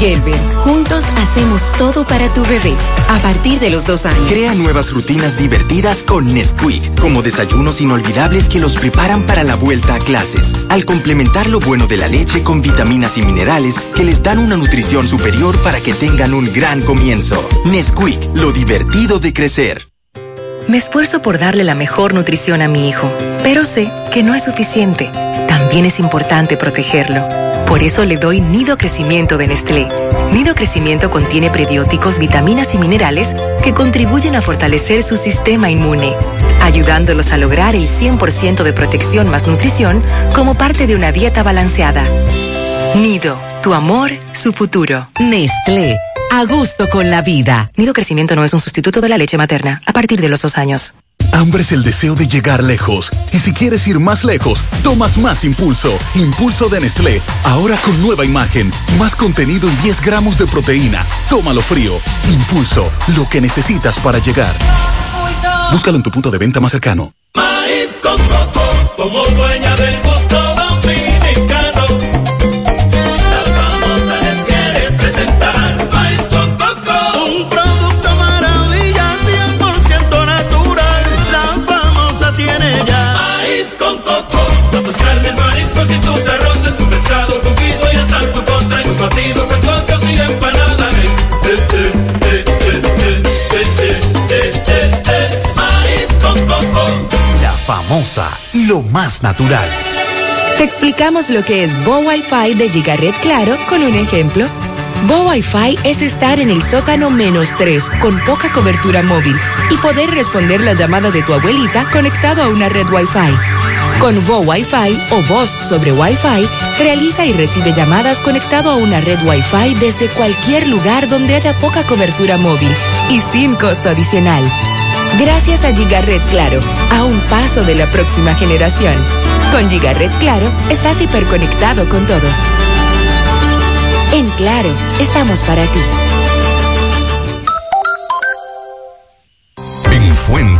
Gelber, juntos hacemos todo para tu bebé. A partir de los dos años. Crea nuevas rutinas divertidas con Nesquik, como desayunos inolvidables que los preparan para la vuelta a clases, al complementar lo bueno de la leche con vitaminas y minerales que les dan una nutrición superior para que tengan un gran comienzo. Nesquik, lo divertido de crecer. Me esfuerzo por darle la mejor nutrición a mi hijo, pero sé que no es suficiente. También es importante protegerlo. Por eso le doy Nido Crecimiento de Nestlé. Nido Crecimiento contiene prebióticos, vitaminas y minerales que contribuyen a fortalecer su sistema inmune, ayudándolos a lograr el 100% de protección más nutrición como parte de una dieta balanceada. Nido, tu amor, su futuro. Nestlé, a gusto con la vida. Nido Crecimiento no es un sustituto de la leche materna a partir de los dos años. Hambre es el deseo de llegar lejos. Y si quieres ir más lejos, tomas más impulso. Impulso de Nestlé. Ahora con nueva imagen. Más contenido en 10 gramos de proteína. Tómalo frío. Impulso. Lo que necesitas para llegar. Búscalo en tu punto de venta más cercano. Maíz con coco, como dueña del gusto mariscos y tus arroces, tu pescado, tu guiso y hasta tu contra. Y tus batidos en cocos y empanadas. Eh, eh, eh, eh, eh, eh, eh, eh, eh. Maíz con coco. La famosa y lo más natural. Te explicamos lo que es Bo Wi-Fi de Gigaret Claro con un ejemplo. Bo Wi-Fi es estar en el sótano menos 3 con poca cobertura móvil y poder responder la llamada de tu abuelita conectado a una red Wi-Fi. Con Bo Wi-Fi o voz sobre Wi-Fi, realiza y recibe llamadas conectado a una red Wi-Fi desde cualquier lugar donde haya poca cobertura móvil y sin costo adicional. Gracias a Gigaret Claro, a un paso de la próxima generación. Con Gigaret Claro, estás hiperconectado con todo. En Claro, estamos para ti. En Fuente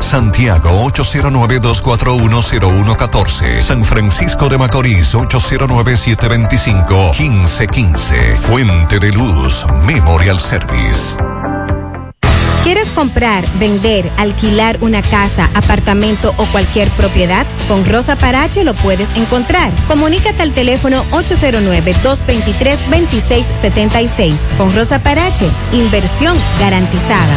Santiago 809-241-0114. San Francisco de Macorís 809-725-1515. Fuente de Luz Memorial Service. ¿Quieres comprar, vender, alquilar una casa, apartamento o cualquier propiedad? Con Rosa Parache lo puedes encontrar. Comunícate al teléfono 809-223-2676. Con Rosa Parache, inversión garantizada.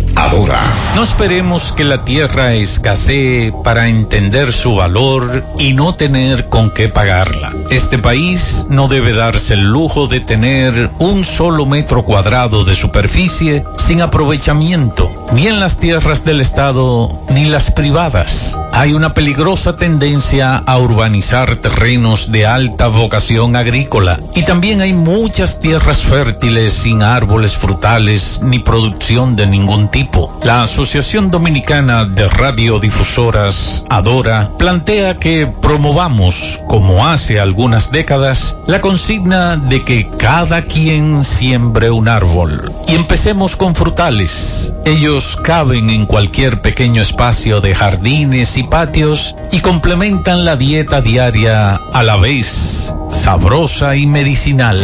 Adora. No esperemos que la tierra escasee para entender su valor y no tener con qué pagarla. Este país no debe darse el lujo de tener un solo metro cuadrado de superficie sin aprovechamiento, ni en las tierras del Estado ni las privadas. Hay una peligrosa tendencia a urbanizar terrenos de alta vocación agrícola y también hay muchas tierras fértiles sin árboles frutales ni producción de ningún tipo. La Asociación Dominicana de Radiodifusoras, Adora, plantea que promovamos, como hace algunas décadas, la consigna de que cada quien siembre un árbol. Y empecemos con frutales. Ellos caben en cualquier pequeño espacio de jardines y patios y complementan la dieta diaria a la vez sabrosa y medicinal.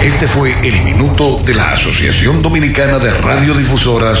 Este fue el minuto de la Asociación Dominicana de Radiodifusoras,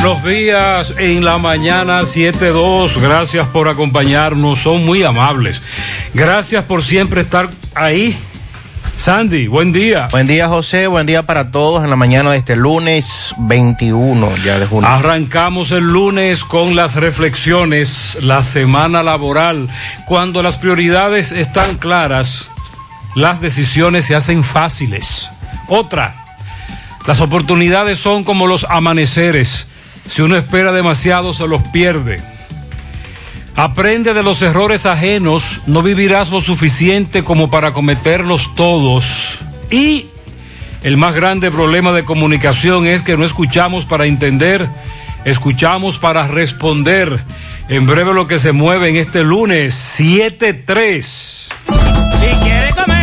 Buenos días en la mañana 7.2. Gracias por acompañarnos. Son muy amables. Gracias por siempre estar ahí. Sandy, buen día. Buen día, José. Buen día para todos en la mañana de este lunes 21 ya de junio. Arrancamos el lunes con las reflexiones, la semana laboral. Cuando las prioridades están claras, las decisiones se hacen fáciles. Otra, las oportunidades son como los amaneceres. Si uno espera demasiado, se los pierde. Aprende de los errores ajenos, no vivirás lo suficiente como para cometerlos todos. Y el más grande problema de comunicación es que no escuchamos para entender, escuchamos para responder. En breve lo que se mueve en este lunes 7-3. Si comer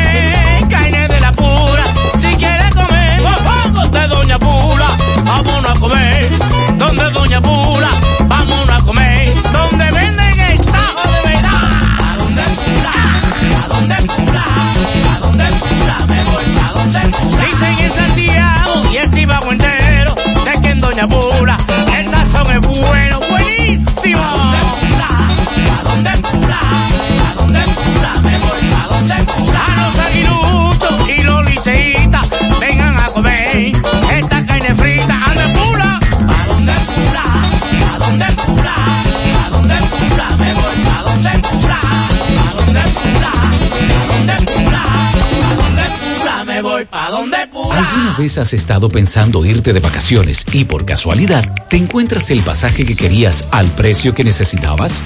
¿Alguna vez has estado pensando irte de vacaciones y por casualidad te encuentras el pasaje que querías al precio que necesitabas?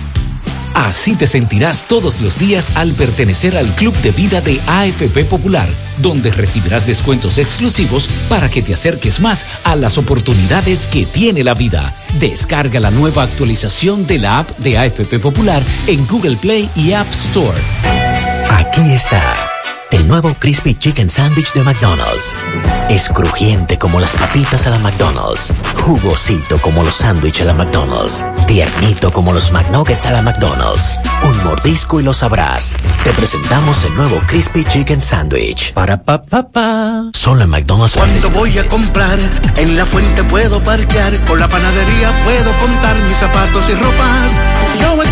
Así te sentirás todos los días al pertenecer al Club de Vida de AFP Popular, donde recibirás descuentos exclusivos para que te acerques más a las oportunidades que tiene la vida. Descarga la nueva actualización de la app de AFP Popular en Google Play y App Store. Aquí está. El nuevo Crispy Chicken Sandwich de McDonald's. Es crujiente como las papitas a la McDonald's. Jugosito como los sándwiches a la McDonald's. Tiernito como los McNuggets a la McDonald's. Un mordisco y lo sabrás. Te presentamos el nuevo Crispy Chicken Sandwich. Para pa pa pa. Solo en McDonald's. Cuando voy a comprar, en la fuente puedo parquear, con la panadería puedo contar mis zapatos y ropas. Yo voy a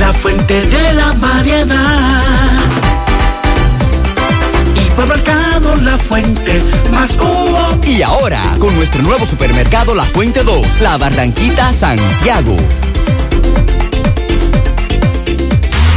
La fuente de la variedad. Hipermercado La Fuente, más cubo. Y ahora, con nuestro nuevo supermercado La Fuente 2, La Barranquita Santiago.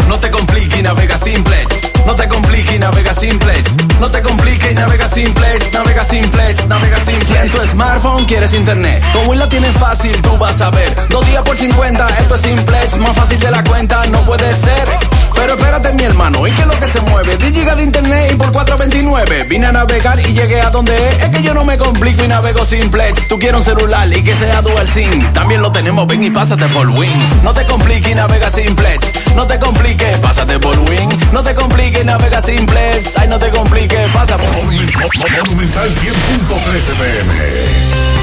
No te compliques y navega simplex. No te compliques y navega simplex. No te compliques y navega simplex. Navega simplex, navega simplex. Si en tu smartphone quieres internet, como Win la tienes fácil, tú vas a ver. Dos días por 50, esto es simplex. Más fácil de la cuenta, no puede ser. Pero espérate, mi hermano, ¿y qué es lo que se mueve? 10 gigas de internet y por 429. Vine a navegar y llegué a donde es. Es que yo no me complico y navego simplex. Tú quieres un celular y que sea dual SIM. También lo tenemos, ven y pásate por Win. No te compliques y navega simplex. No te compliques, pásate por Win. No te compliques, navega simplex. Ay, no te compliques, pasa por Monumental 100.13 pm.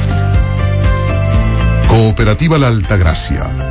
Cooperativa La Altagracia.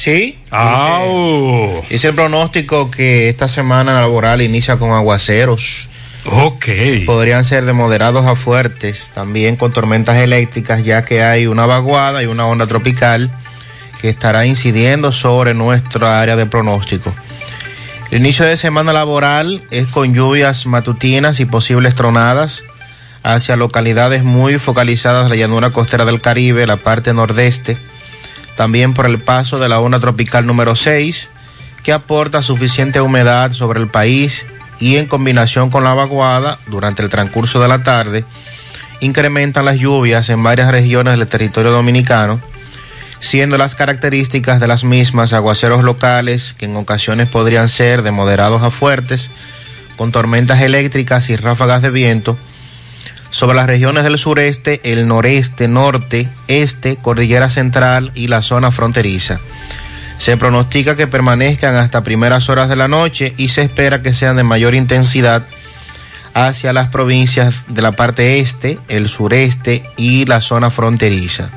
Sí. Au. Dice el pronóstico que esta semana laboral inicia con aguaceros. Ok. Podrían ser de moderados a fuertes, también con tormentas eléctricas, ya que hay una vaguada y una onda tropical que estará incidiendo sobre nuestra área de pronóstico. El inicio de semana laboral es con lluvias matutinas y posibles tronadas hacia localidades muy focalizadas la llanura costera del Caribe, la parte nordeste, también por el paso de la onda tropical número 6, que aporta suficiente humedad sobre el país y en combinación con la vaguada durante el transcurso de la tarde, incrementan las lluvias en varias regiones del territorio dominicano, siendo las características de las mismas aguaceros locales que en ocasiones podrían ser de moderados a fuertes, con tormentas eléctricas y ráfagas de viento, sobre las regiones del sureste, el noreste, norte, este, cordillera central y la zona fronteriza. Se pronostica que permanezcan hasta primeras horas de la noche y se espera que sean de mayor intensidad hacia las provincias de la parte este, el sureste y la zona fronteriza.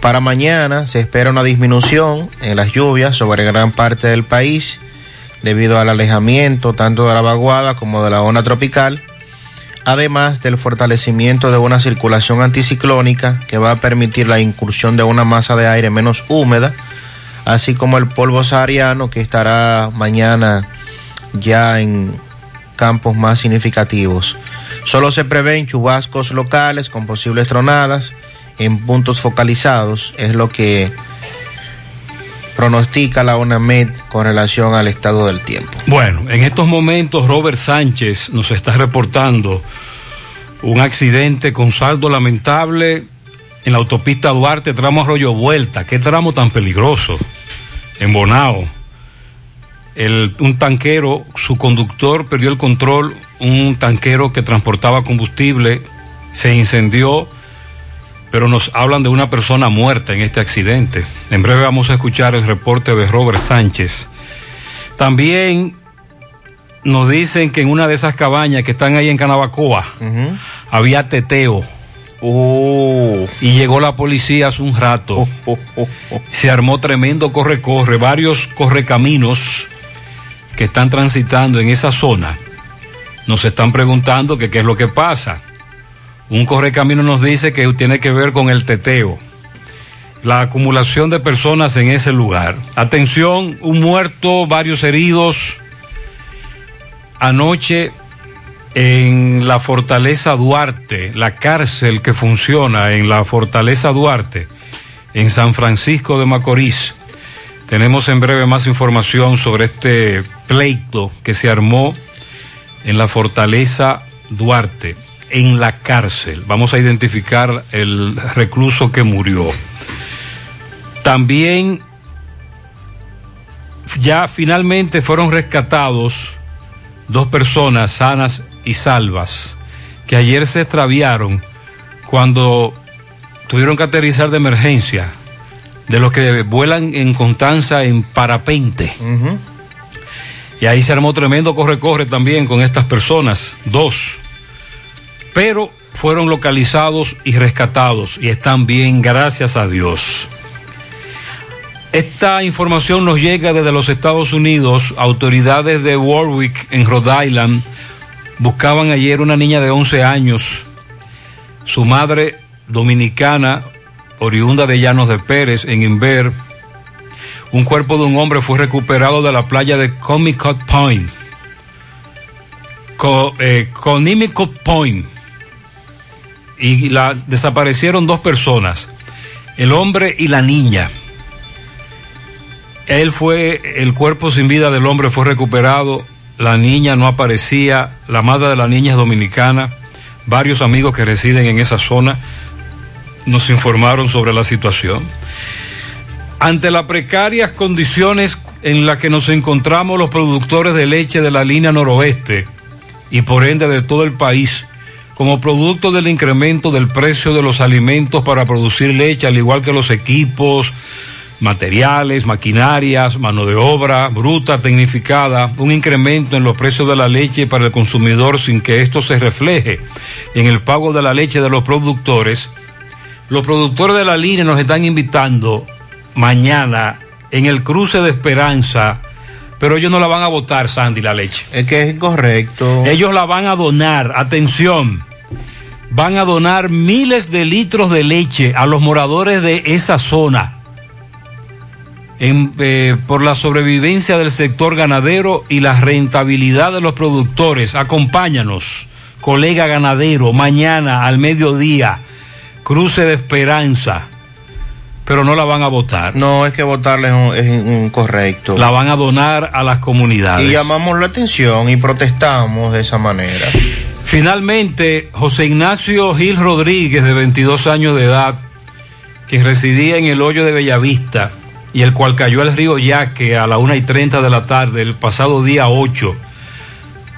Para mañana se espera una disminución en las lluvias sobre gran parte del país debido al alejamiento tanto de la vaguada como de la onda tropical además del fortalecimiento de una circulación anticiclónica que va a permitir la incursión de una masa de aire menos húmeda, así como el polvo sahariano que estará mañana ya en campos más significativos. Solo se prevén chubascos locales con posibles tronadas en puntos focalizados, es lo que pronostica la UNAMED con relación al estado del tiempo. Bueno, en estos momentos Robert Sánchez nos está reportando un accidente con saldo lamentable en la autopista Duarte, tramo Arroyo Vuelta. Qué tramo tan peligroso. En Bonao. Un tanquero, su conductor perdió el control, un tanquero que transportaba combustible se incendió, pero nos hablan de una persona muerta en este accidente. En breve vamos a escuchar el reporte de Robert Sánchez. También nos dicen que en una de esas cabañas que están ahí en Canabacoa había teteo. Y llegó la policía hace un rato. Se armó tremendo corre-corre, varios correcaminos que están transitando en esa zona. Nos están preguntando que qué es lo que pasa. Un correcamino nos dice que tiene que ver con el teteo, la acumulación de personas en ese lugar. Atención, un muerto, varios heridos. Anoche en la Fortaleza Duarte, la cárcel que funciona en la Fortaleza Duarte, en San Francisco de Macorís. Tenemos en breve más información sobre este pleito que se armó en la Fortaleza Duarte, en la cárcel. Vamos a identificar el recluso que murió. También ya finalmente fueron rescatados dos personas sanas y salvas que ayer se extraviaron cuando tuvieron que aterrizar de emergencia de los que vuelan en Constanza en parapente. Y ahí se armó tremendo corre-corre también con estas personas, dos. Pero fueron localizados y rescatados y están bien, gracias a Dios. Esta información nos llega desde los Estados Unidos. Autoridades de Warwick, en Rhode Island, buscaban ayer una niña de 11 años. Su madre, dominicana, oriunda de Llanos de Pérez, en Inver. Un cuerpo de un hombre fue recuperado de la playa de Comicot Point. Co, eh, Point. Y la, desaparecieron dos personas, el hombre y la niña. Él fue, el cuerpo sin vida del hombre fue recuperado, la niña no aparecía, la madre de la niña es dominicana, varios amigos que residen en esa zona nos informaron sobre la situación. Ante las precarias condiciones en las que nos encontramos los productores de leche de la línea noroeste y por ende de todo el país, como producto del incremento del precio de los alimentos para producir leche, al igual que los equipos, materiales, maquinarias, mano de obra bruta, tecnificada, un incremento en los precios de la leche para el consumidor sin que esto se refleje en el pago de la leche de los productores, los productores de la línea nos están invitando mañana en el cruce de Esperanza, pero ellos no la van a votar, Sandy, la leche. Es que es incorrecto. Ellos la van a donar, atención, van a donar miles de litros de leche a los moradores de esa zona. En, eh, por la sobrevivencia del sector ganadero y la rentabilidad de los productores. Acompáñanos, colega ganadero, mañana al mediodía, cruce de esperanza. Pero no la van a votar. No, es que votarle es, incorrecto. La van a donar a las comunidades. Y llamamos la atención y protestamos de esa manera. Finalmente, José Ignacio Gil Rodríguez, de 22 años de edad, quien residía en el hoyo de Bellavista y el cual cayó al río Yaque a la una y 30 de la tarde el pasado día 8,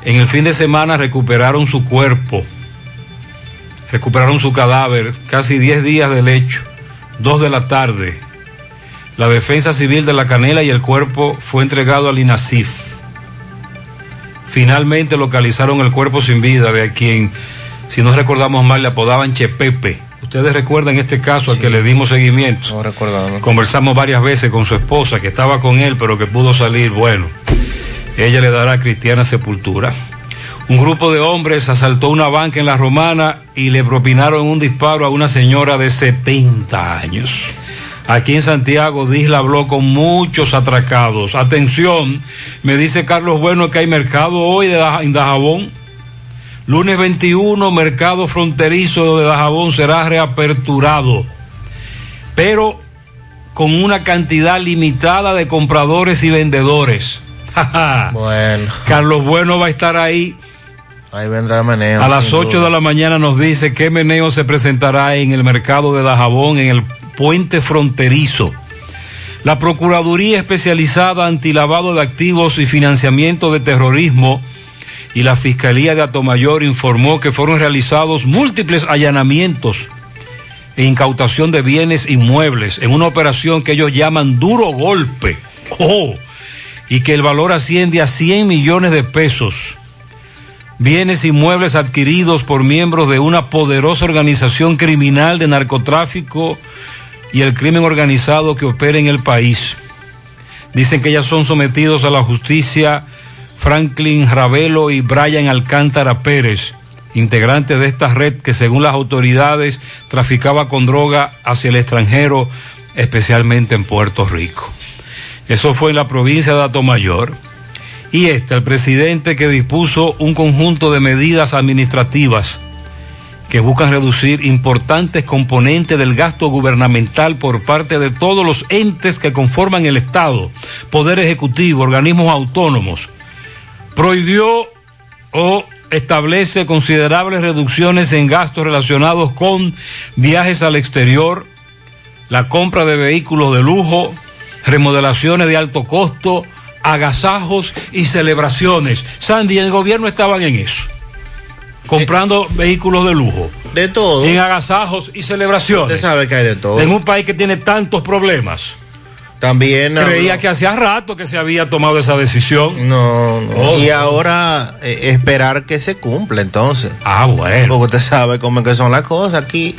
en el fin de semana recuperaron su cuerpo, recuperaron su cadáver, casi 10 días del hecho, 2 de la tarde. La defensa civil de la Canela y el cuerpo fue entregado al INASIF. Finalmente localizaron el cuerpo sin vida de quien, si no recordamos mal, le apodaban Chepepe. Ustedes recuerdan este caso al que le dimos seguimiento. No recordamos. Conversamos varias veces con su esposa, que estaba con él, pero que pudo salir. Bueno, ella le dará cristiana sepultura. Un grupo de hombres asaltó una banca en La Romana y le propinaron un disparo a una señora de 70 años. Aquí en Santiago, Disla habló con muchos atracados. Atención, me dice Carlos Bueno que hay mercado hoy de Daja- en Dajabón. Lunes 21, mercado fronterizo de Dajabón será reaperturado, pero con una cantidad limitada de compradores y vendedores. bueno. Carlos Bueno va a estar ahí. Ahí vendrá el meneo. A las sin 8 duda. de la mañana nos dice qué meneo se presentará en el mercado de Dajabón, en el puente fronterizo. La Procuraduría Especializada Antilavado de Activos y Financiamiento de Terrorismo y la Fiscalía de Atomayor informó que fueron realizados múltiples allanamientos e incautación de bienes inmuebles en una operación que ellos llaman duro golpe. ¡Oh! Y que el valor asciende a 100 millones de pesos bienes inmuebles adquiridos por miembros de una poderosa organización criminal de narcotráfico y el crimen organizado que opera en el país. Dicen que ya son sometidos a la justicia Franklin Ravelo y Brian Alcántara Pérez, integrantes de esta red que según las autoridades traficaba con droga hacia el extranjero, especialmente en Puerto Rico. Eso fue en la provincia de Atomayor. Y este, el presidente que dispuso un conjunto de medidas administrativas que buscan reducir importantes componentes del gasto gubernamental por parte de todos los entes que conforman el Estado, Poder Ejecutivo, organismos autónomos. Prohibió o establece considerables reducciones en gastos relacionados con viajes al exterior, la compra de vehículos de lujo, remodelaciones de alto costo, agasajos y celebraciones. Sandy, el gobierno estaban en eso, comprando vehículos de lujo. De todo. En agasajos y celebraciones. Usted sabe que hay de todo. En un país que tiene tantos problemas. También Creía que hacía rato que se había tomado esa decisión. No, no. Oh. y ahora eh, esperar que se cumpla entonces. Ah, bueno. Porque usted sabe cómo es que son las cosas aquí.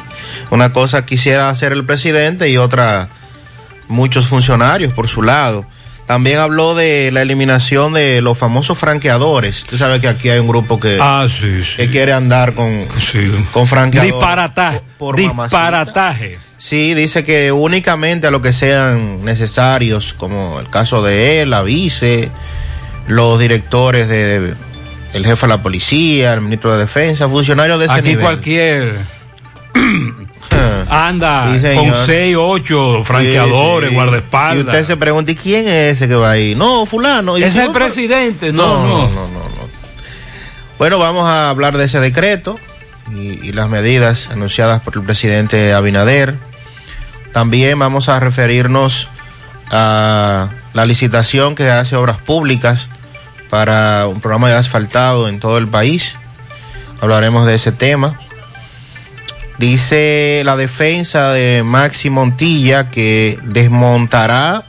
Una cosa quisiera hacer el presidente y otra muchos funcionarios por su lado. También habló de la eliminación de los famosos franqueadores. Usted sabe que aquí hay un grupo que, Ah, sí, sí. que quiere andar con, con franqueadores. Disparataje. por mamacita. Disparataje. Sí, dice que únicamente a lo que sean necesarios, como el caso de él, la vice, los directores de, el jefe de la policía, el ministro de defensa, funcionarios de ese Aquí nivel. cualquier anda Sí, señor. con 6, 8 franqueadores, Sí, sí. guardaespaldas. Y usted se pregunta, ¿y quién es ese que va ahí? No, fulano. ¿Y Ese es el no, presidente. No, no, no. no, no, no. Bueno, vamos a hablar de ese decreto y, y las medidas anunciadas por el presidente Abinader. También vamos a referirnos a la licitación que hace Obras Públicas para un programa de asfaltado en todo el país. Hablaremos de ese tema. Dice la defensa de Maxi Montilla que desmontará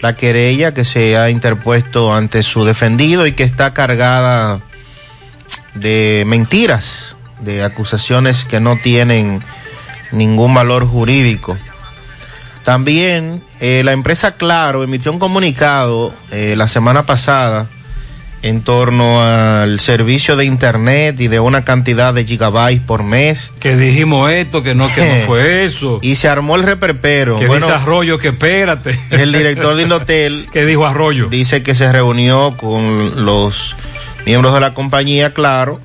la querella que se ha interpuesto ante su defendido y que está cargada de mentiras, de acusaciones que no tienen ningún valor jurídico. También eh, la empresa Claro emitió un comunicado eh, la semana pasada en torno al servicio de internet y de una cantidad de gigabytes por mes. Que dijimos esto, que no, que no fue eso. Y se armó el reperpero. Que Bueno, dice Arroyo que espérate. el director del hotel que dijo Arroyo dice que se reunió con los miembros de la compañía Claro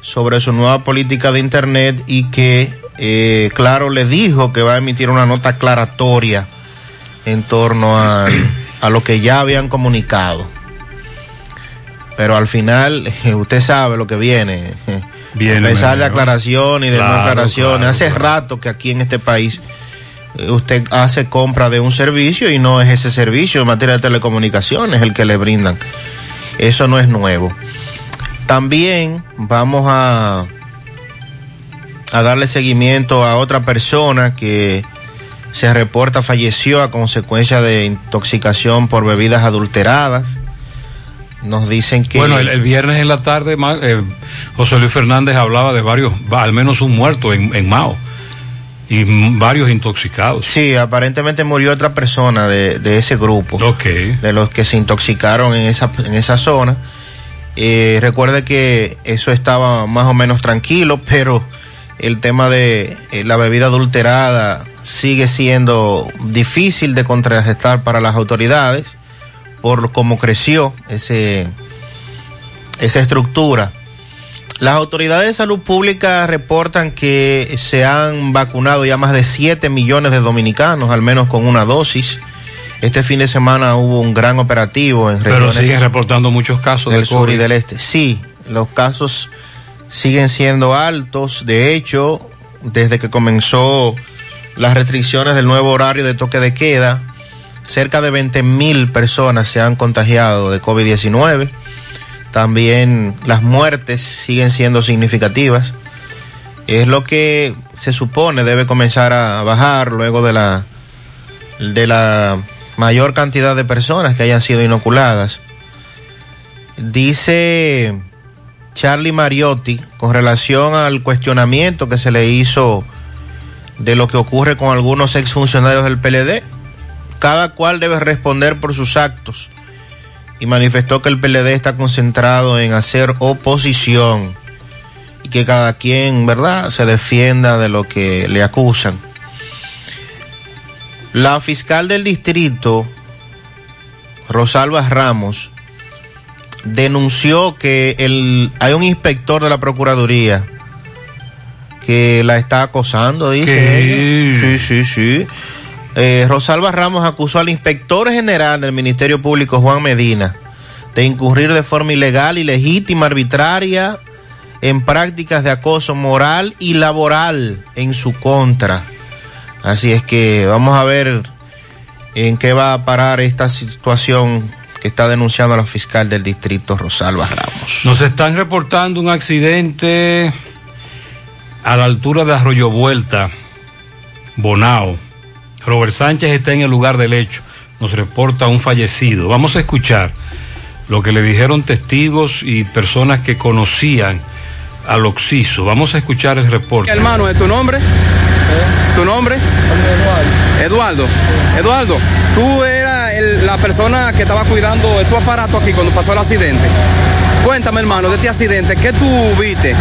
sobre su nueva política de internet y que eh, Claro le dijo que va a emitir una nota aclaratoria en torno a lo que ya habían comunicado. Pero al final, usted sabe lo que viene. Viene, a pesar de aclaración y de no aclaraciones. claro, Hace rato que aquí en este país eh, usted hace compra de un servicio y no es ese servicio en materia de telecomunicaciones el que le brindan. Eso no es nuevo. También vamos a, a darle seguimiento a otra persona que se reporta falleció a consecuencia de intoxicación por bebidas adulteradas. Nos dicen que... Bueno, el, el viernes en la tarde, eh, José Luis Fernández hablaba de varios, va, al menos un muerto en, en Mao y varios intoxicados. Sí, aparentemente murió otra persona de, de ese grupo. De los que se intoxicaron en esa, en esa zona. Eh, recuerde que eso estaba más o menos tranquilo, pero el tema de eh, la bebida adulterada sigue siendo difícil de contrarrestar para las autoridades por cómo creció ese, esa estructura. Las autoridades de salud pública reportan que se han vacunado ya más de 7 millones de dominicanos, al menos con una dosis. Este fin de semana hubo un gran operativo en Pero regiones siguen reportando muchos casos del de sur y del este. Sí, los casos siguen siendo altos. De hecho, desde que comenzó las restricciones del nuevo horario de toque de queda, cerca de 20 mil personas se han contagiado de COVID-19. También las muertes siguen siendo significativas. Es lo que se supone debe comenzar a bajar luego de la de la mayor cantidad de personas que hayan sido inoculadas. Dice Charlie Mariotti con relación al cuestionamiento que se le hizo de lo que ocurre con algunos exfuncionarios del PLD. Cada cual debe responder por sus actos y manifestó que el PLD está concentrado en hacer oposición y que cada quien, ¿verdad?, se defienda de lo que le acusan. La fiscal del distrito, Rosalba Ramos, denunció que el, hay un inspector de la Procuraduría que la está acosando, dice ella. Sí, sí, sí. Eh, Rosalba Ramos acusó al inspector general del Ministerio Público, Juan Medina, de incurrir de forma ilegal, ilegítima, arbitraria en prácticas de acoso moral y laboral en su contra. Así es que vamos a ver en qué va a parar esta situación que está denunciando la fiscal del distrito, Rosalba Ramos. Nos están reportando un accidente a la altura de Arroyo Vuelta, Bonao. Robert Sánchez está en el lugar del hecho. nos reporta un fallecido. Vamos a escuchar lo que le dijeron testigos y personas que conocían al Oxiso. Vamos a escuchar el reporte. Hermano, ¿es tu nombre? ¿Tu nombre? Eduardo. Eduardo, tú eras el- la persona que estaba cuidando de tu aparato aquí cuando pasó el accidente. Cuéntame, hermano, de este accidente, ¿qué tú viste?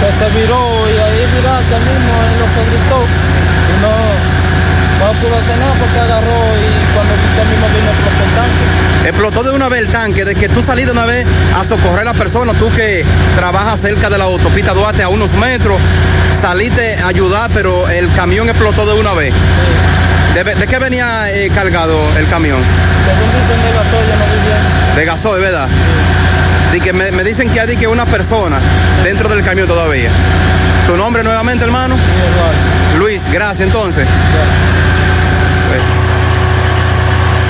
que se viró y ahí miraste mismo en lo que gritó y no, no pudo hacer nada porque agarró y cuando gritó mismo vino explotó el tanque. Explotó de una vez el tanque, de que tú saliste una vez a socorrer a la persona, tú que trabajas cerca de la autopista Duarte a unos metros, saliste a ayudar, pero el camión explotó de una vez. ¿De, de qué venía eh, cargado el camión? Según dicen de gasoil, yo no vi bien. De gasoil, ¿verdad? Y que me, me dicen que hay de que una persona dentro del camión todavía. ¿Tu nombre nuevamente, hermano? Luis, gracias entonces.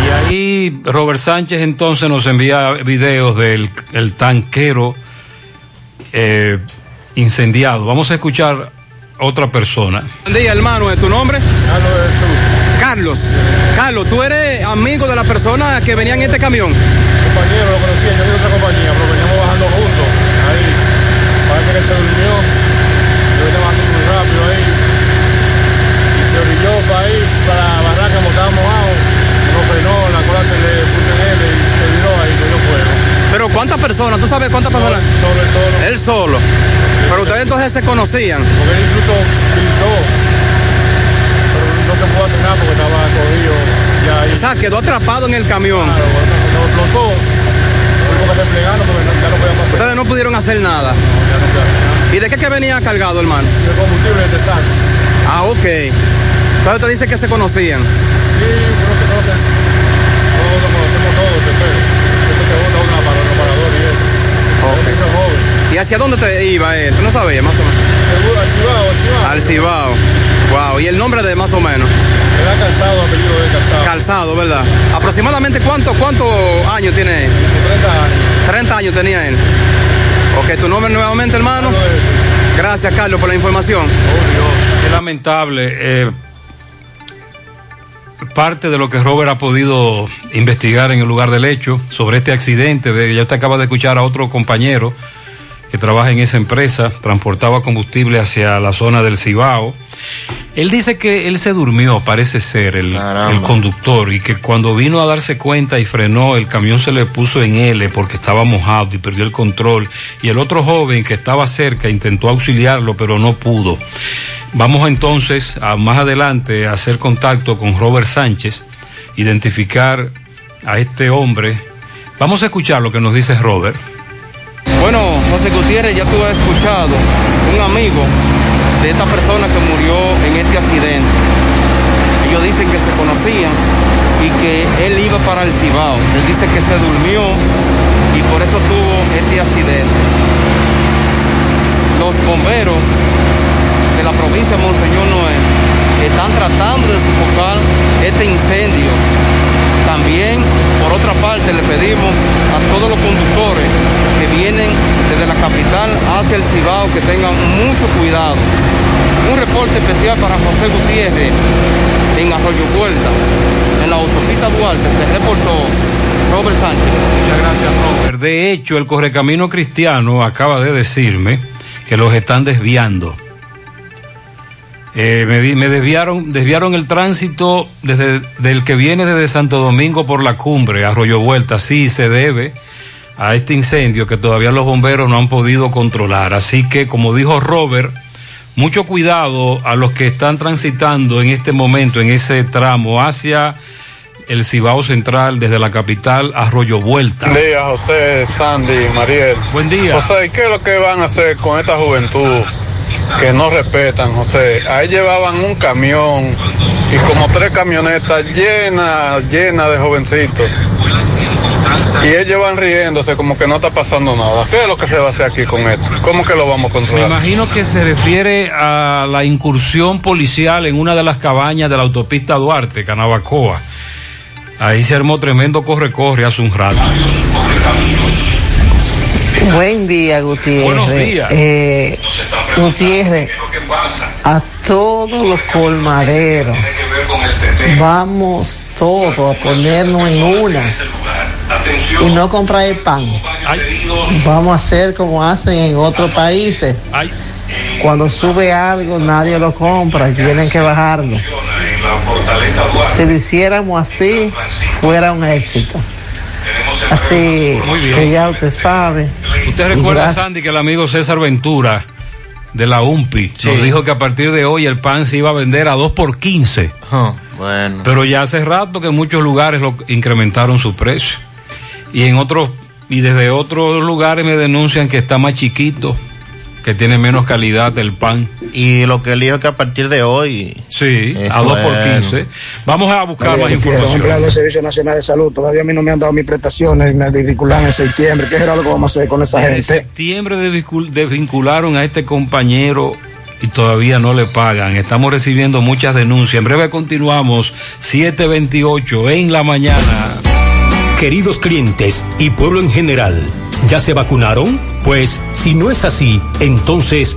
Y ahí Robert Sánchez entonces nos envía videos del el tanquero eh, incendiado. Vamos a escuchar otra persona. Buen día, hermano, ¿es tu nombre? Carlos. Carlos, tú eres amigo de la persona que venía en este camión. Compañero, lo conocía, yo de otra compañía, pero veníamos bajando juntos. Ahí, parece que se durmió. Yo venía bajando muy rápido ahí. Y se orilló para ahí, para la barranca, como estaba mojado. No frenó, la cola se le puso en él y se viró ahí, cogió fuego. Pero ¿cuántas personas? ¿Tú sabes cuántas personas? Solo, él solo. Él solo. Pero ustedes entonces se conocían. Porque él incluso gritó. Pero no se pudo hacer nada porque estaba cogido ya ahí. O sea, quedó atrapado en el camión. Claro, cuando explotó, tuvimos que replegarnos porque no- ya no podíamos hacer Ustedes no pudieron hacer nada. ¿Y de qué que venía cargado, hermano? De combustible de tanque. Ah, ok. Entonces te dice que se conocían. Sí, uno se conoce. Todos lo conocemos todos, te espero. Esto se junta una para otro parador y ¿Y hacia dónde te iba él? ¿Tú no sabías más o menos? Seguro, al Cibao, al Cibao. Al Cibao. Wow. ¿Y el nombre de más o menos? Era calzado, apellido de calzado. Calzado, ¿verdad? ¿Aproximadamente cuánto, cuántos años tiene él? 30 años. 30 años tenía él. Ok, tu nombre nuevamente, hermano. Gracias, Carlos, por la información. Qué lamentable. eh, parte de lo que Robert ha podido investigar en el lugar del hecho sobre este accidente. De, ya usted acaba de escuchar a otro compañero que trabaja en esa empresa, transportaba combustible hacia la zona del Cibao. Él dice que él se durmió, parece ser, el, el conductor, y que cuando vino a darse cuenta y frenó, el camión se le puso en L porque estaba mojado y perdió el control. Y el otro joven que estaba cerca intentó auxiliarlo, pero no pudo. Vamos entonces a más adelante a hacer contacto con Robert Sánchez, identificar a este hombre. Vamos a escuchar lo que nos dice Robert. Bueno, José Gutiérrez, ya tú has escuchado un amigo de esta persona que murió en este accidente. Ellos dicen que se conocían y que él iba para el Cibao. Él dice que se durmió y por eso tuvo este accidente. Los bomberos de la provincia de Monseñor Noé están tratando de sofocar este incendio. También, por otra parte, le pedimos a todos los conductores que vienen desde la capital hacia el Cibao que tengan mucho cuidado. Un reporte especial para José Gutiérrez en Arroyo Vuelta, en la autopista Duarte, se reportó Robert Sánchez. Muchas gracias, Robert. De hecho, el Correcamino Cristiano acaba de decirme que los están desviando. Eh, me, di- me desviaron, desviaron el tránsito desde del que viene desde Santo Domingo por la cumbre, Arroyo Vuelta. Sí, se debe a este incendio que todavía los bomberos no han podido controlar. Así que, como dijo Robert, mucho cuidado a los que están transitando en este momento, en ese tramo, hacia el Cibao Central, desde la capital, Arroyo Vuelta. Buen día, José, Sandy, Mariel. Buen día. José, ¿y qué es lo que van a hacer con esta juventud que no respetan, José? Ahí llevaban un camión y como tres camionetas llenas, llenas de jovencitos. Y ellos van riéndose como que no está pasando nada. ¿Qué es lo que se va a hacer aquí con esto? ¿Cómo que lo vamos a Me controlar? imagino que se refiere a la incursión policial en una de las cabañas de la autopista Duarte, Canabacoa. Ahí se armó tremendo corre-corre hace un rato. Buen día, Gutiérrez. Buenos días. Eh, Gutiérrez, a todos los colmaderos Vamos todos a ponernos en una y no comprar el pan. Vamos a hacer como hacen en otros países. Cuando sube algo nadie lo compra, tienen que bajarlo. Si lo hiciéramos así, fuera un éxito. Así que ya usted sabe. Usted recuerda, gracias- Sandy, que el amigo César Ventura de la UMPI nos dijo que a partir de hoy el pan se iba a vender a 2 por 15. bueno. Pero ya hace rato que en muchos lugares lo incrementaron su precio. Y en otros, y desde otros lugares me denuncian que está más chiquito, que tiene menos calidad el pan. Y lo que él dijo es que a partir de hoy. Sí, a 2 por bueno. 15. Vamos a buscar Oye, más información. empleado del Servicio Nacional de Salud, todavía a mí no me han dado mis prestaciones, me desvinculan en septiembre. ¿Qué será lo que vamos a hacer con esa En gente? septiembre desvincul- desvincularon a este compañero y todavía no le pagan. Estamos recibiendo muchas denuncias. En breve continuamos 728 en la mañana. Queridos clientes y pueblo en general, ¿ya se vacunaron? Pues si no es así, entonces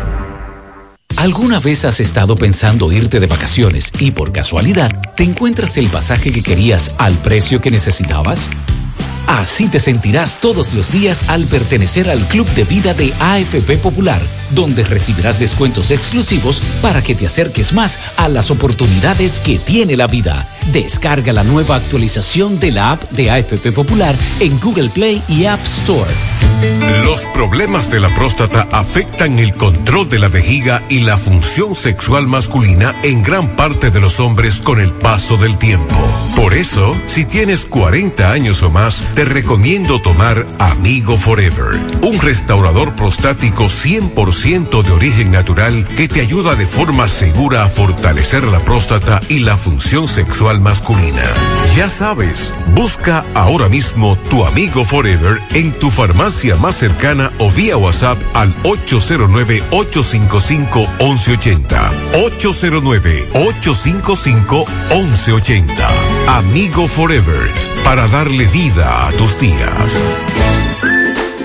¿Alguna vez has estado pensando irte de vacaciones y por casualidad te encuentras el pasaje que querías al precio que necesitabas? Así te sentirás todos los días al pertenecer al Club de Vida de AFP Popular, donde recibirás descuentos exclusivos para que te acerques más a las oportunidades que tiene la vida. Descarga la nueva actualización de la app de AFP Popular en Google Play y App Store. Los problemas de la próstata afectan el control de la vejiga y la función sexual masculina en gran parte de los hombres con el paso del tiempo. Por eso, si tienes 40 años o más, te recomiendo tomar Amigo Forever, un restaurador prostático 100% de origen natural que te ayuda de forma segura a fortalecer la próstata y la función sexual masculina. Ya sabes, busca ahora mismo tu Amigo Forever en tu farmacia más cercana o vía WhatsApp al 809-855-1180. 809-855-1180. Amigo Forever, para darle vida a tus días.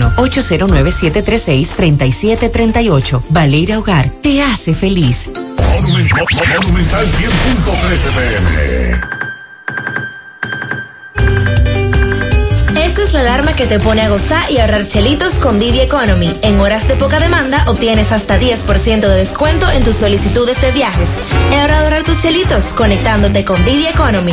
809-736-3738. Valeira Hogar, te hace feliz. Monumental 100.13 pm. Esta es la alarma que te pone a gozar y ahorrar chelitos con Didi Economy. En horas de poca demanda obtienes hasta 10% de descuento en tus solicitudes de viajes. Es hora de ahorrar tus chelitos conectándote con Didi Economy.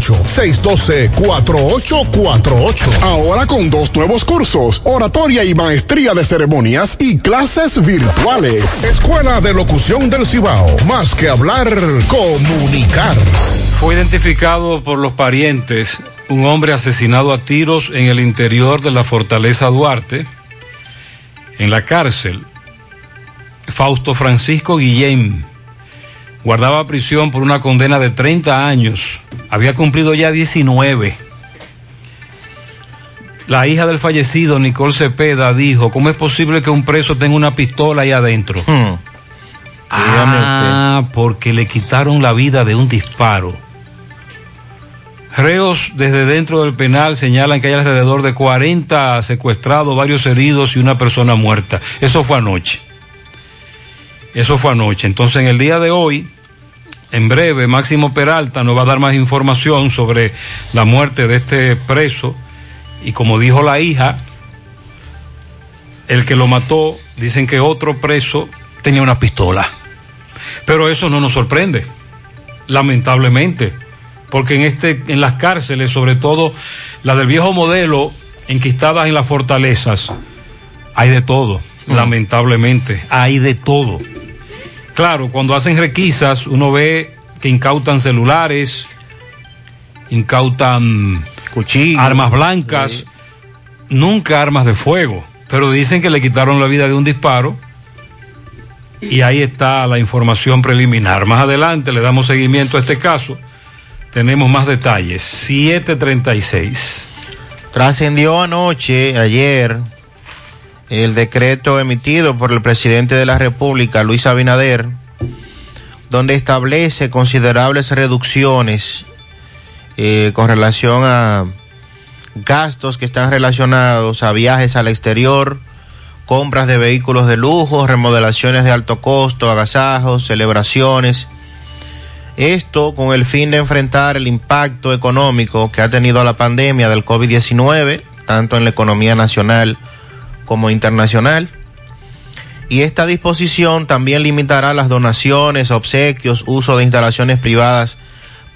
612-4848. Ahora con dos nuevos cursos, oratoria y maestría de ceremonias y clases virtuales. Escuela de Locución del Cibao. Más que hablar, comunicar. Fue identificado por los parientes un hombre asesinado a tiros en el interior de la fortaleza Duarte, en la cárcel. Fausto Francisco Guillén guardaba prisión por una condena de 30 años. Había cumplido ya 19. La hija del fallecido, Nicole Cepeda, dijo, ¿cómo es posible que un preso tenga una pistola ahí adentro? Hmm. Ah, porque le quitaron la vida de un disparo. Reos desde dentro del penal señalan que hay alrededor de 40 secuestrados, varios heridos y una persona muerta. Eso fue anoche. Eso fue anoche. Entonces, en el día de hoy, en breve, Máximo Peralta nos va a dar más información sobre la muerte de este preso. Y como dijo la hija, el que lo mató, dicen que otro preso tenía una pistola. Pero eso no nos sorprende, lamentablemente, porque en, este, en las cárceles, sobre todo la del viejo modelo, enquistadas en las fortalezas, hay de todo, lamentablemente, hay de todo. Claro, cuando hacen requisas, uno ve que incautan celulares, incautan armas blancas, nunca armas de fuego, pero dicen que le quitaron la vida de un disparo y ahí está la información preliminar. Más adelante le damos seguimiento a este caso. Tenemos más detalles. 736. Trascendió anoche, ayer, el decreto emitido por el presidente de la República, Luis Abinader, donde establece considerables reducciones eh, con relación a gastos que están relacionados a viajes al exterior, compras de vehículos de lujo, remodelaciones de alto costo, agasajos, celebraciones. Esto con el fin de enfrentar el impacto económico que ha tenido la pandemia del COVID-19, tanto en la economía nacional como internacional. Y esta disposición también limitará las donaciones, obsequios, uso de instalaciones privadas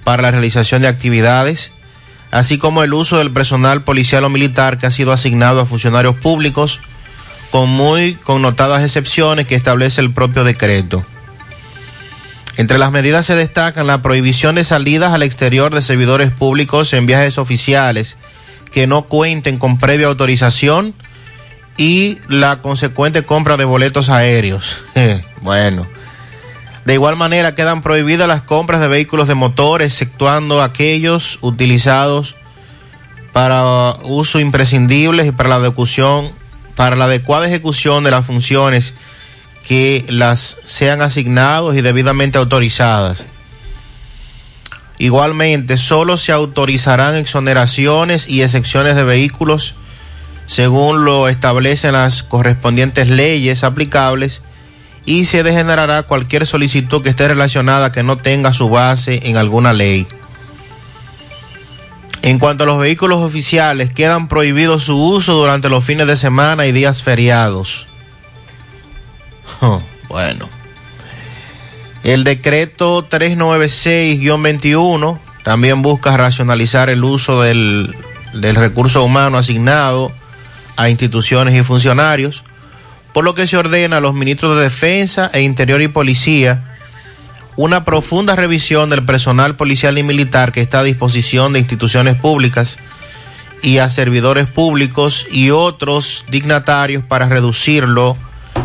para la realización de actividades, así como el uso del personal policial o militar que ha sido asignado a funcionarios públicos, con muy connotadas excepciones que establece el propio decreto. Entre las medidas se destacan la prohibición de salidas al exterior de servidores públicos en viajes oficiales que no cuenten con previa autorización, y la consecuente compra de boletos aéreos. bueno. De igual manera quedan prohibidas las compras de vehículos de motor, exceptuando aquellos utilizados para uso imprescindible y para la para la adecuada ejecución de las funciones que las sean asignados y debidamente autorizadas. Igualmente, solo se autorizarán exoneraciones y excepciones de vehículos según lo establecen las correspondientes leyes aplicables y se degenerará cualquier solicitud que esté relacionada que no tenga su base en alguna ley. En cuanto a los vehículos oficiales, quedan prohibidos su uso durante los fines de semana y días feriados. Oh, bueno. El decreto 396-21 también busca racionalizar el uso del, del recurso humano asignado a instituciones y funcionarios, por lo que se ordena a los ministros de Defensa e Interior y Policía una profunda revisión del personal policial y militar que está a disposición de instituciones públicas y a servidores públicos y otros dignatarios para reducirlo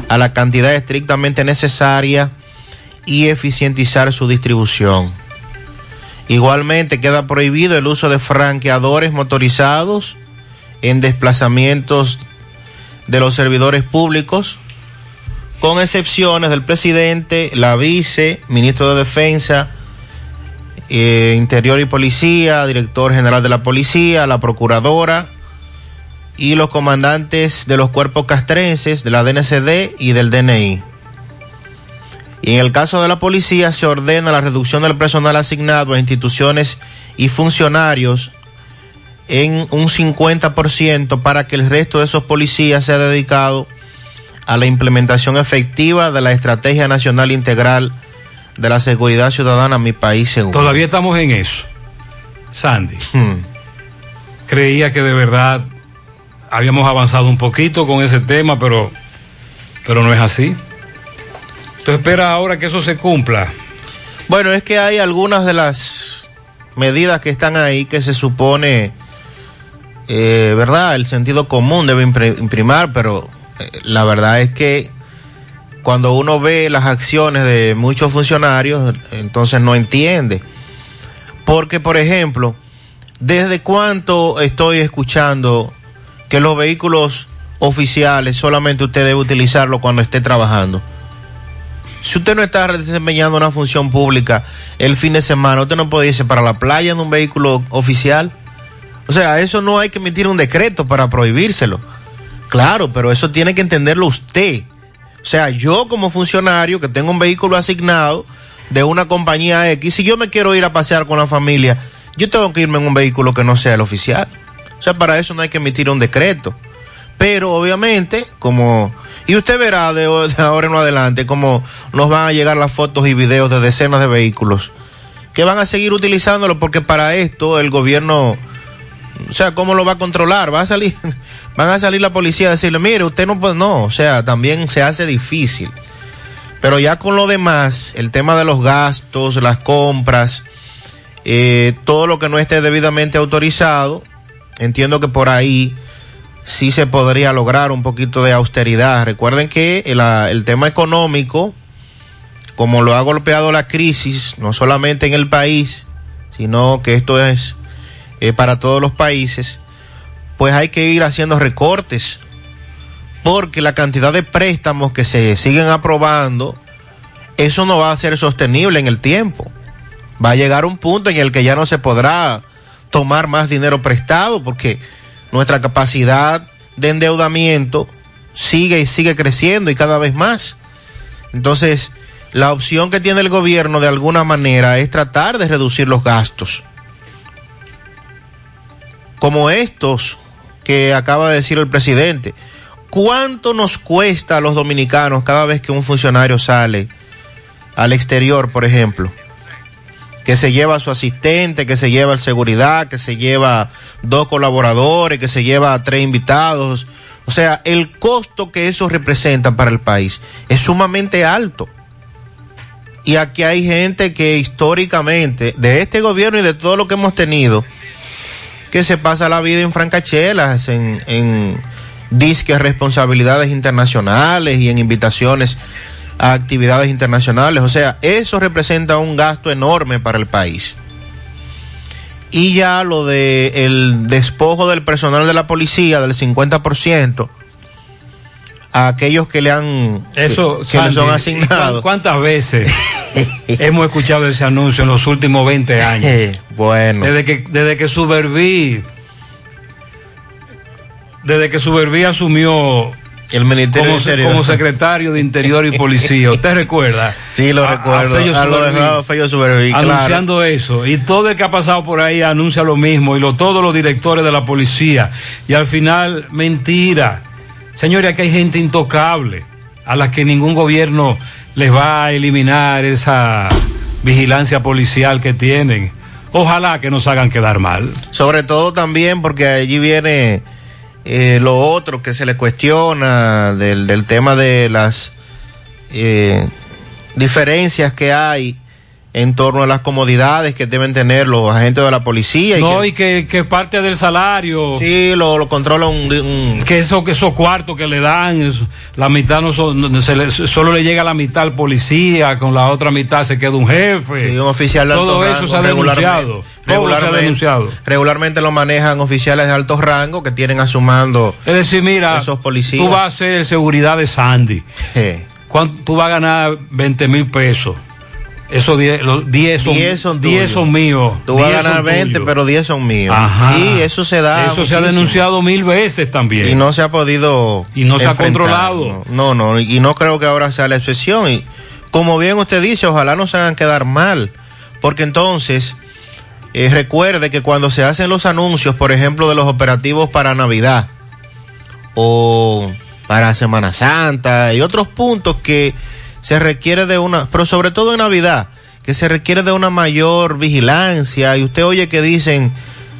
a la cantidad estrictamente necesaria y eficientizar su distribución. Igualmente queda prohibido el uso de franqueadores motorizados en desplazamientos de los servidores públicos, con excepciones del presidente, la vice, ministro de Defensa, eh, Interior y Policía, director general de la Policía, la procuradora y los comandantes de los cuerpos castrenses de la DNCD y del DNI. Y en el caso de la policía se ordena la reducción del personal asignado a instituciones y funcionarios en un 50% para que el resto de esos policías sea dedicado a la implementación efectiva de la Estrategia Nacional Integral de la Seguridad Ciudadana Mi País Seguro. Todavía estamos en eso. Sandy. Hmm. Creía que de verdad habíamos avanzado un poquito con ese tema, pero, pero no es así. ¿Tú esperas ahora que eso se cumpla? Bueno, es que hay algunas de las medidas que están ahí que se supone eh, ¿verdad? El sentido común debe imprimar, pero eh, la verdad es que cuando uno ve las acciones de muchos funcionarios, entonces no entiende. Porque, por ejemplo, ¿desde cuánto estoy escuchando que los vehículos oficiales solamente usted debe utilizarlo cuando esté trabajando? Si usted no está desempeñando una función pública el fin de semana, usted no puede irse para la playa en un vehículo oficial. O sea, eso no hay que emitir un decreto para prohibírselo. Claro, pero eso tiene que entenderlo usted. O sea, yo como funcionario que tengo un vehículo asignado de una compañía X, si yo me quiero ir a pasear con la familia, yo tengo que irme en un vehículo que no sea el oficial. O sea, para eso no hay que emitir un decreto. Pero obviamente, como... Y usted verá de, ahora en adelante cómo nos van a llegar las fotos y videos de decenas de vehículos que van a seguir utilizándolo porque para esto el gobierno o sea, ¿cómo lo va a controlar? Va a salir, van a salir la policía a decirle, mire, usted no puede, no, o sea, también se hace difícil. Pero ya con lo demás, el tema de los gastos, las compras, eh, todo lo que no esté debidamente autorizado, entiendo que por ahí sí se podría lograr un poquito de austeridad. Recuerden que el, el tema económico, como lo ha golpeado la crisis, no solamente en el país, sino que esto es eh, para todos los países, pues hay que ir haciendo recortes, porque la cantidad de préstamos que se siguen aprobando, eso no va a ser sostenible en el tiempo. Va a llegar un punto en el que ya no se podrá tomar más dinero prestado, porque nuestra capacidad de endeudamiento sigue y sigue creciendo y cada vez más. Entonces, la opción que tiene el gobierno de alguna manera es tratar de reducir los gastos como estos que acaba de decir el presidente. ¿Cuánto nos cuesta a los dominicanos cada vez que un funcionario sale al exterior, por ejemplo? Que se lleva a su asistente, que se lleva el seguridad, que se lleva dos colaboradores, que se lleva a tres invitados. O sea, el costo que eso representa para el país es sumamente alto. Y aquí hay gente que históricamente, de este gobierno y de todo lo que hemos tenido, que se pasa la vida en francachelas, en, en disques responsabilidades internacionales y en invitaciones a actividades internacionales. O sea, eso representa un gasto enorme para el país. Y ya lo de despojo del personal de la policía del 50%, a aquellos que le han Eso, que, que le son Sandy, asignados. ¿y cuán- ¿Cuántas veces hemos escuchado ese anuncio en los últimos 20 años? bueno. Desde que, desde que Suberví, desde que Suberví asumió el Ministerio como, secretario de Interior y Policía, ¿usted recuerda? Sí, lo A- a recuerdo. A lo Fello Suberví, claro. anunciando eso. Y todo el que ha pasado por ahí anuncia lo mismo. Y lo, todos los directores de la policía. Y al final, mentira. Señores, aquí hay gente intocable a la que ningún gobierno les va a eliminar esa vigilancia policial que tienen. Ojalá que nos hagan quedar mal. Sobre todo también porque allí viene eh, lo otro que se le cuestiona del, tema de las eh, diferencias que hay en torno a las comodidades que deben tener los agentes de la policía. no, que, y que, que parte del salario. Sí, lo, lo controla un, un- Que eso, que esos cuartos que le dan, eso, la mitad no, son- no- se le- solo le llega la mitad al policía, con la otra mitad se queda un jefe. Sí, un oficial de Todo alto eso rango, se ha regularmente- denunciado. Todo se ha regularmente- denunciado. Regularmente lo manejan oficiales de alto rango que tienen a su mando Es decir, mira, esos policías. tú vas a hacer seguridad de Sandy. ¿Cuánto, tú vas a ganar 20 mil pesos. Esos 10 los 10 son, 10 son 10 tuyos. son míos. Tú vas a 10 ganar son 20, tuyos. pero 10 son míos. Ajá. Y eso se da. Eso se ha denunciado mil veces también. Y no se ha podido. Y no se ha controlado. No, no, y no creo que ahora sea la excepción. Y como bien usted dice, ojalá no se hagan quedar mal. Porque entonces, eh, recuerde que cuando se hacen los anuncios, por ejemplo, de los operativos para Navidad o para Semana Santa y otros puntos que se requiere de una, pero sobre todo en Navidad, que se requiere de una mayor vigilancia y usted oye que dicen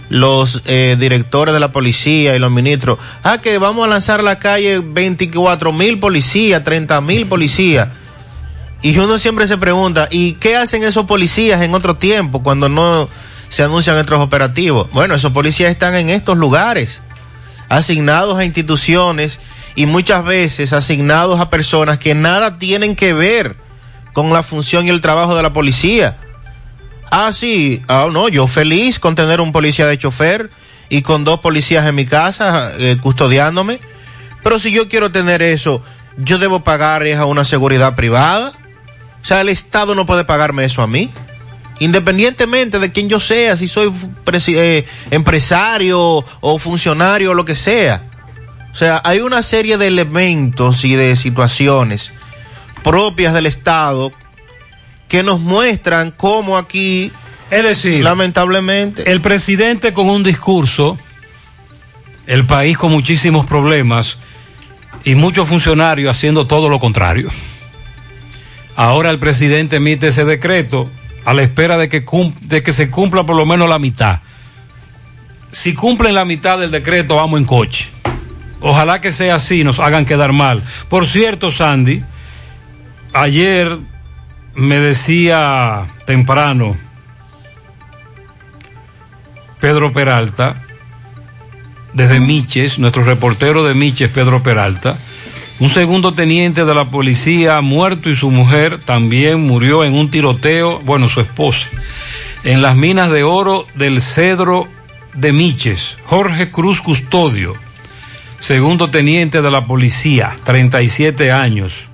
los eh, directores de la policía y los ministros, ah, que vamos a lanzar a la calle 24 mil policías, 30 mil policías. Y uno siempre se pregunta, ¿y qué hacen esos policías en otro tiempo cuando no se anuncian estos operativos? Bueno, esos policías están en estos lugares, asignados a instituciones y muchas veces asignados a personas que nada tienen que ver con la función y el trabajo de la policía. Ah, sí, ah, no, yo feliz con tener un policía de chofer y con dos policías en mi casa eh, custodiándome. Pero si yo quiero tener eso, yo debo pagar a una seguridad privada. O sea, el Estado no puede pagarme eso a mí. Independientemente de quién yo sea, si soy eh, empresario o funcionario o lo que sea. O sea, hay una serie de elementos y de situaciones propias del Estado que nos muestran cómo aquí, es decir, lamentablemente, el presidente con un discurso, el país con muchísimos problemas y muchos funcionarios haciendo todo lo contrario. Ahora el presidente emite ese decreto a la espera de que, de que se cumpla por lo menos la mitad. Si cumplen la mitad del decreto, vamos en coche. Ojalá que sea así, nos hagan quedar mal. Por cierto, Sandy, ayer me decía temprano Pedro Peralta, desde Miches, nuestro reportero de Miches, Pedro Peralta, un segundo teniente de la policía muerto y su mujer también murió en un tiroteo, bueno, su esposa, en las minas de oro del Cedro de Miches, Jorge Cruz Custodio, segundo teniente de la policía, 37 años,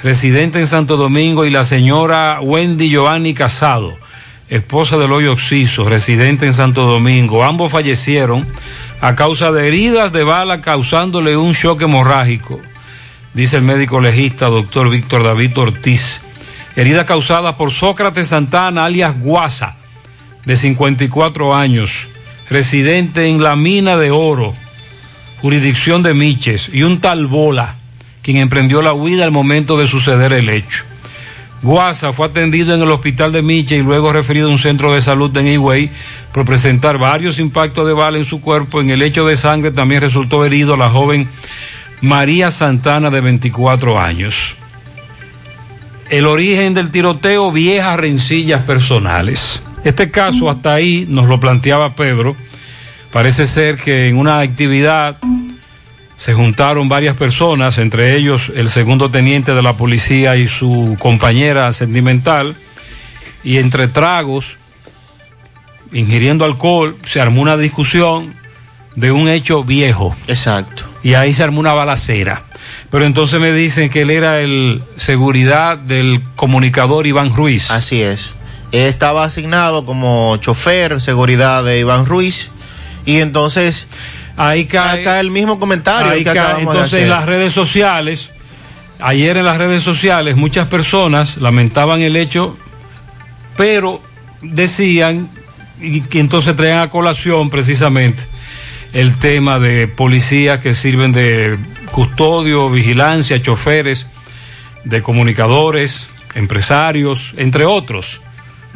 residente en Santo Domingo, y la señora Wendy Giovanni Casado, esposa del hoyo Oxiso, residente en Santo Domingo. Ambos fallecieron a causa de heridas de bala causándole un shock hemorrágico, dice el médico legista doctor Víctor David Ortiz. Heridas causadas por Sócrates Santana, alias Guasa, de 54 años, residente en la mina de oro, jurisdicción de Miches, y un tal Bola, quien emprendió la huida al momento de suceder el hecho. Guasa fue atendido en el hospital de Miche y luego referido a un centro de salud en Higüey por presentar varios impactos de bala en su cuerpo. En el hecho de sangre también resultó herido la joven María Santana de 24 años. El origen del tiroteo, viejas rencillas personales. Este caso hasta ahí nos lo planteaba Pedro. Parece ser que en una actividad se juntaron varias personas, entre ellos el segundo teniente de la policía y su compañera sentimental, y entre tragos, ingiriendo alcohol, se armó una discusión de un hecho viejo. Exacto. Y ahí se armó una balacera. Pero entonces me dicen que él era el seguridad del comunicador Iván Ruiz. Así es. Estaba asignado como chofer, seguridad de Iván Ruiz. Y entonces, ahí cae, acá el mismo comentario. ahí que cae. acabamos de Entonces en las redes sociales, ayer en las redes sociales, muchas personas lamentaban el hecho, pero decían, y que entonces traían a colación precisamente el tema de policías que sirven de custodio, vigilancia, choferes, de comunicadores, empresarios, entre otros,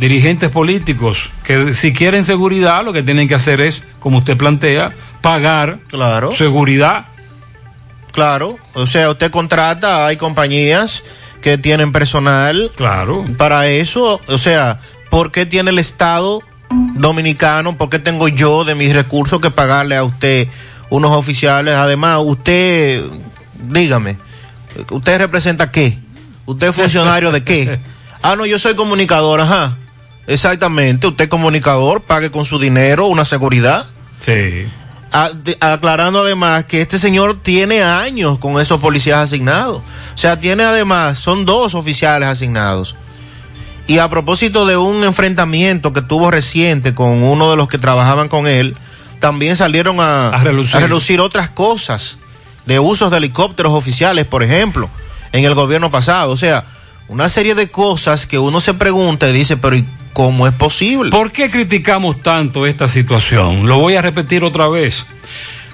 dirigentes políticos, que si quieren seguridad lo que tienen que hacer es, como usted plantea, pagar Claro. seguridad. Claro, o sea, usted contrata, hay compañías que tienen personal. Claro. Para eso, o sea, ¿por qué tiene el Estado dominicano? ¿Por qué tengo yo de mis recursos que pagarle a usted unos oficiales? Además, usted, dígame, ¿usted representa qué? ¿Usted es funcionario de qué? Ah, no, yo soy comunicador, ajá. Exactamente, usted comunicador, pague con su dinero una seguridad. Sí. A- de- aclarando además que este señor tiene años con esos policías asignados. O sea, tiene además, son dos oficiales asignados. Y a propósito de un enfrentamiento que tuvo reciente con uno de los que trabajaban con él, también salieron a, A relucir. relucir otras cosas de usos de helicópteros oficiales, por ejemplo, en el gobierno pasado. O sea, una serie de cosas que uno se pregunta y dice, pero ¿y cómo es posible? ¿Por qué criticamos tanto esta situación? Lo voy a repetir otra vez.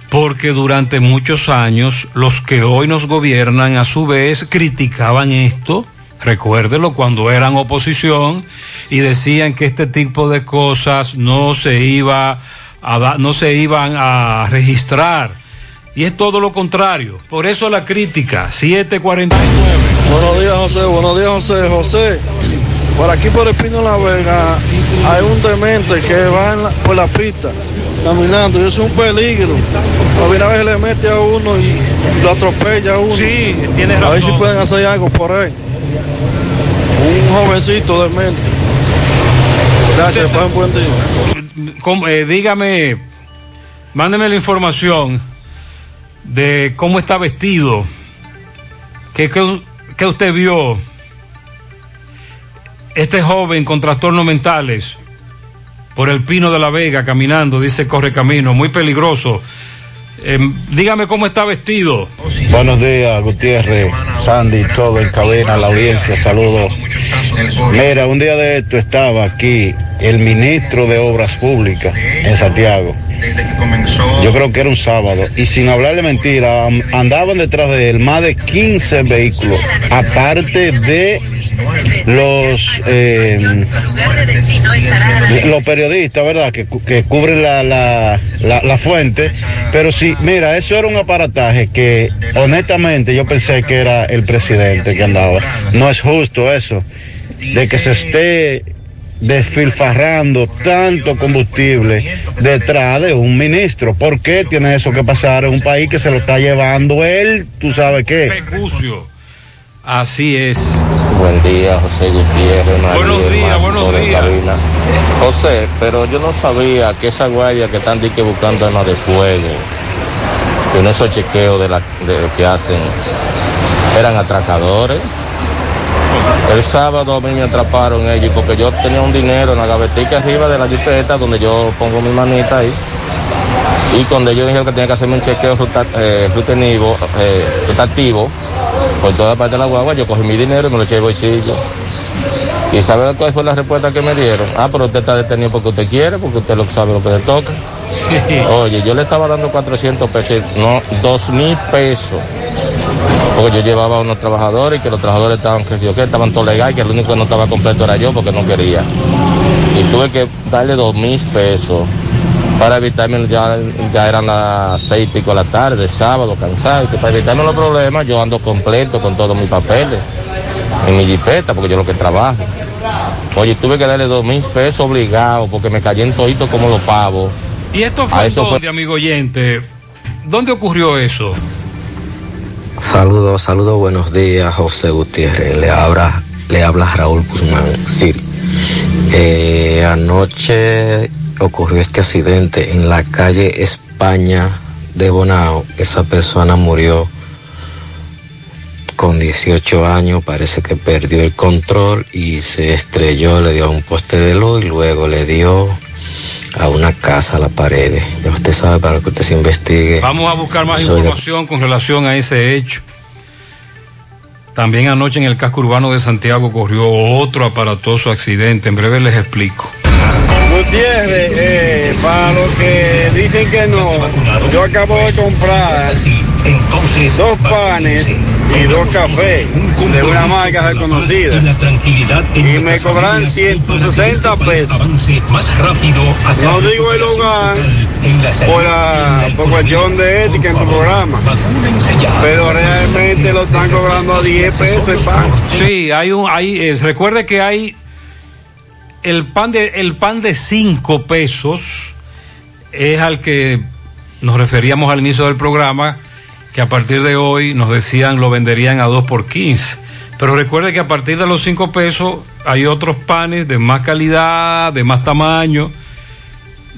Porque durante muchos años los que hoy nos gobiernan a su vez criticaban esto, recuérdelo, cuando eran oposición y decían que este tipo de cosas no se iba a da- no se iban a registrar. Y es todo lo contrario. Por eso la crítica, 749. Buenos días, José. Buenos días, José. José, por aquí por Espino La Vega hay un demente que va en la- por la pista caminando y eso es un peligro. A vez le mete a uno y lo atropella a uno. Sí, tienes A ver si razón. pueden hacer algo por él. Un jovencito demente. Gracias, pasen buen día. ¿Cómo, eh, dígame, mándeme la información de cómo está vestido. ¿Qué, qué, qué usted vio? Este joven con trastornos mentales por el Pino de la Vega caminando, dice Corre Camino, muy peligroso. Em, dígame cómo está vestido. Buenos días, Gutiérrez, Sandy, todo en cabina, la audiencia, saludos. Mira, un día de esto estaba aquí el ministro de Obras Públicas en Santiago. Yo creo que era un sábado. Y sin hablarle mentira, andaban detrás de él más de 15 vehículos, aparte de los eh, los periodistas, ¿verdad? Que, que cubren la, la, la, la fuente. Pero sí, mira, eso era un aparataje que honestamente yo pensé que era el presidente que andaba. No es justo eso, de que se esté desfilfarrando tanto combustible detrás de un ministro. ¿Por qué tiene eso que pasar en un país que se lo está llevando él? ¿Tú sabes qué? Pecucio. Así es. Buen día, José Gutiérrez. María, Buenos días, buenos en días. José, pero yo no sabía que esa guardia que están dique buscando armas de fuego, que en esos chequeos de la, de- que hacen, eran atracadores. El sábado a mí me atraparon ellos porque yo tenía un dinero en la gavetica arriba de la jipeta donde yo pongo mi manita ahí. Y cuando ellos dijeron que tenía que hacerme un chequeo eh, rutenivo, eh, rotativo por toda parte de la guagua, yo cogí mi dinero y me lo eché al bolsillo. ¿Y sabe cuál fue la respuesta que me dieron? Ah, pero usted está detenido porque usted quiere, porque usted lo sabe lo que le toca. Oye, yo le estaba dando 400 pesos, no, 2 mil pesos. Porque yo llevaba a unos trabajadores y que los trabajadores estaban, que yo qué, estaban todos legales, que el único que no estaba completo era yo porque no quería. Y tuve que darle 2 mil pesos para evitarme, ya, ya eran las seis y pico de la tarde, sábado, cansado, que para evitarme los problemas yo ando completo con todos mis papeles en mi jipeta, porque yo lo que trabajo. Oye, tuve que darle dos mil pesos obligado porque me cayó en todito como los pavos. ¿Y esto fue en eso fue- dónde, amigo oyente? ¿Dónde ocurrió eso? Saludos, saludos, buenos días, José Gutiérrez. Le habla, le habla Raúl Guzmán, Siri. Eh, anoche ocurrió este accidente en la calle España de Bonao. Esa persona murió con 18 años parece que perdió el control y se estrelló, le dio un poste de luz y luego le dio a una casa a la pared. Ya usted sabe para que usted se investigue. Vamos a buscar más Soy la- información con relación a ese hecho. También anoche en el casco urbano de Santiago ocurrió otro aparatoso accidente. En breve les explico. Gutiérrez, eh, para los que dicen que no, yo acabo de comprar dos panes y dos cafés de una marca reconocida y me cobran 160 pesos. No digo el lugar por, por cuestión de ética en tu programa, pero realmente lo están cobrando a 10 pesos el pan. Sí, hay un, hay, eh, recuerde que hay el pan de, el pan de 5 pesos es al que nos referíamos al inicio del programa, que a partir de hoy nos decían lo venderían a 2 por 15. Pero recuerde que a partir de los 5 pesos hay otros panes de más calidad, de más tamaño,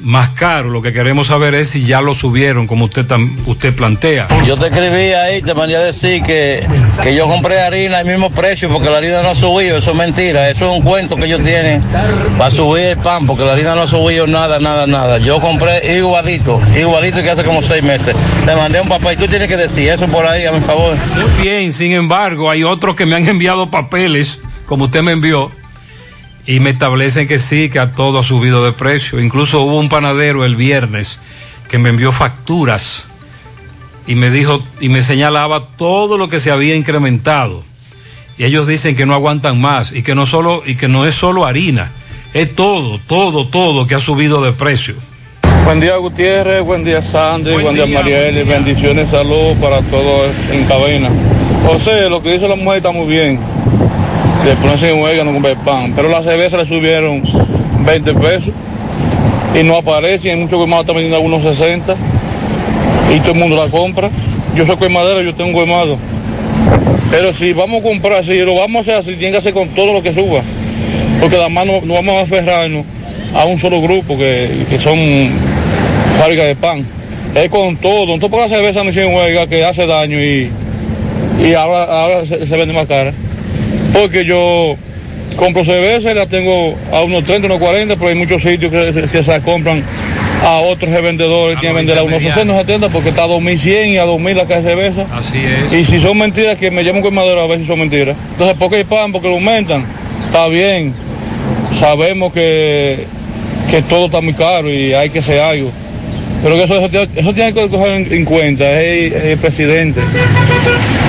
más caro. Lo que queremos saber es si ya lo subieron, como usted, tam- usted plantea. Yo te escribí ahí, te mandé a decir que, que yo compré harina al mismo precio porque la harina no ha subido. Eso es mentira, eso es un cuento que ellos tienen para subir el pan porque la harina no ha subido nada, nada, nada. Yo compré igualito, igualito que hace como seis meses. Te mandé un papel y tú tienes que decir eso por ahí, a mi favor. Muy bien, sin embargo, hay otros que me han enviado papeles, como usted me envió, y me establecen que sí, que a todo ha subido de precio. Incluso hubo un panadero el viernes que me envió facturas y me dijo y me señalaba todo lo que se había incrementado. Y ellos dicen que no aguantan más y que no solo y que no es solo harina, es todo, todo, todo que ha subido de precio. Buen día Gutiérrez, buen día Sandy, buen, día, Mariel, bendiciones, salud para todos en cabina. José, lo que dice la mujer está muy bien, de ponerse en huelga no comprar pan, pero la cerveza le subieron 20 pesos y no aparece, y hay muchos colmados están vendiendo a unos 60 y todo el mundo la compra. Yo soy colmadero, yo tengo colmado. Pero si vamos a comprar, si lo vamos a hacer así, tiene que hacer con todo lo que suba. Porque además no, no vamos a aferrarnos a un solo grupo que, que son fábricas de pan. Es con todo. Entonces, por la cerveza no hicieron huelga que hace daño y, y ahora, ahora se, se vende más cara. Porque yo compro cerveza y la tengo a unos 30, unos 40, pero hay muchos sitios que, que se la compran a otros revendedores, tienen que vender a unos 60, unos 70, porque está a 2100 y a 2000 la caja de cerveza. Así es. Y si son mentiras, que me llamen con madera a ver si son mentiras. Entonces, ¿por qué hay pan? Porque lo aumentan. Está bien. Sabemos que, que todo está muy caro y hay que hacer algo. Pero que eso, eso, tiene- eso tiene que coger en, en cuenta es el, el presidente.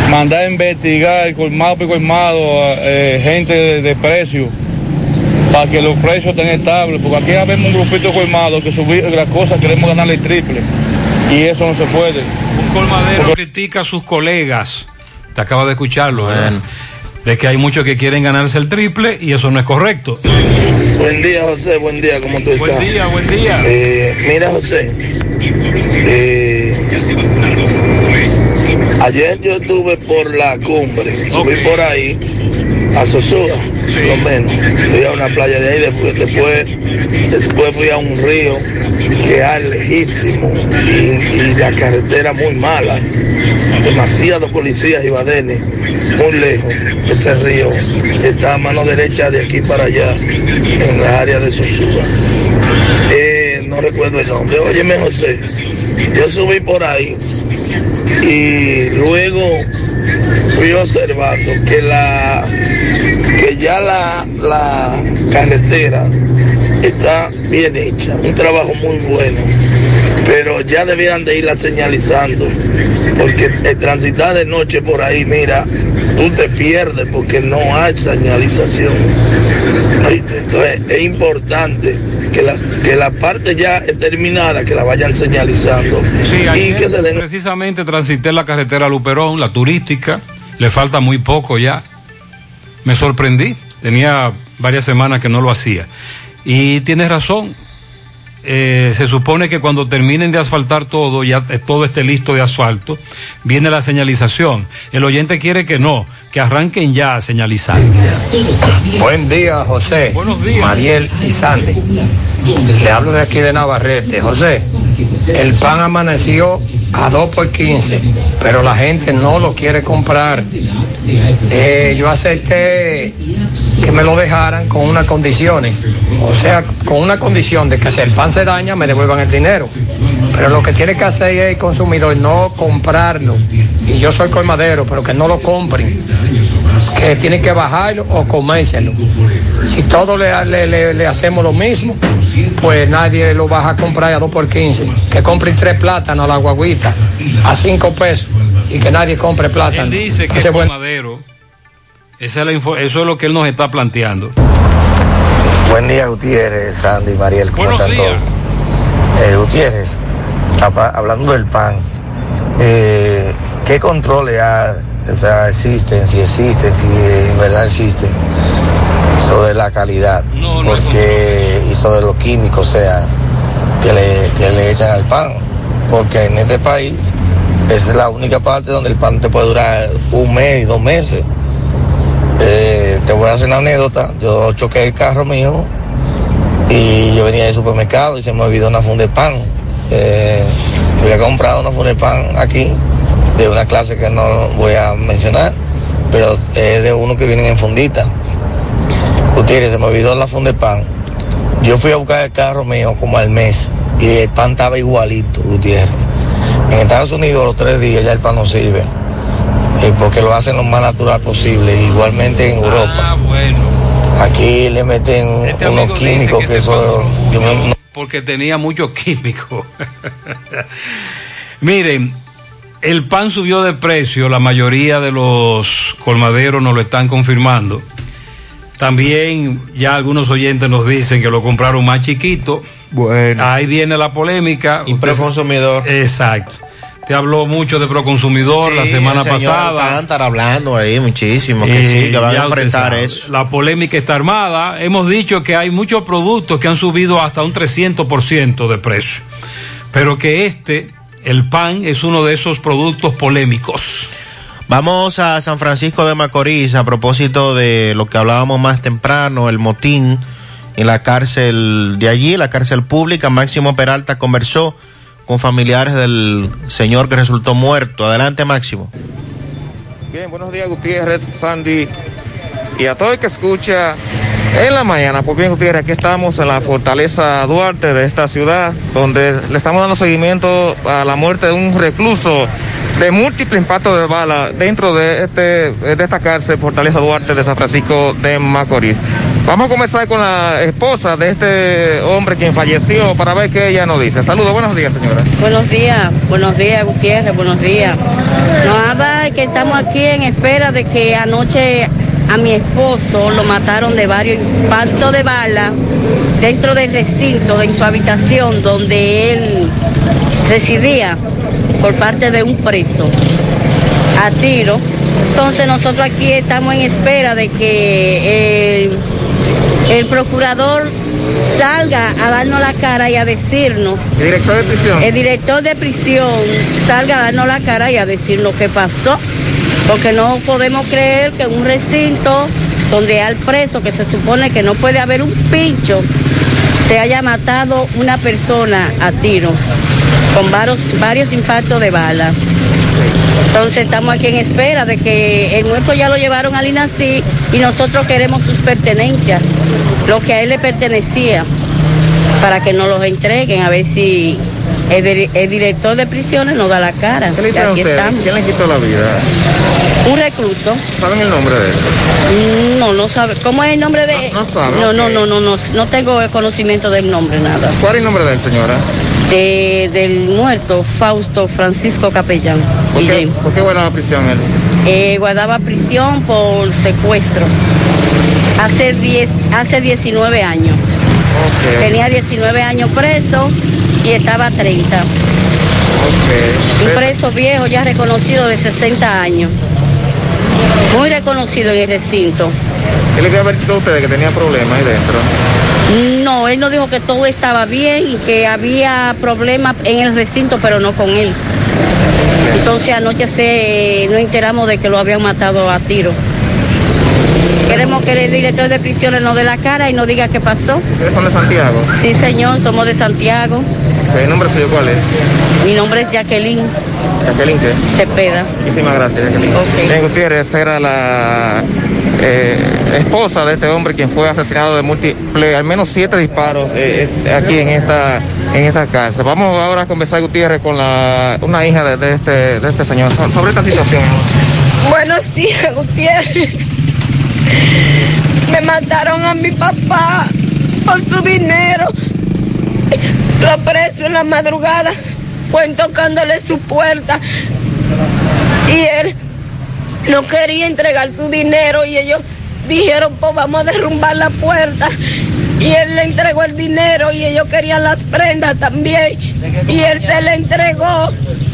Mandar a investigar colmado por colmado, eh, gente de, de precio, para que los precios estén estables. Porque aquí habemos un grupito colmado que subir las cosas queremos ganarle el triple. Y eso no se puede. Un colmadero critica a sus colegas. Te acaba de escucharlo, ¿verdad? De que hay muchos que quieren ganarse el triple y eso no es correcto. Buen día, José, buen día, ¿cómo tú estás? Buen día, buen día. Eh, mira, José, eh, ayer yo estuve por la cumbre, subí por ahí, a Sosúa, por lo menos. Fui a una playa de ahí, después, después, después fui a un río que es lejísimo y, y la carretera muy mala. Demasiados policías y badenes, muy lejos. Ese río está a mano derecha de aquí para allá, en la área de Sosúa. Eh, no recuerdo el nombre. Óyeme, José, yo subí por ahí y luego fui observando que la que ya la, la carretera está bien hecha, un trabajo muy bueno, pero ya debieran de irla señalizando, porque el transitar de noche por ahí, mira, tú te pierdes porque no hay señalización. Entonces es importante que la, que la parte ya terminada, que la vayan señalizando. Sí, y que se den precisamente transité la carretera Luperón, la turística, le falta muy poco ya. Me sorprendí, tenía varias semanas que no lo hacía. Y tienes razón, eh, se supone que cuando terminen de asfaltar todo, ya eh, todo esté listo de asfalto, viene la señalización. El oyente quiere que no, que arranquen ya a señalizar. Buen día, José. Buenos días. Mariel y Sandy. Le hablo de aquí de Navarrete. José, El pan amaneció a 2 por 15, pero la gente no lo quiere comprar. Eh, yo acepté que me lo dejaran con unas condiciones. O sea, con una condición de que si el pan se daña, me devuelvan el dinero. Pero lo que tiene que hacer el consumidor es no comprarlo. Y yo soy colmadero, pero que no lo compren. Que tienen que bajarlo o comérselo. Si todos le, le- le- le hacemos lo mismo, pues nadie lo va a comprar a 2 por 15. Que compren tres plátanos a la guaguita a 5 pesos y que nadie compre plátano. Él dice que es Ese buen- colmadero. Esa es la info- eso es lo que él nos está planteando. Buen día, Gutiérrez, Sandy, Mariel, ¿cómo Buenos están todos? Eh, Gutiérrez, hablando del pan, eh, ¿qué controles o sea, existen, si existen, si en verdad existen, sobre la calidad? Porque, y sobre los químicos, o sea, que le, que le echan al pan. Porque en este país es la única parte donde el pan te puede durar un mes y dos meses. Eh, te voy a hacer una anécdota. Yo choqué el carro mío y yo venía del supermercado y se me olvidó una funda de pan. Eh, había comprado una funda de pan aquí de una clase que no voy a mencionar, pero es de uno que vienen en fundita. Gutiérrez, se me olvidó la funda de pan. Yo fui a buscar el carro mío como al mes y el pan estaba igualito, Gutiérrez. En Estados Unidos los tres días ya el pan no sirve. eh, porque lo hacen lo más natural posible. Igualmente en Europa. Ah, bueno. Aquí le meten Este unos químicos que que, eso. yo me- no- porque tenía mucho químico. Miren, el pan subió de precio, la mayoría de los colmaderos nos lo están confirmando. También ya algunos oyentes nos dicen que lo compraron más chiquito. Bueno. Ahí viene la polémica. Y Proconsumidor. Exacto. Te habló mucho de Proconsumidor la Sí, semana el señor pasada. Alcántara hablando ahí muchísimo, que Eh, sí, que van a enfrentar eso. La polémica está armada. Hemos dicho que hay muchos productos que han subido hasta un 300% de precio. Pero que este, el pan, es uno de esos productos polémicos. Vamos a San Francisco de Macorís a propósito de lo que hablábamos más temprano, el motín en la cárcel de allí, la cárcel pública. Máximo Peralta conversó con familiares del señor que resultó muerto. Adelante, Máximo. Bien, buenos días Gutiérrez, Sandy y a todo el que escucha en la mañana. Pues bien Gutiérrez, aquí estamos en la fortaleza Duarte de esta ciudad, donde le estamos dando seguimiento a la muerte de un recluso de múltiple impacto de bala dentro de, este, de esta cárcel Fortaleza Duarte de San Francisco de Macorís. Vamos a comenzar con la esposa de este hombre quien falleció para ver qué ella nos dice. Saludos, buenos días señora. Buenos días, buenos días Gutiérrez, buenos días. Nada, que estamos aquí en espera de que anoche a mi esposo lo mataron de varios impactos de bala dentro del recinto, en su habitación donde él residía por parte de un preso a tiro. Entonces nosotros aquí estamos en espera de que el procurador salga a darnos la cara y a decirnos El director de prisión. el director de prisión salga a darnos la cara y a decirnos qué pasó, porque no podemos creer que en un recinto donde hay preso, que se supone que no puede haber un pincho, se haya matado una persona a tiro, con varios, varios impactos de bala. Entonces estamos aquí en espera de que el muerto ya lo llevaron al INACI y nosotros queremos sus pertenencias, lo que a él le pertenecía, para que nos los entreguen, a ver si el, dir- el director de prisiones nos da la cara. ¿Qué le hicieron aquí estamos. ¿Quién le quitó la vida? Un recluso. ¿Saben el nombre de él? No, no sabe. ¿Cómo es el nombre de No, no sabe, No, ok. no, no, no, no, no tengo el conocimiento del nombre, nada. ¿Cuál es el nombre de él, señora? De- del muerto, Fausto Francisco Capellán. ¿Por qué. ¿por qué guarda la prisión él? Eh, guardaba prisión por secuestro. Hace, 10, hace 19 años. Tenía 19 años preso y estaba 30. Un preso viejo ya reconocido de 60 años. Muy reconocido en el recinto. ¿Qué le había advertido a ustedes que tenía problemas ahí dentro? No, él nos dijo que todo estaba bien y que había problemas en el recinto, pero no con él. Entonces anoche se, nos enteramos de que lo habían matado a tiro. Queremos que el director de prisiones nos dé la cara y nos diga qué pasó. ¿Ustedes son de Santiago? Sí, señor, somos de Santiago. ¿El nombre suyo cuál es? Mi nombre es Jacqueline Jacqueline, ¿qué? Cepeda. Muchísimas gracias, Jacqueline. Bien, Gutiérrez era la eh, esposa de este hombre quien fue asesinado de múltiples, al menos siete disparos eh, aquí en esta en esta casa. Vamos ahora a conversar, Gutiérrez, con la, una hija de, de este, de este señor so- sobre esta situación. Buenos días, Gutiérrez. Me mataron a mi papá por su dinero. Lo preso en la madrugada. Fue tocándole su puerta. Y él no quería entregar su dinero y ellos dijeron, pues vamos a derrumbar la puerta. Y él le entregó el dinero y ellos querían las prendas también. Y él se le entregó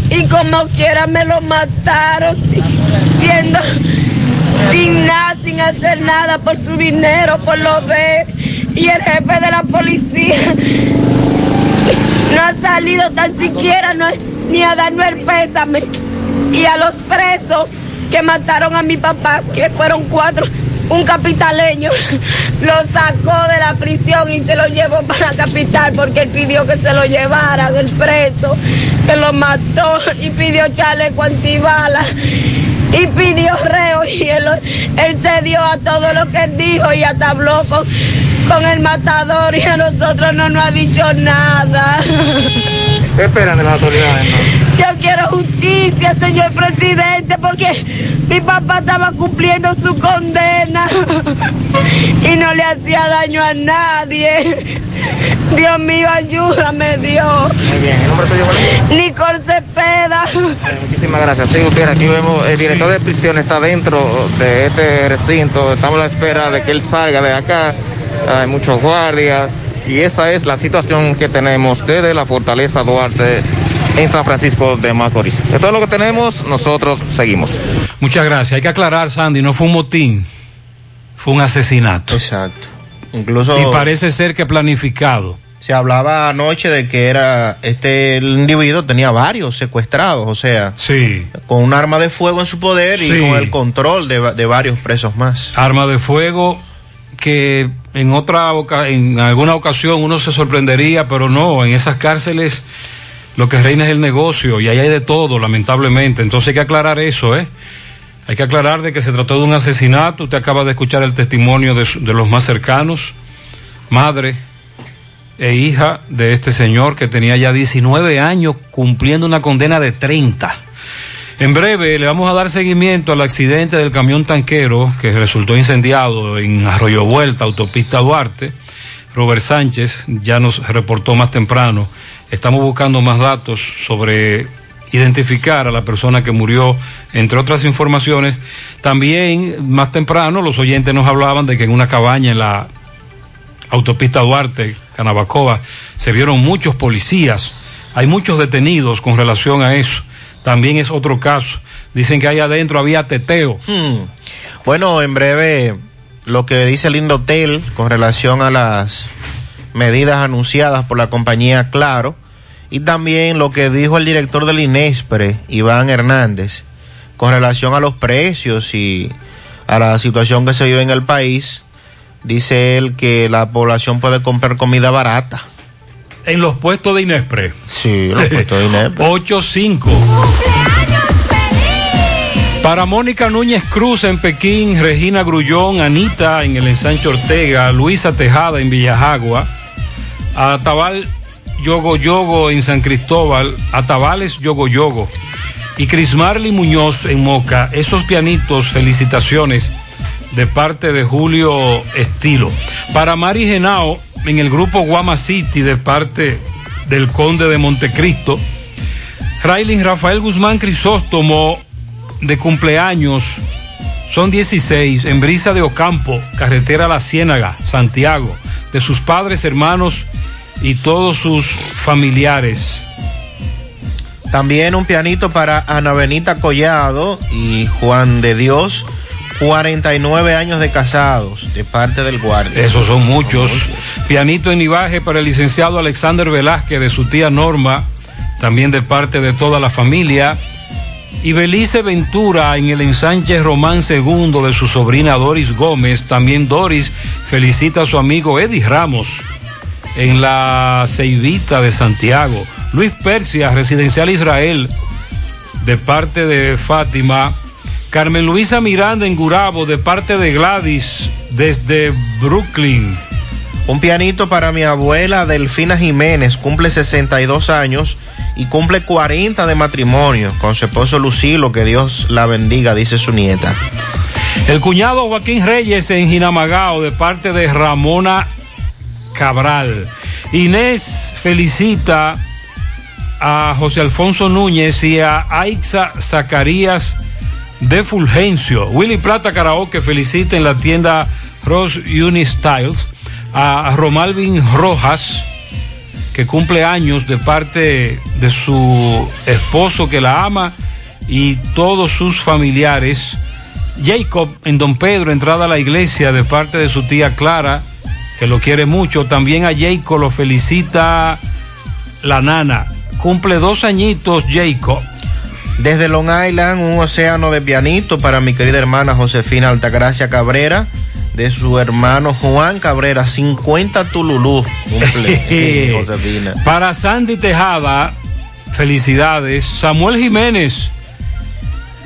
y como quiera me lo mataron, si- siendo sin nada, sin hacer nada por su dinero, por lo ver. Y el jefe de la policía no ha salido tan siquiera no- ni a darnos el pésame. Y a los presos que mataron a mi papá, que fueron cuatro, un capitaleño, lo sacó de la prisión y se lo llevó para la capital porque él pidió que se lo llevaran, el preso, que lo mató y pidió chaleco antibalas y pidió reo y él, él cedió a todo lo que él dijo y hasta con el matador y a nosotros no nos ha dicho nada. ¿Qué esperan de las autoridades? no? Yo quiero justicia, señor presidente, porque mi papá estaba cumpliendo su condena y no le hacía daño a nadie. Dios mío, ayúdame, Dios. Muy bien, ¿el nombre tuyo cuál es? Nicole Cepeda. Muchísimas gracias. Sí, Gutiérrez, aquí vemos el director de prisión está dentro de este recinto. Estamos a la espera de que él salga de acá. Hay muchos guardias. Y esa es la situación que tenemos desde la Fortaleza Duarte en San Francisco de Macorís. De todo lo que tenemos, nosotros seguimos. Muchas gracias. Hay que aclarar, Sandy, no fue un motín, fue un asesinato. Exacto. Incluso Y parece ser que planificado. se hablaba anoche de que era este el individuo tenía varios secuestrados, o sea, sí. con un arma de fuego en su poder Sí. y con el control de, de varios presos más. Arma de fuego que en otra en alguna ocasión uno se sorprendería, pero no, en esas cárceles lo que reina es el negocio y ahí hay de todo, lamentablemente. Entonces hay que aclarar eso, ¿eh? Hay que aclarar de que se trató de un asesinato. Usted acaba de escuchar el testimonio de, de los más cercanos, madre e hija de este señor que tenía ya 19 años cumpliendo una condena de 30. En breve le vamos a dar seguimiento al accidente del camión tanquero que resultó incendiado en Arroyo Vuelta, autopista Duarte. Robert Sánchez ya nos reportó más temprano. Estamos buscando más datos sobre identificar a la persona que murió, entre otras informaciones. También más temprano los oyentes nos hablaban de que en una cabaña en la autopista Duarte, Canabacoa, se vieron muchos policías. Hay muchos detenidos con relación a eso. También es otro caso. Dicen que ahí adentro había teteo. Hmm. Bueno, en breve lo que dice el Indotel con relación a las medidas anunciadas por la compañía Claro y también lo que dijo el director del INESPRE, Iván Hernández, con relación a los precios y a la situación que se vive en el país. Dice él que la población puede comprar comida barata. En los puestos de Inespre. Sí, en los puestos de Inespre. 8-5. Para Mónica Núñez Cruz en Pekín, Regina Grullón, Anita en el ensanche Ortega, Luisa Tejada en Villajagua, Atabal Yogo Yogo en San Cristóbal, Atabales Yogo Yogo y Crismarly Muñoz en Moca. Esos pianitos, felicitaciones de parte de Julio Estilo. Para Mari Genao en el grupo Guama City de parte del Conde de Montecristo. Raylin Rafael Guzmán Crisóstomo de cumpleaños. Son 16 en Brisa de Ocampo, carretera La Ciénaga, Santiago, de sus padres, hermanos y todos sus familiares. También un pianito para Ana Benita Collado y Juan de Dios, 49 años de casados, de parte del guardia. Esos son muchos. Pianito en Ibaje para el licenciado Alexander Velázquez de su tía Norma, también de parte de toda la familia. Y Belice Ventura en el ensanche Román II de su sobrina Doris Gómez. También Doris felicita a su amigo Eddie Ramos en la Ceibita de Santiago. Luis Persia, Residencial Israel, de parte de Fátima. Carmen Luisa Miranda en Gurabo, de parte de Gladys, desde Brooklyn. Un pianito para mi abuela Delfina Jiménez, cumple 62 años y cumple 40 de matrimonio con su esposo Lucilo, que Dios la bendiga, dice su nieta. El cuñado Joaquín Reyes en Jinamagao, de parte de Ramona Cabral. Inés felicita a José Alfonso Núñez y a Aixa Zacarías de Fulgencio. Willy Plata Karaoke felicita en la tienda Ross Unistyles a Romalvin Rojas, que cumple años de parte de su esposo que la ama y todos sus familiares. Jacob en Don Pedro, entrada a la iglesia de parte de su tía Clara, que lo quiere mucho. También a Jacob lo felicita la nana. Cumple dos añitos Jacob. Desde Long Island, un océano de pianito para mi querida hermana Josefina Altagracia Cabrera, de su hermano Juan Cabrera, 50 Tululú. Cumple, Josefina. Para Sandy Tejada, felicidades. Samuel Jiménez,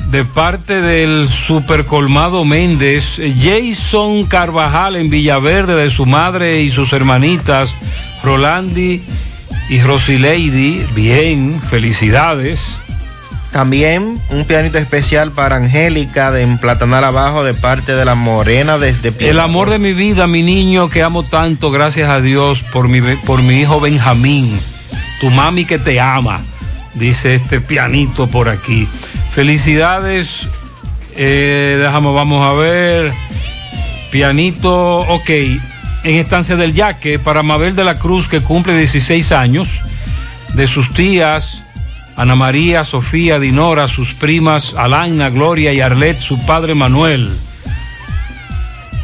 de parte del Super Colmado Méndez. Jason Carvajal en Villaverde, de su madre y sus hermanitas, Rolandi y Rosileidi. Bien, felicidades. También un pianito especial para Angélica de Emplatanar Abajo de parte de la Morena desde Pie- El amor de mi vida, mi niño que amo tanto, gracias a Dios por mi, por mi hijo Benjamín, tu mami que te ama, dice este pianito por aquí. Felicidades, eh, déjame, vamos a ver. Pianito, ok, en Estancia del Yaque para Mabel de la Cruz que cumple 16 años, de sus tías. Ana María, Sofía, Dinora, sus primas, Alana, Gloria y Arlet, su padre Manuel.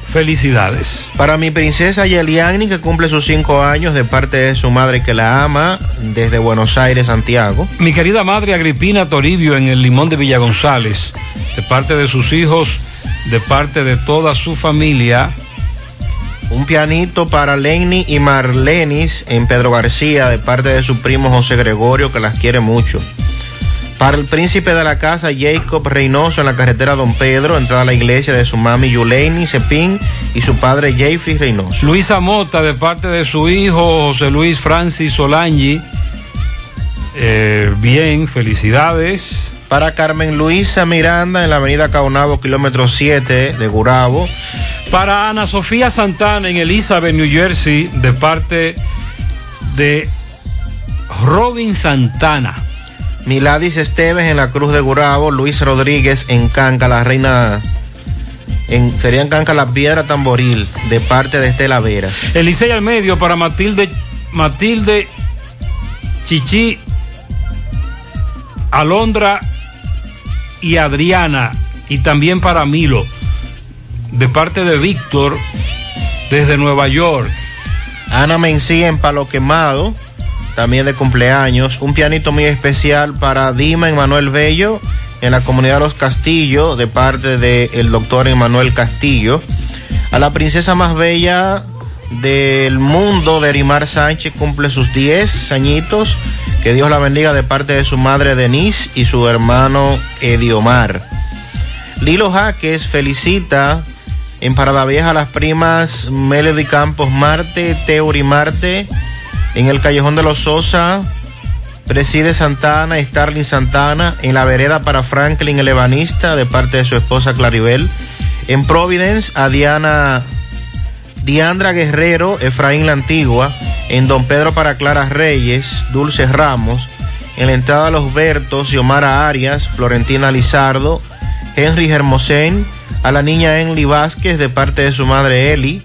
Felicidades. Para mi princesa Yeliani, que cumple sus cinco años de parte de su madre que la ama desde Buenos Aires, Santiago. Mi querida madre Agripina Toribio en el Limón de Villa González, de parte de sus hijos, de parte de toda su familia. Un pianito para Lenny y Marlenis en Pedro García de parte de su primo José Gregorio, que las quiere mucho. Para el príncipe de la casa, Jacob Reynoso en la carretera Don Pedro, entrada a la iglesia de su mami Yuleni Cepín y su padre Jeffrey Reynoso. Luisa Mota de parte de su hijo José Luis Francis Solangi. Eh, bien, felicidades. Para Carmen Luisa Miranda en la avenida Caonabo, kilómetro 7 de Gurabo. Para Ana Sofía Santana en Elizabeth, New Jersey, de parte de Robin Santana. Miladis Esteves en la Cruz de Gurabo, Luis Rodríguez en Canca, la reina. En, sería en Canca la Piedra Tamboril, de parte de Estela Veras. Elisei al medio para Matilde, Matilde Chichi, Alondra y Adriana, y también para Milo, de parte de Víctor, desde Nueva York. Ana Mencía en Palo Quemado, también de cumpleaños. Un pianito muy especial para Dima Emanuel Bello en la comunidad Los Castillos, de parte del doctor Emanuel Castillo. A la princesa más bella del mundo, de Erimar Sánchez, cumple sus 10 añitos. Que Dios la bendiga de parte de su madre Denise y su hermano Ediomar. Lilo Jaques felicita en Parada Vieja las primas Melody Campos Marte, Teuri Marte, en el Callejón de los Sosa, preside Santana, Starling Santana, en la vereda para Franklin el Ebanista, de parte de su esposa Claribel, en Providence a Diana, Diandra Guerrero, Efraín la Antigua, en Don Pedro para Clara Reyes, Dulce Ramos, en la entrada a Los Bertos, Xiomara Arias, Florentina Lizardo, Henry Hermosén, a la niña Enli Vázquez de parte de su madre Eli,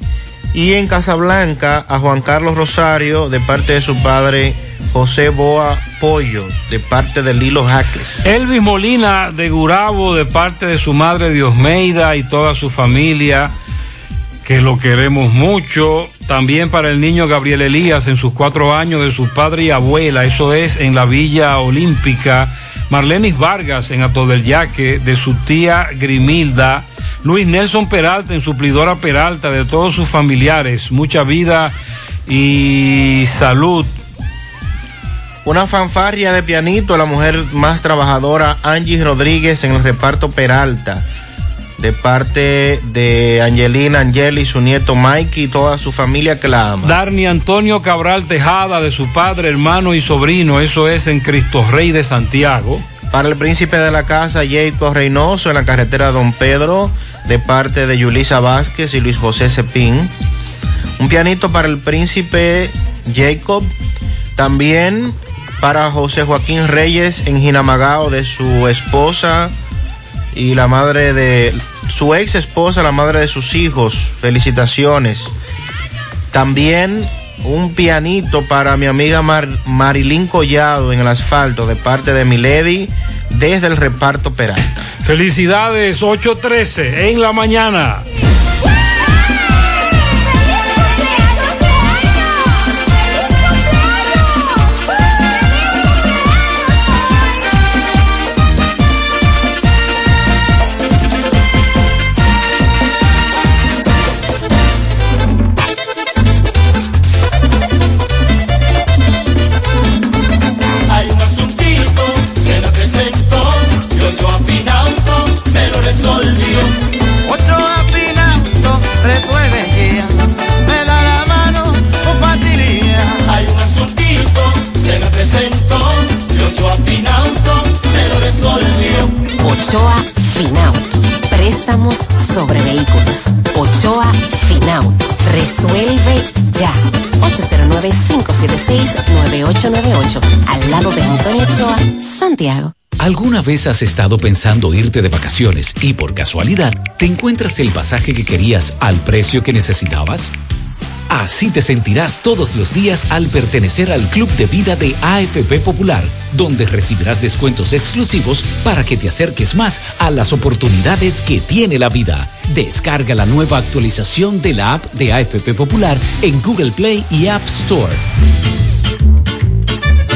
y en Casablanca a Juan Carlos Rosario de parte de su padre José Boa Pollo, de parte de Lilo Jaques. Elvis Molina de Gurabo, de parte de su madre Diosmeida y toda su familia, que lo queremos mucho. También para el niño Gabriel Elías en sus cuatro años de su padre y abuela, eso es en la Villa Olímpica. Marlenis Vargas en Ato del Yaque, de su tía Grimilda. Luis Nelson Peralta en suplidora Peralta, de todos sus familiares. Mucha vida y salud. Una fanfarria de pianito, la mujer más trabajadora, Angie Rodríguez, en el reparto Peralta, de parte de Angelina Angeli, su nieto Mike y toda su familia que la ama. Darni Antonio Cabral Tejada, de su padre, hermano y sobrino, eso es en Cristo Rey de Santiago. Para el príncipe de la casa, Jacob Reynoso, en la carretera Don Pedro, de parte de Yulisa Vázquez y Luis José Cepín. Un pianito para el príncipe Jacob, también para José Joaquín Reyes en Jinamagao, de su esposa y la madre de su ex esposa, la madre de sus hijos. Felicitaciones. También un pianito para mi amiga Mar Marilyn Collado en el asfalto de parte de Milady desde el reparto Peralta. Felicidades, 8.13 en la mañana. ¿Alguna vez has estado pensando irte de vacaciones y por casualidad te encuentras el pasaje que querías al precio que necesitabas? Así te sentirás todos los días al pertenecer al Club de Vida de AFP Popular, donde recibirás descuentos exclusivos para que te acerques más a las oportunidades que tiene la vida. Descarga la nueva actualización de la app de AFP Popular en Google Play y App Store.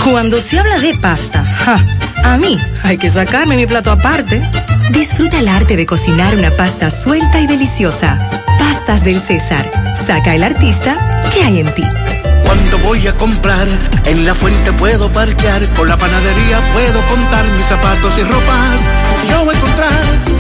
Cuando se habla de pasta, ¡ja! A mí hay que sacarme mi plato aparte. Disfruta el arte de cocinar una pasta suelta y deliciosa. Pastas del César. Saca el artista que hay en ti. Cuando voy a comprar, en la fuente puedo parquear, con la panadería puedo contar mis zapatos y ropas. Yo voy a encontrar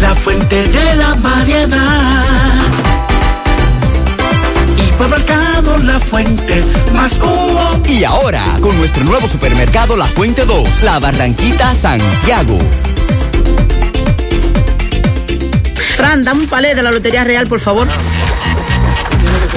La fuente de la variedad. Hipermercado La Fuente, más hubo. Y ahora, con nuestro nuevo supermercado La Fuente 2, La Barranquita, Santiago. Fran, dame un palé de la Lotería Real, por favor.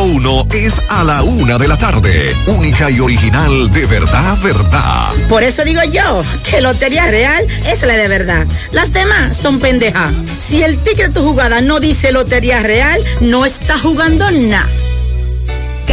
uno es a la una de la tarde. Única y original de verdad, verdad. Por eso digo yo que Lotería Real es la de verdad. Las demás son pendejas. Si el ticket de tu jugada no dice Lotería Real, no está jugando nada.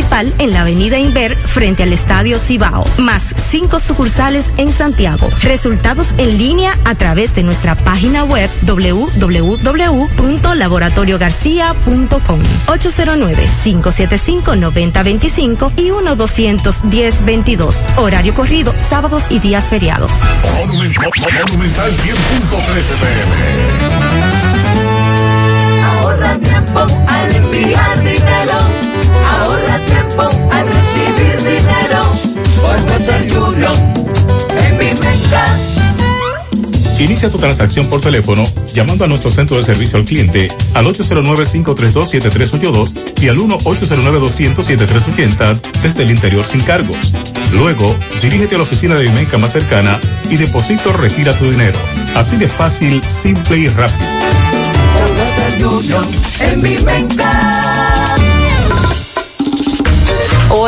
principal en la avenida Inver frente al Estadio Cibao, más cinco sucursales en Santiago. Resultados en línea a través de nuestra página web www.laboratoriogarcia.com 809-575-9025 y 1-210-22. Horario corrido, sábados y días feriados. Monumental 100.13 pm. Ahorra tiempo al enviar dinero. Ahorra tiempo al recibir dinero. Por Union. En mi. Inicia tu transacción por teléfono llamando a nuestro centro de servicio al cliente al 809-532-7382 y al 1-809-200-7380 desde el interior sin cargos. Luego, dirígete a la oficina de Vimenca más cercana y deposito retira tu dinero. Así de fácil, simple y rápido.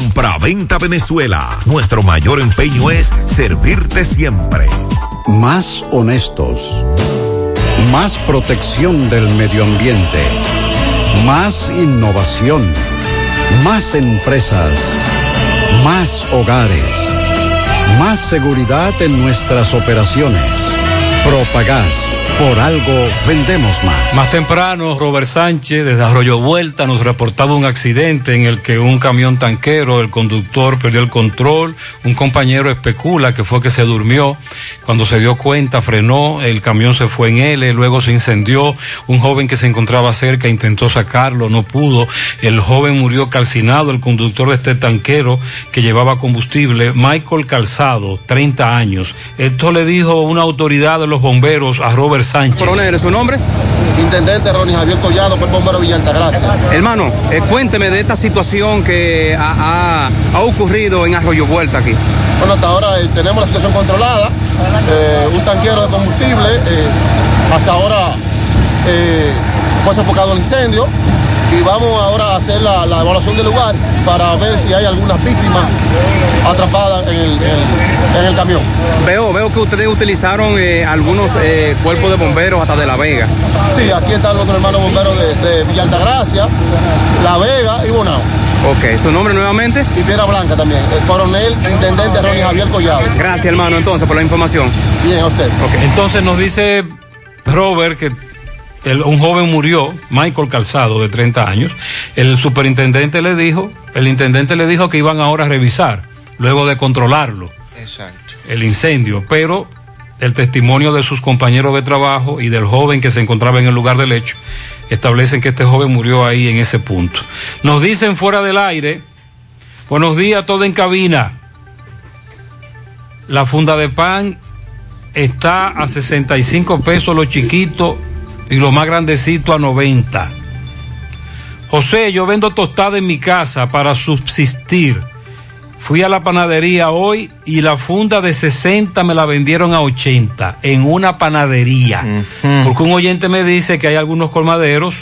Compra-venta Venezuela. Nuestro mayor empeño es servirte siempre. Más honestos. Más protección del medio ambiente. Más innovación. Más empresas. Más hogares. Más seguridad en nuestras operaciones. Propagás. Por algo vendemos más. Más temprano, Robert Sánchez, desde Arroyo Vuelta, nos reportaba un accidente en el que un camión tanquero, el conductor perdió el control, un compañero especula que fue que se durmió, cuando se dio cuenta frenó, el camión se fue en L, luego se incendió, un joven que se encontraba cerca intentó sacarlo, no pudo, el joven murió calcinado, el conductor de este tanquero que llevaba combustible, Michael Calzado, 30 años. Esto le dijo una autoridad de los bomberos a Robert Sánchez. Coronel, ¿su nombre? Intendente Ronnie Javier Collado, por bombero Villa Altagracia. Hermano, eh, cuénteme de esta situación que ha, ha- ha ocurrido en Arroyo Vuelta aquí. Bueno, hasta ahora eh, tenemos la situación controlada, eh, un tanquero de combustible, eh, hasta ahora eh, fue sofocado el incendio y vamos ahora a hacer la, la evaluación del lugar para ver si hay algunas víctimas atrapadas en el, en- en el camión. Veo, veo que ustedes utilizaron eh, algunos eh, cuerpos de bomberos hasta de La Vega. Sí, aquí están los hermanos bomberos de, de Villa Altagracia, La Vega y Bonao. Ok, ¿su nombre nuevamente? Y Piedra Blanca también, el coronel intendente Ronnie Javier Collado. Gracias, hermano, entonces, por la información. Bien, a usted. Entonces nos dice Robert que el- un joven murió, Michael Calzado, de 30 años. El superintendente le dijo, el intendente le dijo que iban ahora a revisar, luego de controlarlo, Exacto. el incendio, pero el testimonio de sus compañeros de trabajo y del joven que se encontraba en el lugar del hecho establecen que este joven murió ahí en ese punto. Nos dicen fuera del aire, buenos días, todo en cabina. La funda de pan está a 65 pesos lo chiquito y lo más grandecito a 90. José, yo vendo tostada en mi casa para subsistir. Fui a la panadería hoy y la funda de 60 me la vendieron a 80 en una panadería. Porque un oyente me dice que hay algunos colmaderos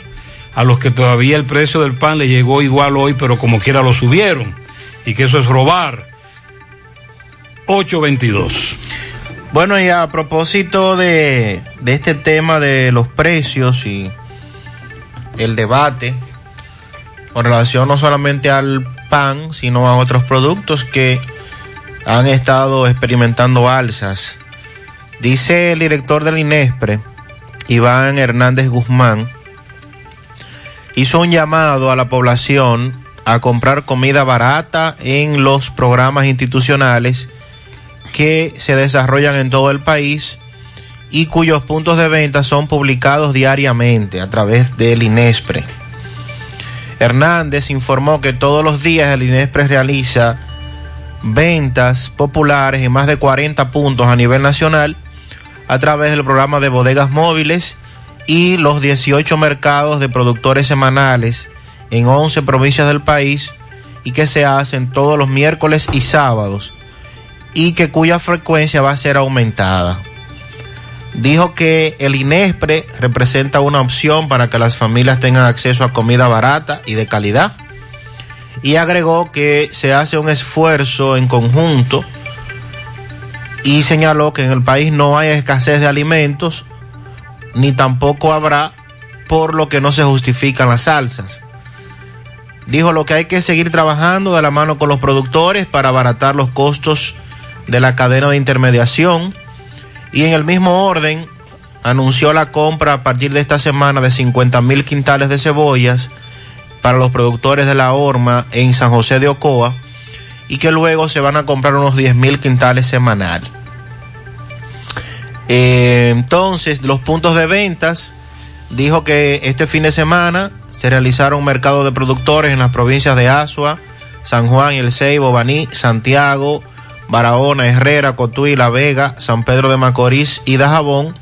a los que todavía el precio del pan le llegó igual hoy, pero como quiera lo subieron. Y que eso es robar. 822. Bueno, y a propósito de, de este tema de los precios y el debate con relación no solamente al pan, sino a otros productos que han estado experimentando alzas. Dice el director del INESPRE, Iván Hernández Guzmán, hizo un llamado a la población a comprar comida barata en los programas institucionales que se desarrollan en todo el país y cuyos puntos de venta son publicados diariamente a través del INESPRE. Hernández informó que todos los días el INESPRE realiza ventas populares en más de 40 puntos a nivel nacional a través del programa de bodegas móviles y los 18 mercados de productores semanales en 11 provincias del país y que se hacen todos los miércoles y sábados y que cuya frecuencia va a ser aumentada. Dijo que el INESPRE representa una opción para que las familias tengan acceso a comida barata y de calidad. Y agregó que se hace un esfuerzo en conjunto y señaló que en el país no hay escasez de alimentos, ni tampoco habrá, por lo que no se justifican las salsas. Dijo lo que hay que seguir trabajando de la mano con los productores para abaratar los costos de la cadena de intermediación y en el mismo orden anunció la compra a partir de esta semana de 50 mil quintales de cebollas para los productores de la horma en San José de Ocoa y que luego se van a comprar unos 10 mil quintales semanal. Eh, entonces, los puntos de ventas, dijo que este fin de semana se realizaron mercados de productores en las provincias de Asua, San Juan, El Ceibo, Baní, Santiago, Barahona, Herrera, Cotuí, La Vega, San Pedro de Macorís y Dajabón,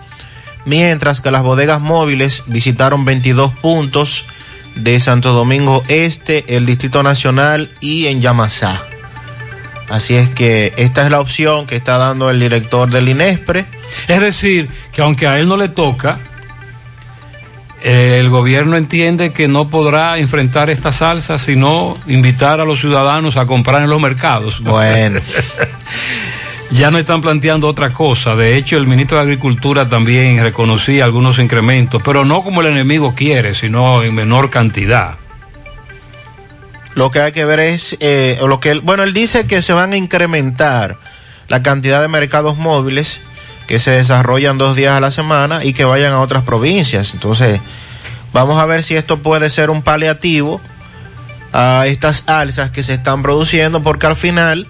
mientras que las bodegas móviles visitaron 22 puntos de Santo Domingo Este, el Distrito Nacional y en Yamasá. Así es que esta es la opción que está dando el director del INESPRE. Es decir, que aunque a él no le toca, el gobierno entiende que no podrá enfrentar esta salsa sino invitar a los ciudadanos a comprar en los mercados. Bueno. ya no están planteando otra cosa. De hecho, el ministro de Agricultura también reconocía algunos incrementos, pero no como el enemigo quiere, sino en menor cantidad. Lo que hay que ver es, eh, lo que él, bueno, él dice que se van a incrementar la cantidad de mercados móviles que se desarrollan dos días a la semana y que vayan a otras provincias. Entonces, vamos a ver si esto puede ser un paliativo a estas alzas que se están produciendo, porque al final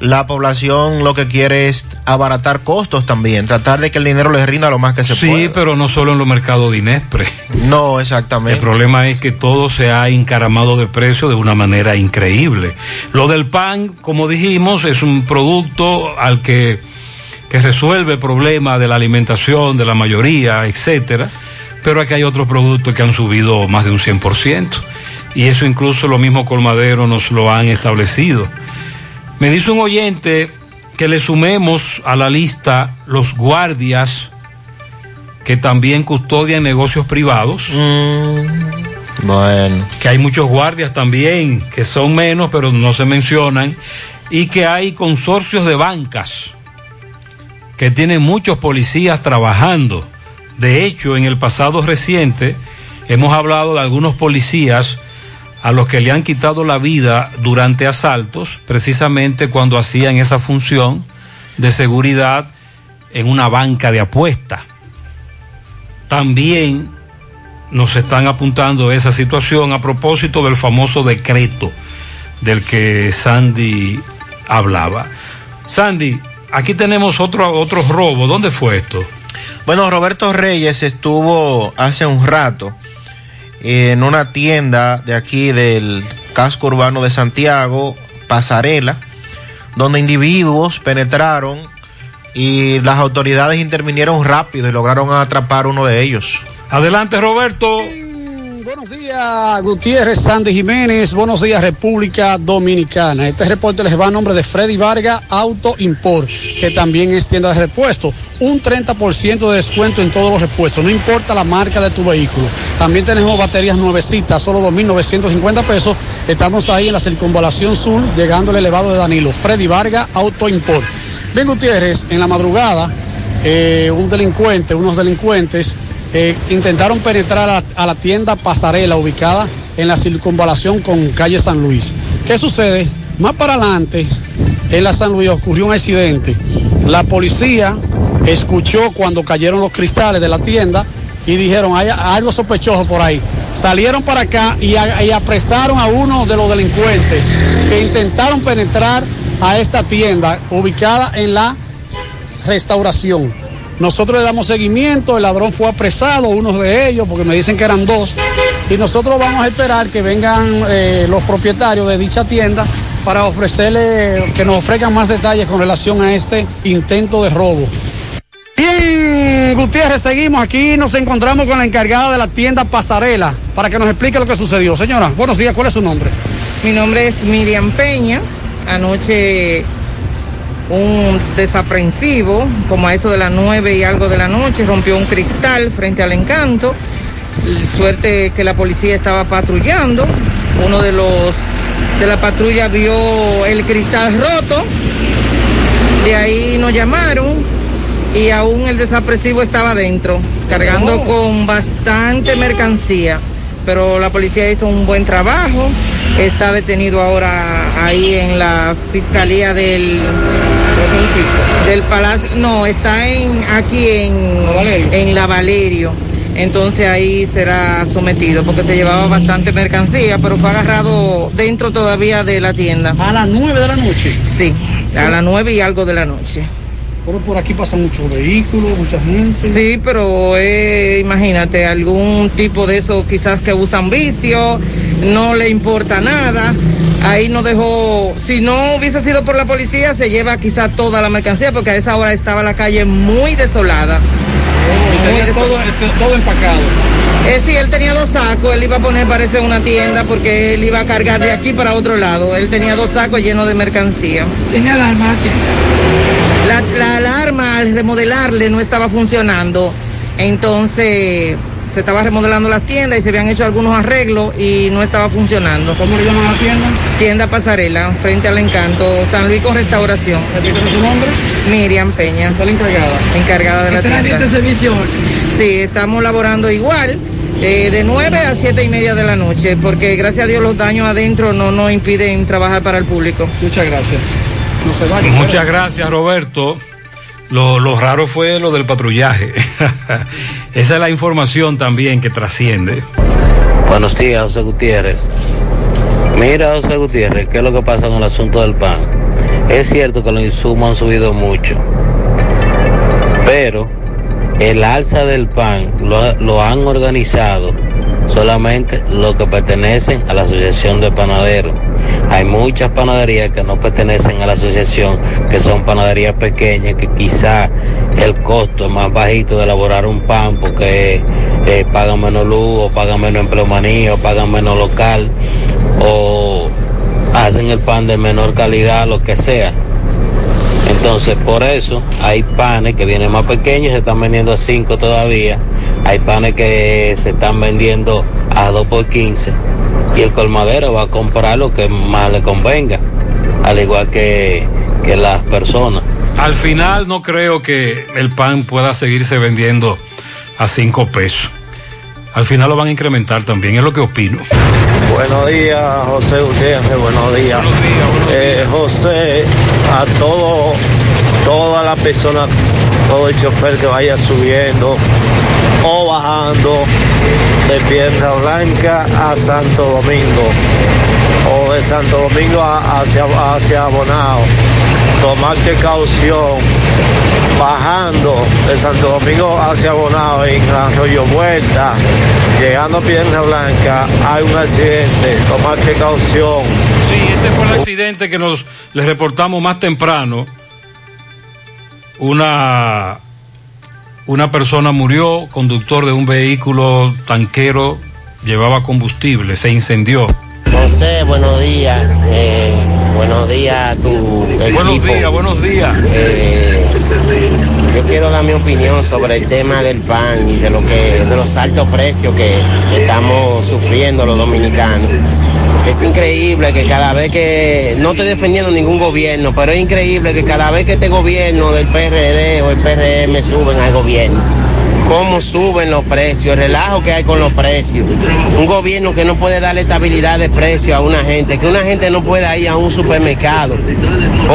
la población lo que quiere es abaratar costos también, tratar de que el dinero les rinda lo más que se sí, pueda. Sí, pero no solo en los mercados de Inespre. No, exactamente. El problema es que todo se ha encaramado de precio de una manera increíble. Lo del pan, como dijimos, es un producto al que que resuelve el problema de la alimentación de la mayoría, etcétera, pero aquí hay otros productos que han subido más de un 100%, y eso incluso los mismos colmaderos nos lo han establecido. Me dice un oyente que le sumemos a la lista los guardias que también custodian negocios privados. Mm, bueno. Que hay muchos guardias también, que son menos, pero no se mencionan, y que hay consorcios de bancas que tienen muchos policías trabajando. De hecho, en el pasado reciente hemos hablado de algunos policías a los que le han quitado la vida durante asaltos, precisamente cuando hacían esa función de seguridad en una banca de apuesta. También nos están apuntando esa situación a propósito del famoso decreto del que Sandy hablaba. Sandy, aquí tenemos otro, otro robo. ¿Dónde fue esto? Bueno, Roberto Reyes estuvo hace un rato en una tienda de aquí del casco urbano de Santiago, Pasarela, donde individuos penetraron y las autoridades intervinieron rápido y lograron atrapar uno de ellos. Adelante, Roberto. Buenos días, Gutiérrez, Sandy Jiménez. Buenos días, República Dominicana. Este reporte les va a nombre de Freddy Vargas Auto Import, que también es tienda de repuesto. Un 30% de descuento en todos los repuestos, no importa la marca de tu vehículo. También tenemos baterías nuevecitas, solo 2.950 pesos. Estamos ahí en la circunvalación sur, llegando al elevado de Danilo. Freddy Vargas Auto Import. Bien, Gutiérrez, en la madrugada, eh, un delincuente, unos delincuentes eh, intentaron penetrar a, la tienda Pasarela ubicada en la circunvalación con calle San Luis. ¿Qué sucede? Más para adelante, en la San Luis ocurrió un accidente. La policía escuchó cuando cayeron los cristales de la tienda y dijeron, hay algo sospechoso por ahí. Salieron para acá y apresaron a uno de los delincuentes que intentaron penetrar a esta tienda ubicada en la restauración. Nosotros le damos seguimiento, el ladrón fue apresado, uno de ellos, porque me dicen que eran dos, y nosotros vamos a esperar que vengan eh, los propietarios de dicha tienda para ofrecerle, que nos ofrezcan más detalles con relación a este intento de robo. Bien, Gutiérrez, seguimos aquí, nos encontramos con la encargada de la tienda Pasarela para que nos explique lo que sucedió. Señora, buenos días, ¿cuál es su nombre? Mi nombre es Miriam Peña. Anoche un desaprensivo, como a eso de las nueve y algo de la noche, rompió un cristal frente al encanto. Suerte que la policía estaba patrullando. Uno de los de la patrulla vio el cristal roto. De ahí nos llamaron y aún el desapresivo estaba dentro, cargando Oh. con bastante mercancía. Pero la policía hizo un buen trabajo. Está detenido ahora ahí en la fiscalía del del palacio. No, está en aquí en en la Valerio. Entonces ahí será sometido porque se llevaba bastante mercancía, pero fue agarrado dentro todavía de la tienda. A las nueve de la noche. Sí, a las nueve y algo de la noche. Pero por aquí pasan muchos vehículos, mucha gente. Sí, pero eh, imagínate, algún tipo de eso quizás que usan vicio, no le importa nada. Ahí no dejó, si no hubiese sido por la policía, se lleva quizás toda la mercancía, porque a esa hora estaba la calle muy desolada. Muy tenía deso- todo, este, todo empacado. Eh, sí, él tenía dos sacos, él iba a poner, parece, una tienda, porque él iba a cargar de aquí para otro lado. Él tenía dos sacos llenos de mercancía. Tiene alarma, La, la alarma al remodelarle no estaba funcionando. Entonces se estaba remodelando las tiendas y se habían hecho algunos arreglos y no estaba funcionando. ¿Cómo le llaman la tienda? Tienda Pasarela, frente al Encanto, San Luis con restauración. Repíteme su nombre. Miriam Peña. ¿Está la encargada? Encargada de la ¿Está tienda. el servicio hoy? Sí, estamos laborando igual. eh, de 9 a 7 y media de la noche, porque gracias a Dios los daños adentro no nos impiden trabajar para el público. Muchas gracias. No se vaya. Muchas gracias, Roberto. Lo, raro fue lo del patrullaje. Esa es la información también que trasciende. Buenos días, José Gutiérrez. Mira, José Gutiérrez, ¿qué es lo que pasa con el asunto del pan? Es cierto que los insumos han subido mucho, pero el alza del pan lo, lo han organizado solamente los que pertenecen a la Asociación de Panaderos. Hay muchas panaderías que no pertenecen a la asociación, que son panaderías pequeñas, que quizá el costo es más bajito de elaborar un pan porque eh, pagan menos luz, pagan menos empleomanía, o pagan menos local, o hacen el pan de menor calidad, lo que sea. Entonces, por eso hay panes que vienen más pequeños, se están vendiendo a 5 todavía. Hay panes que se están vendiendo a 2 por 15. Y el colmadero va a comprar lo que más le convenga, al igual que, que las personas. Al final no creo que el pan pueda seguirse vendiendo a cinco pesos. Al final lo van a incrementar también, es lo que opino. Buenos días, José Gutiérrez, buenos días. Eh, José, a todo, toda la persona, todo el chofer que vaya subiendo o bajando de Piedra Blanca a Santo Domingo o de Santo Domingo hacia, hacia Bonao, tomar precaución bajando de Santo Domingo hacia Bonao en Arroyo Vuelta, llegando a Piedra Blanca, hay un accidente, tomar precaución. Sí, ese fue el accidente que nos les reportamos más temprano. Una, una persona murió, conductor de un vehículo tanquero llevaba combustible, se incendió. José, buenos días. Eh, buenos días a tu equipo. Buenos días, buenos días. Eh, yo quiero dar mi opinión sobre el tema del pan y de lo que de los altos precios que estamos sufriendo los dominicanos. Es increíble que cada vez que no estoy defendiendo ningún gobierno, pero es increíble que cada vez que este gobierno del PRD o el PRM suben al gobierno, cómo suben los precios, el relajo que hay con los precios. Un gobierno que no puede darle estabilidad de precio a una gente, que una gente no pueda ir a un supermercado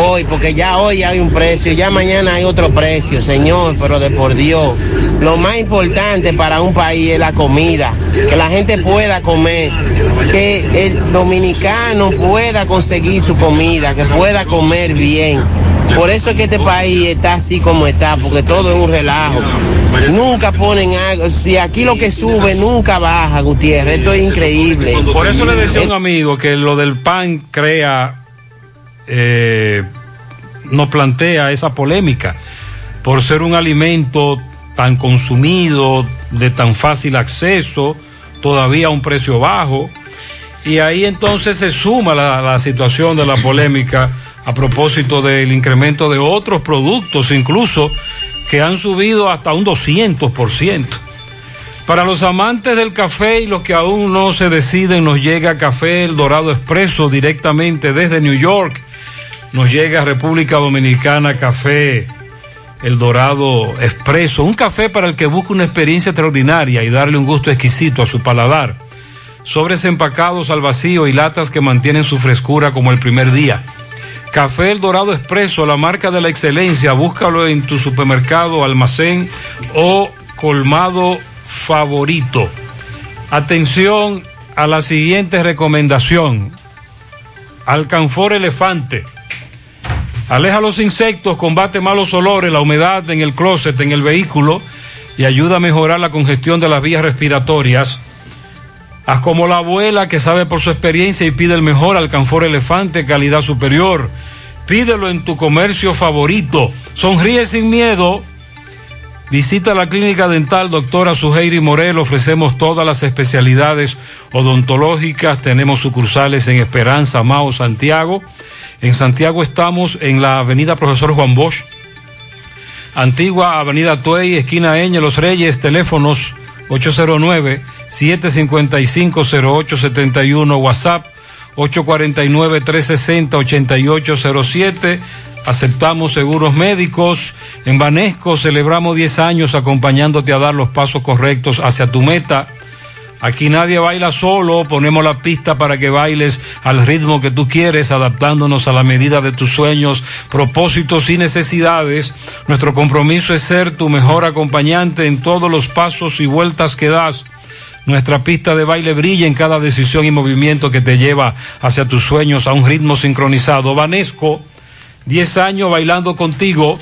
hoy, porque ya hoy hay un precio, ya mañana hay otro precio, señor, pero de por Dios. Lo más importante para un país es la comida, que la gente pueda comer, que el dominicano pueda conseguir su comida, que pueda comer bien. Por eso es que este país está así como está, porque todo es un relajo. Nunca ponen algo, si aquí lo que sube nunca baja, Gutiérrez, esto es increíble. Por eso le decía a un amigo que lo del pan crea, eh, nos plantea esa polémica, por ser un alimento tan consumido, de tan fácil acceso, todavía a un precio bajo. Y ahí entonces se suma la, situación de la polémica a propósito del incremento de otros productos, incluso que han subido hasta un 200%. Para los amantes del café y los que aún no se deciden, nos llega Café El Dorado Expreso directamente desde New York. Nos llega República Dominicana Café El Dorado Expreso, un café para el que busca una experiencia extraordinaria y darle un gusto exquisito a su paladar. Sobres empacados al vacío y latas que mantienen su frescura como el primer día. Café El Dorado Expreso, la marca de la excelencia, búscalo en tu supermercado, almacén o colmado favorito. Atención a la siguiente recomendación. Alcanfor Elefante. Aleja los insectos, combate malos olores, la humedad en el closet, en el vehículo y ayuda a mejorar la congestión de las vías respiratorias. Haz como la abuela que sabe por su experiencia y pide el mejor Alcanfor Elefante, calidad superior. Pídelo en tu comercio favorito. Sonríe sin miedo. Visita la clínica dental doctora Suheiri Morel. Ofrecemos todas las especialidades odontológicas. Tenemos sucursales en Esperanza, Mao, Santiago. En Santiago estamos en la avenida Profesor Juan Bosch. Antigua Avenida Tuey, esquina Eñe, Los Reyes, teléfonos 809 755-0871, WhatsApp 849-360-8807. Aceptamos seguros médicos. En Banesco celebramos 10 años acompañándote a dar los pasos correctos hacia tu meta. Aquí nadie baila solo, ponemos la pista para que bailes al ritmo que tú quieres, adaptándonos a la medida de tus sueños, propósitos y necesidades. Nuestro compromiso es ser tu mejor acompañante en todos los pasos y vueltas que das. Nuestra pista de baile brilla en cada decisión y movimiento que te lleva hacia tus sueños a un ritmo sincronizado. Vanesco, 10 años bailando contigo.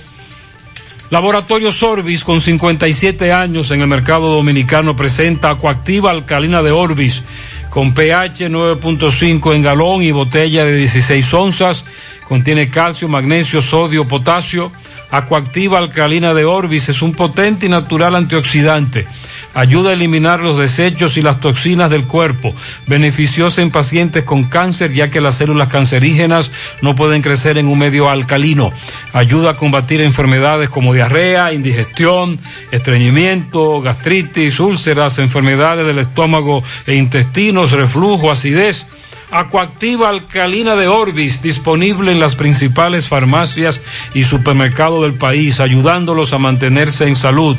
Laboratorio Sorbis, con 57 años en el mercado dominicano, presenta Acuactiva Alcalina de Orbis, con pH 9.5 en galón y botella de 16 onzas. Contiene calcio, magnesio, sodio, potasio. Acuactiva Alcalina de Orbis es un potente y natural antioxidante. Ayuda a eliminar los desechos y las toxinas del cuerpo. Beneficiosa en pacientes con cáncer, ya que las células cancerígenas no pueden crecer en un medio alcalino. Ayuda a combatir enfermedades como diarrea, indigestión, estreñimiento, gastritis, úlceras, enfermedades del estómago e intestinos, reflujo, acidez. Acuactiva Alcalina de Orbis, disponible en las principales farmacias y supermercados del país, ayudándolos a mantenerse en salud.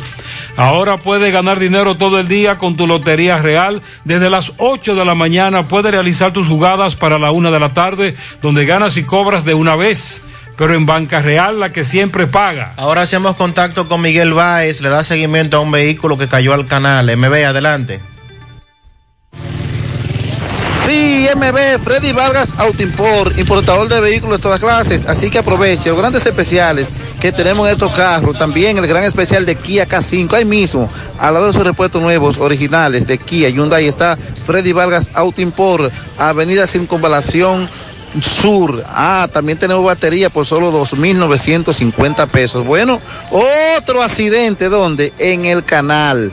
Ahora puedes ganar dinero todo el día con tu Lotería Real. Desde las 8 de la mañana puedes realizar tus jugadas para la una de la tarde, donde ganas y cobras de una vez. Pero en Banca Real, la que siempre paga. Ahora hacemos contacto con Miguel Báez, le da seguimiento a un vehículo que cayó al canal. MB, adelante. Sí, MB, Freddy Vargas Autoimport, importador de vehículos de todas clases, así que aproveche los grandes especiales que tenemos en estos carros, también el gran especial de Kia K5, ahí mismo, al lado de sus repuestos nuevos, originales de Kia Hyundai, está Freddy Vargas Autoimport, Avenida Circunvalación Sur. Ah, también tenemos batería por solo 2.950 pesos. Bueno, otro accidente, ¿dónde? En el canal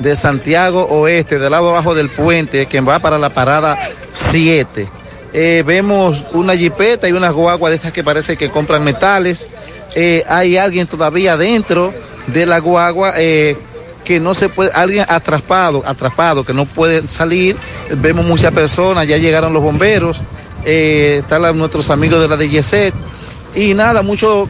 de Santiago Oeste, del lado abajo del puente, que va para la parada 7. Eh, vemos una jipeta y unas guaguas de estas que parece que compran metales. Eh, hay alguien todavía dentro de la guagua eh, que no se puede, alguien atrapado, atrapado, que no puede salir. Vemos muchas personas, ya llegaron los bomberos, están nuestros amigos de la DGC. Y nada, mucho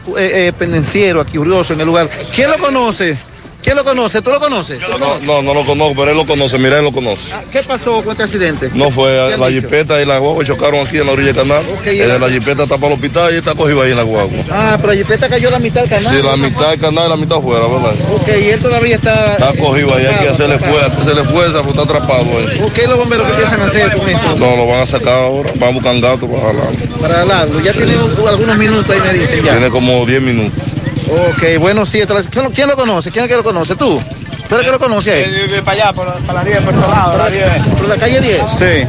pendenciero aquí, curioso en el lugar. ¿Quién lo conoce? ¿Quién lo conoce? ¿Tú lo conoces? ¿Tú lo No, conoces? no, no lo conozco, pero él lo conoce, mira, él lo conoce. ¿Qué pasó con este accidente? No fue, ¿Qué la dicho? jipeta y la guagua chocaron aquí en la orilla del canal. y Eh, la- la jipeta está para el hospital y está cogido ahí en la guagua. Ah, pero la jipeta cayó la mitad del canal. Sí, la mitad del canal y la mitad afuera, ¿verdad? Ok, y él todavía está... Está cogido ahí, hay que hacerle fuerza, hacerle fuerza porque está atrapado ahí. ¿Qué los bomberos que piensan hacer con esto? No, lo van a sacar ahora, van a buscar un gato para jalar. Para jalarlo. Ya tiene un- algunos minutos ahí, me dicen ya. Tiene como 10 minutos. Ok, bueno, sí. ¿Quién, lo- quién lo conoce? ¿Quién es que lo conoce? ¿Tú? ¿Tú eres que lo conoce a él? Vive para allá, por, para la 10, por Solado, la 10. ¿Por la calle 10? Sí.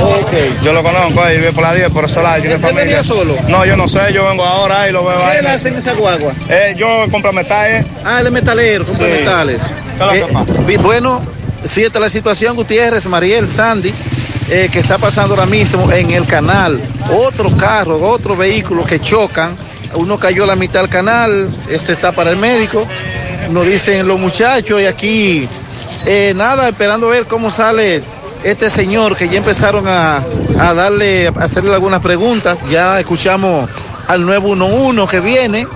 Ok. Yo lo conozco, ahí vive por la 10, por Solado. Yo ¿Él venía solo? No, yo no sé, yo vengo ahora y lo veo ¿Qué ahí. él hace en esa guagua? Eh, yo compro metales. Ah, es metalero, compra Sí. metales. ¿Qué que Eh, vi- bueno, sí, esta es la situación, Gutiérrez, Mariel, Sandy, eh, que está pasando ahora mismo en el canal. Otro carro, otro vehículo que chocan. Uno cayó a la mitad del canal, este está para el médico. Nos dicen los muchachos y aquí, eh, nada, esperando ver cómo sale este señor que ya empezaron a, darle, a hacerle algunas preguntas. Ya escuchamos al 911 que viene.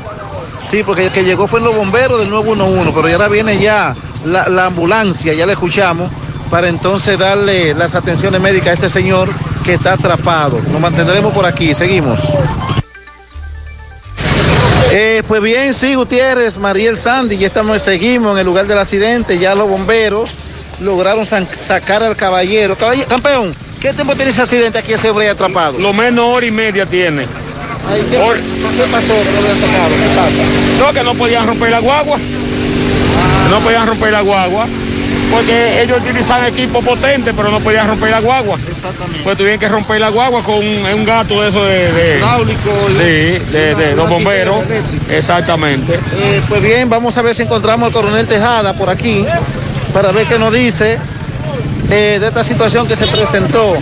Sí, porque el que llegó fue los bomberos del 911, pero ya ahora viene ya la, la ambulancia, ya le escuchamos, para entonces darle las atenciones médicas a este señor que está atrapado. Nos mantendremos por aquí, seguimos. Eh, pues bien, sí, Gutiérrez, Mariel Sandy, ya estamos, seguimos en el lugar del accidente, ya los bomberos lograron sacar al caballero. Caballero, campeón, ¿qué tiempo tiene ese accidente aquí ese hombre atrapado? Lo menos hora y media tiene. Ay, ¿qué, ¿Qué pasó? lo sacado? ¿Qué pasa? No, que no podían romper la guagua. No podían romper la guagua. Porque ellos utilizan equipo potente, pero no podían romper la guagua. Exactamente. Pues tuvieron que romper la guagua con un, gato de eso de. de Hidráulico. Sí, de, de los bomberos. Exactamente. Eh, pues bien, vamos a ver si encontramos al coronel Tejada por aquí para ver qué nos dice eh, de esta situación que se presentó.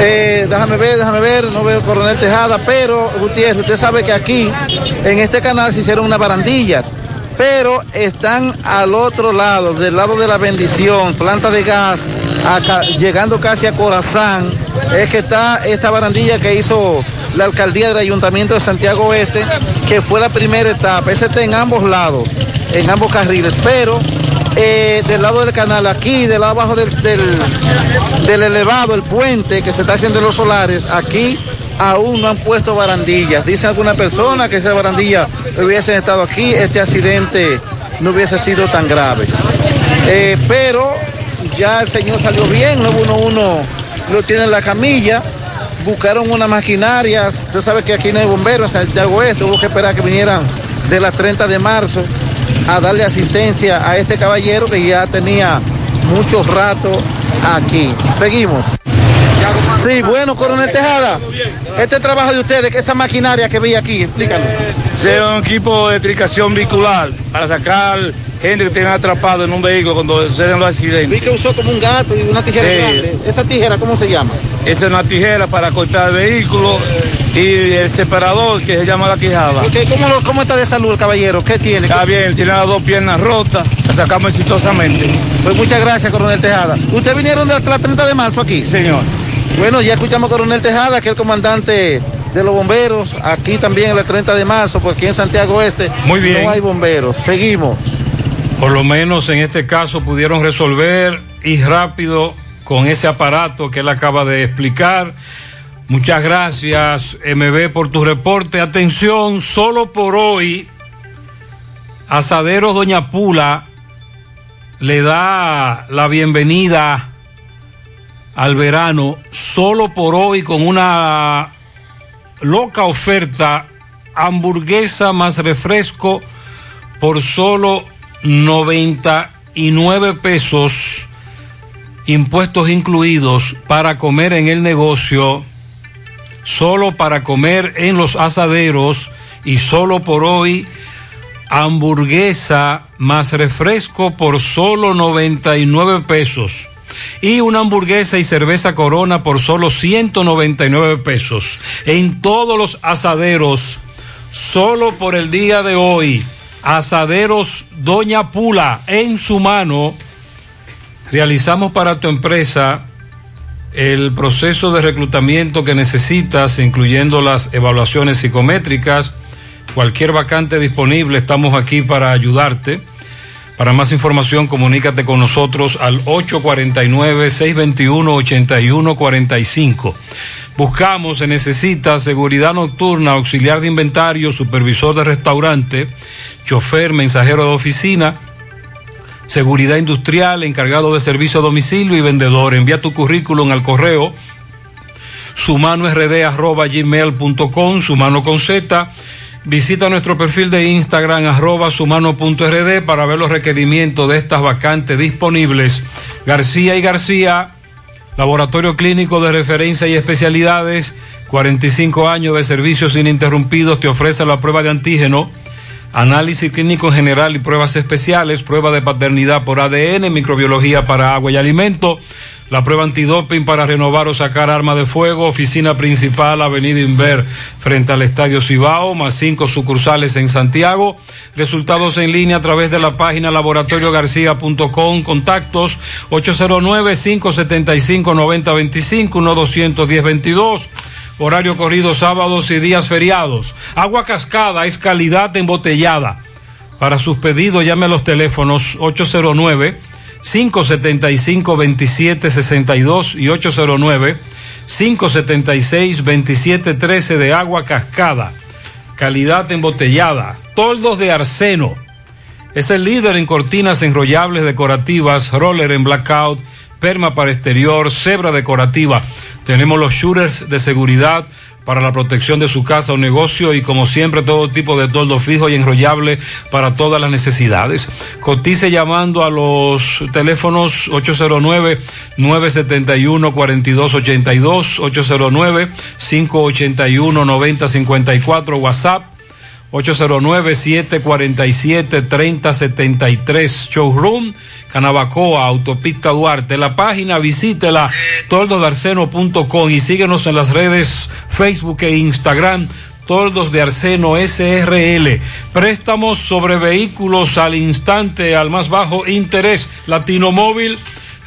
Eh, déjame ver, déjame ver, no veo coronel Tejada, pero Gutiérrez, usted sabe que aquí en este canal se hicieron unas barandillas, pero están al otro lado, del lado de la bendición, planta de gas, llegando casi a Corazán, es que está esta barandilla que hizo la alcaldía del ayuntamiento de Santiago Oeste, que fue la primera etapa, ese está en ambos lados, en ambos carriles, pero eh, del lado del canal, aquí, del lado abajo del, del, del elevado, el puente que se está haciendo en los solares, aquí aún no han puesto barandillas. Dice alguna persona que esas barandillas hubiesen estado aquí, este accidente no hubiese sido tan grave. Eh, pero ya el señor salió bien, 911 lo tiene en la camilla, buscaron unas maquinarias, usted sabe que aquí no hay bomberos en Santiago Oeste, hubo que esperar que vinieran de las 30 de marzo a darle asistencia a este caballero que ya tenía mucho rato aquí. Seguimos. Sí, bueno, coronel Tejada, este trabajo de ustedes, esta maquinaria que vi aquí, explícanos. Ser un equipo de tricación vehicular para sacar gente que tiene atrapado en un vehículo cuando suceden los accidentes. Vi que usó como un gato y una tijera Sí. grande. ¿Esa tijera cómo se llama? Esa es una tijera para cortar el vehículo y el separador que se llama la quijada. Ok, ¿cómo, lo- ¿Cómo está de salud el caballero? ¿Qué tiene? Está bien, tiene las dos piernas rotas, la sacamos exitosamente. Pues muchas gracias, coronel Tejada. ¿Ustedes vinieron de la 30 de marzo aquí? Señor. Bueno, ya escuchamos a coronel Tejada, que es el comandante de los bomberos, aquí también en la 30 de marzo, porque aquí en Santiago Este Muy bien. no hay bomberos. Seguimos. Por lo menos en este caso pudieron resolver y rápido con ese aparato que él acaba de explicar. Muchas gracias, MB, por tu reporte. Atención, solo por hoy, Asaderos Doña Pula le da la bienvenida al verano, solo por hoy, con una loca oferta, hamburguesa más refresco por solo 99 pesos, impuestos incluidos, para comer en el negocio, solo para comer en los asaderos y solo por hoy, hamburguesa más refresco por solo 99 pesos. Y una hamburguesa y cerveza corona por solo 199 pesos. En todos los asaderos, solo por el día de hoy. Asaderos Doña Pula en su mano. Realizamos para tu empresa el proceso de reclutamiento que necesitas, incluyendo las evaluaciones psicométricas, cualquier vacante disponible, estamos aquí para ayudarte. Para más información, comunícate con nosotros al 849-621-8145. Buscamos, se necesita seguridad nocturna, auxiliar de inventario, supervisor de restaurante, chofer, mensajero de oficina, seguridad industrial, encargado de servicio a domicilio y vendedor. Envía tu currículum al correo sumanord.gmail.com, sumano con Z. Visita nuestro perfil de Instagram arroba sumano.rd para ver los requerimientos de estas vacantes disponibles. García y García, Laboratorio Clínico de Referencia y Especialidades, 45 años de servicios ininterrumpidos, te ofrece la prueba de antígeno análisis clínico en general y pruebas especiales, prueba de paternidad por ADN, microbiología para agua y alimento, la prueba antidoping para renovar o sacar arma de fuego, oficina principal, Avenida Inver, frente al Estadio Cibao, más cinco sucursales en Santiago, resultados en línea a través de la página laboratoriogarcía.com, contactos 809-575-9025, 1-210-22. Horario corrido sábados y días feriados. Agua cascada es calidad embotellada. Para sus pedidos llame a los teléfonos 809 575 2762 y 809 576 2713 de agua cascada. Calidad embotellada. Toldos de Arseno. Es el líder en cortinas enrollables decorativas, roller en blackout, perma para exterior, cebra decorativa. Tenemos los shooters de seguridad para la protección de su casa o negocio y como siempre todo tipo de toldo fijo y enrollable para todas las necesidades. Cotice llamando a los teléfonos 809-971-4282, 809-581-9054, WhatsApp 809-747-3073, Showroom, Canabacoa, Autopista Duarte. La página visítela toldodarseno.com y síguenos en las redes Facebook e Instagram. Toldos de Arseno SRL. Préstamos sobre vehículos al instante, al más bajo interés. Latino Móvil,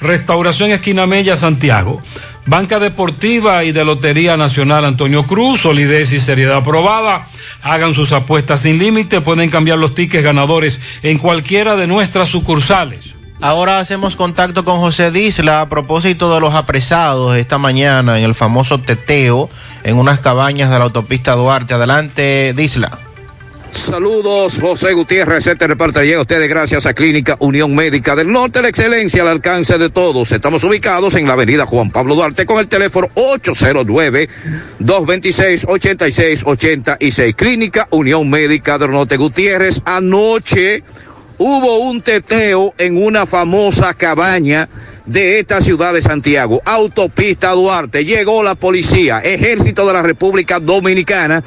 Restauración Esquina Mella, Santiago. Banca Deportiva y de Lotería Nacional Antonio Cruz, solidez y seriedad aprobada. Hagan sus apuestas sin límite, pueden cambiar los tickets ganadores en cualquiera de nuestras sucursales. Ahora hacemos contacto con José Disla a propósito de los apresados esta mañana en el famoso teteo en unas cabañas de la autopista Duarte. Adelante, Disla. Saludos, José Gutiérrez. Este reporte llega a ustedes gracias a Clínica Unión Médica del Norte, la excelencia al alcance de todos. Estamos ubicados en la avenida Juan Pablo Duarte con el teléfono 809-226-8686. Clínica Unión Médica del Norte Gutiérrez. Anoche hubo un teteo en una famosa cabaña de esta ciudad de Santiago, autopista Duarte. Llegó la policía, ejército de la República Dominicana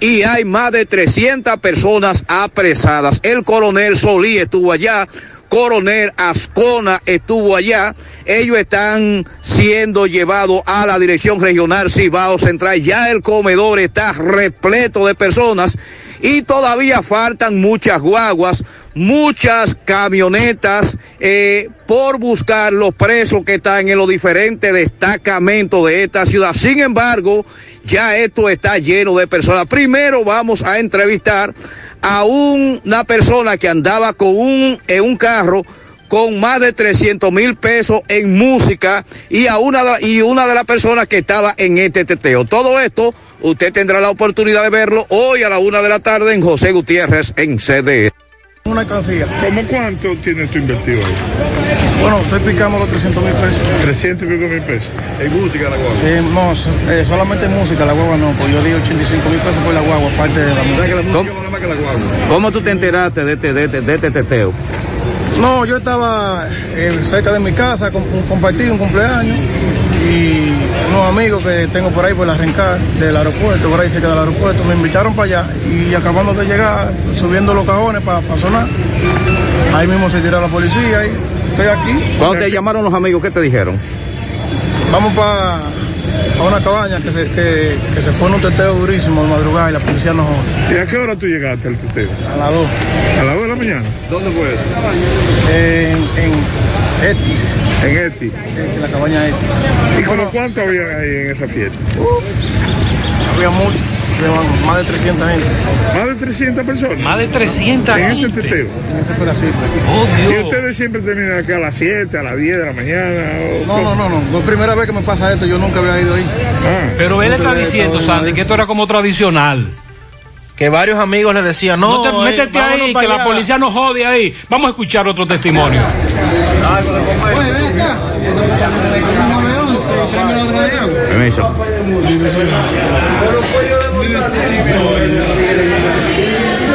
y hay más de 300 personas apresadas. El coronel Solí estuvo allá, coronel Ascona estuvo allá. Ellos están siendo llevados a la dirección regional Cibao Central. Ya el comedor está repleto de personas y todavía faltan muchas guaguas, muchas camionetas eh, por buscar los presos que están en los diferentes destacamentos de esta ciudad. Sin embargo, ya esto está lleno de personas. Primero vamos a entrevistar a una persona que andaba con un, en un carro con más de 300 mil pesos en música y a una, y una de las personas que estaba en este teteo. Todo esto usted tendrá la oportunidad de verlo hoy a la una de la tarde en José Gutiérrez en CD. Una cancilla. ¿Cómo cuánto tienes tú invertido ahí? Bueno, estoy picando los 300 mil pesos. 300 y pico mil pesos. ¿En música la guagua? Sí, no, eh, solamente en música, la guagua no, pues yo di 85 mil pesos por la guagua, aparte de la música. que la música vale más que la guagua? ¿Cómo tú te enteraste de este, de este, de este teteo? No, yo estaba eh, cerca de mi casa, com- compartí un cumpleaños y unos amigos que tengo por ahí por la rencar del aeropuerto, por ahí cerca del aeropuerto, me invitaron para allá y acabando de llegar, subiendo los cajones para sonar, ahí mismo se tiró la policía y estoy aquí. Cuando te llamaron los amigos, ¿qué te dijeron? Vamos para una cabaña que se, que, que se pone un teteo durísimo de madrugada y la policía nos. ¿Y a qué hora tú llegaste al teteo? A las 2. ¿A las 2 de la mañana? ¿Dónde fue eso? En, en Etis. En Etis. En la cabaña Etis. ¿Y como cuánto había ahí en esa fiesta? Había mucho, más de 300 gente. ¿Más de 300 personas? Más de 300 En ese gente. teteo. En ese pedacito. Oh, ¿Y Dios. ustedes siempre terminan acá a las 7, a las 10 de la mañana? o No, no, no, no. Es primera vez que me pasa esto, yo nunca había ido ahí. Pero él está Nunca diciendo, en Sandy, que esto era como tradicional. Que varios amigos le decían, no, No, te, eh, métete vámonos ahí, que la policía nos jode ahí. Vamos a escuchar otro testimonio. Permiso.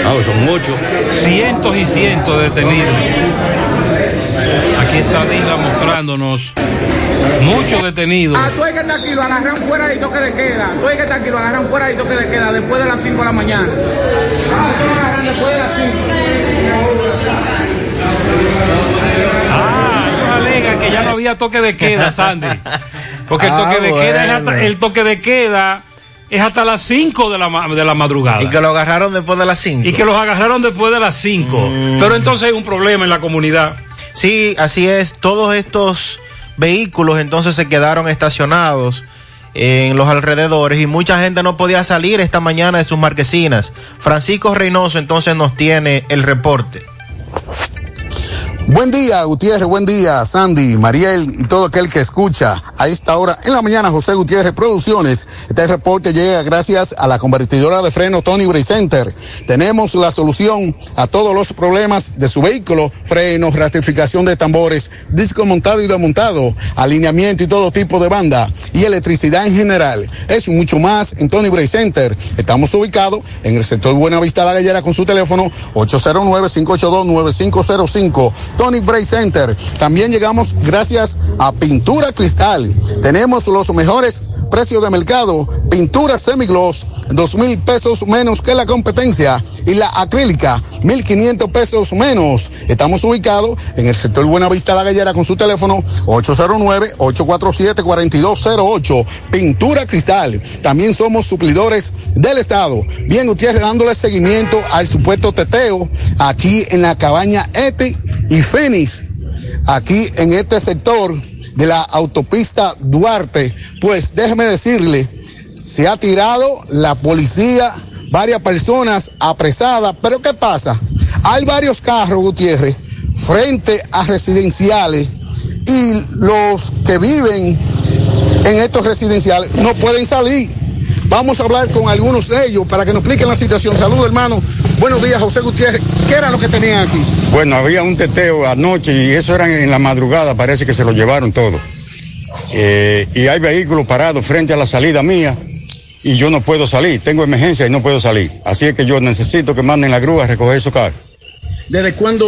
Ah, son muchos. Cientos y cientos de detenidos. Aquí está Dila mostrándonos muchos detenidos. Ah, tú hay que estar aquí, lo agarran fuera y toque de queda. Tú hay que estar aquí, lo agarran fuera y toque de queda después de las 5 de la mañana. Ah, tú lo agarran después de las 5. Ah, alegan que ya no había toque de queda, Sandy. Porque el Ah, toque de queda es hasta, el toque de queda es hasta las 5 de la, de la madrugada. Y que lo agarraron después de las 5. Y que los agarraron después de las 5. Pero entonces hay un problema en la comunidad. Sí, así es. Todos estos vehículos entonces se quedaron estacionados en los alrededores y mucha gente no podía salir esta mañana de sus marquesinas. Francisco Reynoso entonces nos tiene el reporte. Buen día, Gutiérrez, buen día, Sandy, Mariel y todo aquel que escucha a esta hora en la mañana, José Gutiérrez Producciones. Este reporte llega gracias a la convertidora de freno Tony Center. Tenemos la solución a todos los problemas de su vehículo, frenos, ratificación de tambores, disco montado y desmontado, alineamiento y todo tipo de banda y electricidad en general. Es mucho más en Tony Bray Center. Estamos ubicados en el sector Buenavista La Gallera con su teléfono 809-582-9505. Tony Bray Center. También llegamos gracias a Pintura Cristal. Tenemos los mejores precios de mercado. Pintura semigloss, dos mil pesos menos que la competencia. Y la acrílica, mil quinientos pesos menos. Estamos ubicados en el sector Buenavista La Gallera con su teléfono 809-847-4208. Pintura Cristal. También somos suplidores del Estado. Bien, Gutiérrez, dándole seguimiento al supuesto teteo aquí en la cabaña Ete y Fénix, aquí en este sector de la autopista Duarte. Pues déjeme decirle, se ha tirado la policía, varias personas apresadas, pero ¿qué pasa? Hay varios carros, Gutiérrez, frente a residenciales y los que viven en estos residenciales no pueden salir. Vamos a hablar con algunos de ellos para que nos expliquen la situación. Saludos, hermano. Buenos días, José Gutiérrez. ¿Qué era lo que tenían aquí? Bueno, había un teteo anoche y eso era en la madrugada, parece que se lo llevaron todo. Eh, y hay vehículos parados frente a la salida mía y yo no puedo salir, tengo emergencia y no puedo salir. Así es que yo necesito que manden la grúa a recoger esos carros. ¿Desde cuándo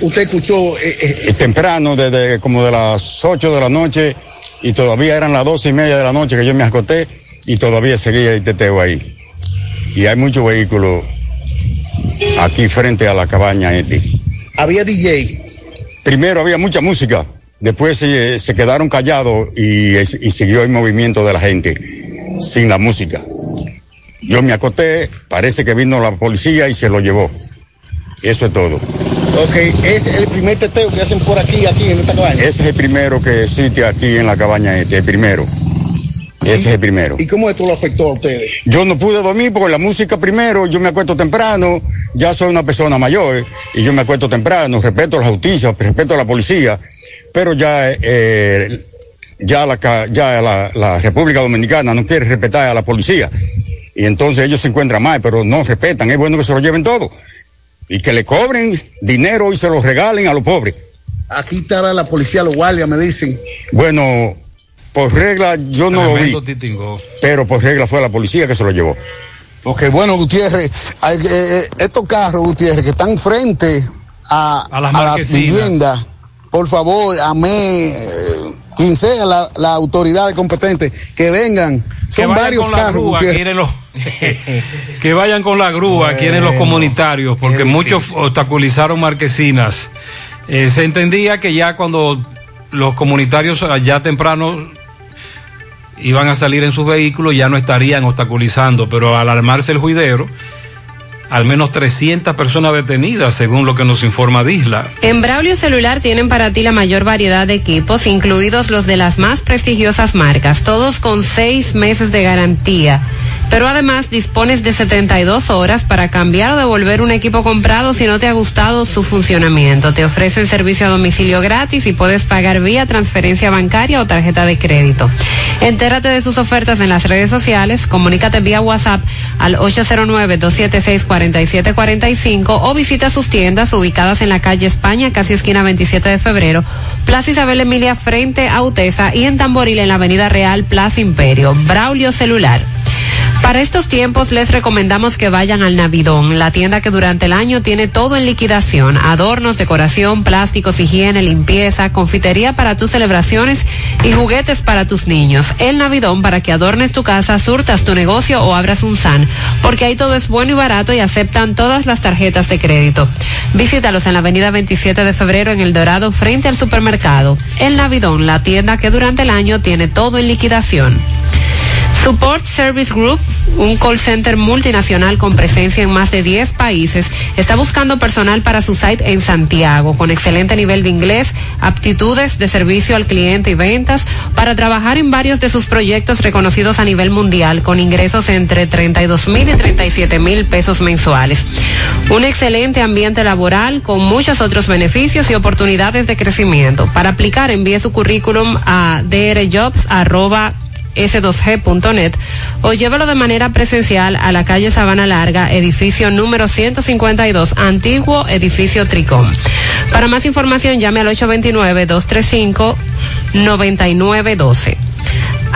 usted escuchó? Eh, temprano, desde como de las 8 de la noche y todavía eran las doce y media de la noche que yo me acosté y todavía seguía el teteo ahí. Y hay muchos vehículos aquí frente a la cabaña Eti. Había DJ. Primero había mucha música, después se, se quedaron callados y, y siguió el movimiento de la gente sin la música. Yo me acosté, parece que vino la policía y se lo llevó. Eso es todo. Ok, es el primer teteo que hacen por aquí, aquí en esta cabaña. Ese es el primero que existe aquí en la cabaña este, el primero. Ese es el primero. ¿Y cómo esto lo afectó a ustedes? Yo no pude dormir porque la música primero, yo me acuesto temprano, ya soy una persona mayor y yo me acuesto temprano, respeto a la justicia, respeto a la policía, pero ya, eh, ya, la, ya la, la República Dominicana no quiere respetar a la policía y entonces ellos se encuentran mal, pero no respetan, es bueno que se lo lleven todo y que le cobren dinero y se lo regalen a los pobres. Aquí estaba la policía, los guardias, me dicen. Bueno, por regla yo no lo vi, titingó. pero por regla fue la policía que se lo llevó. Ok, bueno, Gutiérrez, hay que- eh, estos carros, Gutiérrez, que están frente a, A las a las marquesinas. viviendas, por favor, amé, eh, quien sea la, la autoridad competente, que vengan. Que Son vayan varios con la carros. grúa, Gutiérrez. quieren los- que vayan con la grúa, quieren los comunitarios, porque muchos obstaculizaron marquesinas. Eh, se entendía que ya cuando los comunitarios ya temprano iban a salir en sus vehículos, ya no estarían obstaculizando, pero al armarse el juidero, al menos 300 personas detenidas, según lo que nos informa Disla. En Braulio Celular tienen para ti la mayor variedad de equipos, incluidos los de las más prestigiosas marcas, todos con seis meses de garantía. Pero además dispones de 72 horas para cambiar o devolver un equipo comprado si no te ha gustado su funcionamiento. Te ofrecen servicio a domicilio gratis y puedes pagar vía transferencia bancaria o tarjeta de crédito. Entérate de sus ofertas en las redes sociales, comunícate vía WhatsApp al 809-276-4745 o visita sus tiendas ubicadas en la calle España, casi esquina 27 de febrero, Plaza Isabel Emilia frente a Utesa y en Tamboril en la Avenida Real, Plaza Imperio. Braulio Celular. Para estos tiempos les recomendamos que vayan al Navidón, la tienda que durante el año tiene todo en liquidación, adornos, decoración, plásticos, higiene, limpieza, confitería para tus celebraciones y juguetes para tus niños. El Navidón para que adornes tu casa, surtas tu negocio o abras un SAN, porque ahí todo es bueno y barato y aceptan todas las tarjetas de crédito. Visítalos en la avenida 27 de febrero en El Dorado frente al supermercado. El Navidón, la tienda que durante el año tiene todo en liquidación. Support Service Group, un call center multinacional con presencia en más de 10 países, está buscando personal para su site en Santiago, con excelente nivel de inglés, aptitudes de servicio al cliente y ventas, para trabajar en varios de sus proyectos reconocidos a nivel mundial, con ingresos entre 32 mil y 37 mil pesos mensuales. Un excelente ambiente laboral con muchos otros beneficios y oportunidades de crecimiento. Para aplicar, envíe su currículum a drjobs@ s2g.net o llévalo de manera presencial a la calle Sabana Larga, edificio número 152, antiguo edificio Tricom. Para más información llame al 829-235-9912.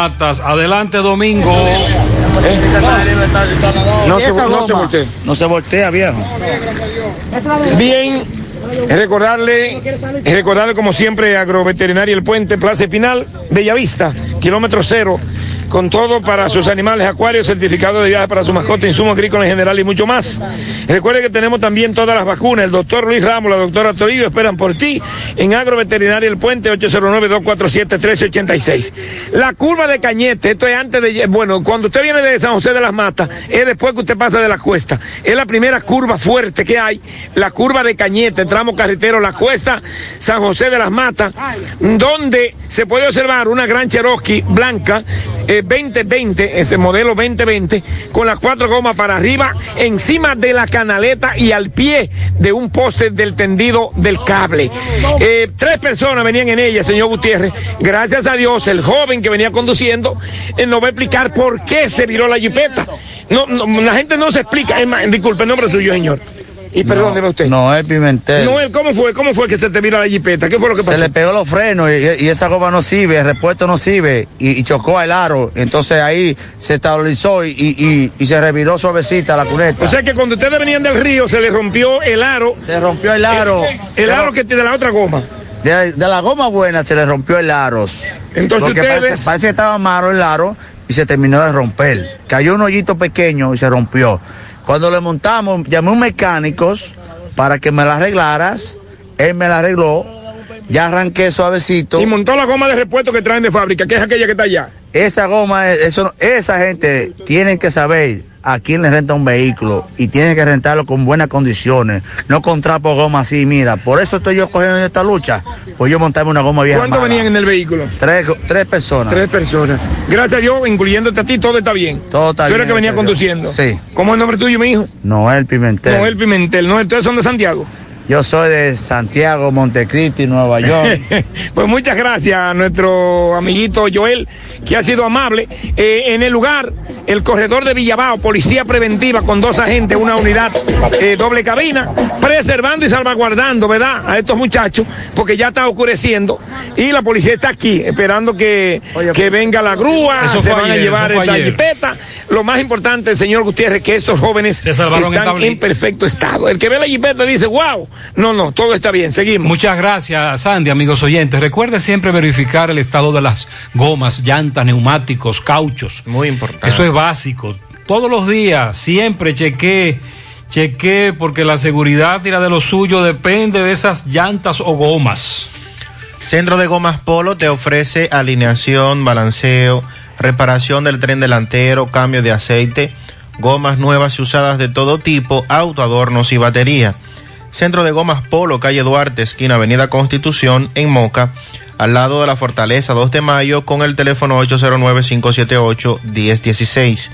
Matas. Adelante, Domingo. No se, no se voltea. No se voltea, viejo. Bien, es recordarle, es recordarle como siempre Agroveterinaria El Puente, Plaza Espinal, Bellavista, kilómetro cero, con todo para sus animales acuarios, certificado de viaje para su mascota, insumos agrícolas en general y mucho más. Recuerde que tenemos también todas las vacunas. El doctor Luis Ramos, la doctora Torillo esperan por ti en Agroveterinaria El Puente 809-247-1386. La curva de Cañete, esto es antes de, bueno, cuando usted viene de San José de las Matas, es después que usted pasa de la cuesta. Es la primera curva fuerte que hay, la curva de Cañete, tramo carretero, la cuesta San José de las Matas, donde se puede observar una gran Cherokee blanca, eh, 2020, ese modelo 2020, con las cuatro gomas para arriba, encima de la canaleta y al pie de un poste del tendido del cable. Eh, tres personas venían en ella, señor Gutiérrez. Gracias a Dios, el joven que venía conduciendo, él nos va a explicar por qué se viró la jipeta. No, no, la gente no se explica. Disculpe, el nombre suyo, señor. Y perdón, dime usted. Noel Pimentel. Noel, ¿cómo fue? ¿Cómo fue que se te viró la jipeta? ¿Qué fue lo que pasó? Se le pegó los frenos y, y esa goma no sirve, el repuesto no sirve y, y chocó al aro. Entonces ahí se estabilizó y, y, y se reviró suavecita la cuneta. O sea que cuando ustedes venían del río se le rompió el aro. Se rompió el aro. El, el aro que de la otra goma. De, de, la goma buena se le rompió el aro. Entonces Porque ustedes... parece, parece que estaba malo el aro y se terminó de romper. Cayó un hoyito pequeño y se rompió. Cuando le montamos, llamé a un mecánicos para que me la arreglaras. Él me la arregló. Ya arranqué suavecito. Y montó la goma de repuesto que traen de fábrica, que es aquella que está allá. Esa goma, eso, esa gente tienen que saber a quien le renta un vehículo y tiene que rentarlo con buenas condiciones, no con trapo goma así, mira, por eso estoy yo cogiendo esta lucha, pues yo montarme una goma vieja. ¿Cuántos venían en el vehículo? Tres, tres personas. Tres personas. Gracias a Dios, incluyéndote a ti, todo está bien. Todo está Tú bien. eres que venía conduciendo. Sí. ¿Cómo es el nombre tuyo, mi hijo? Noel Pimentel. Noel Pimentel. Noel, ustedes son de Santiago. Yo soy de Santiago, Montecristi, Nueva York. pues muchas gracias a nuestro amiguito Joel, que ha sido amable. Eh, en el lugar, el corredor de Villabao, policía preventiva con dos agentes, una unidad eh, doble cabina, preservando y salvaguardando, ¿verdad? A estos muchachos, porque ya está oscureciendo. Y la policía está aquí, esperando que, que venga la grúa, Eso se van a llevar esta ayer. jipeta. Lo más importante, señor Gutiérrez, que estos jóvenes están en perfecto estado. El que ve la jipeta dice, wow, no, no, todo está bien, seguimos. Muchas gracias, Sandy, amigos oyentes. Recuerde siempre verificar el estado de las gomas, llantas, neumáticos, cauchos. Muy importante. Eso es básico. Todos los días, siempre chequee, chequee, porque la seguridad y la de lo suyo depende de esas llantas o gomas. Centro de Gomas Polo te ofrece alineación, balanceo, reparación del tren delantero, cambio de aceite, gomas nuevas y usadas de todo tipo, auto, adornos y batería. Centro de Gomas Polo, calle Duarte, esquina Avenida Constitución, en Moca, al lado de la Fortaleza 2 de Mayo, con el teléfono 809-578-1016.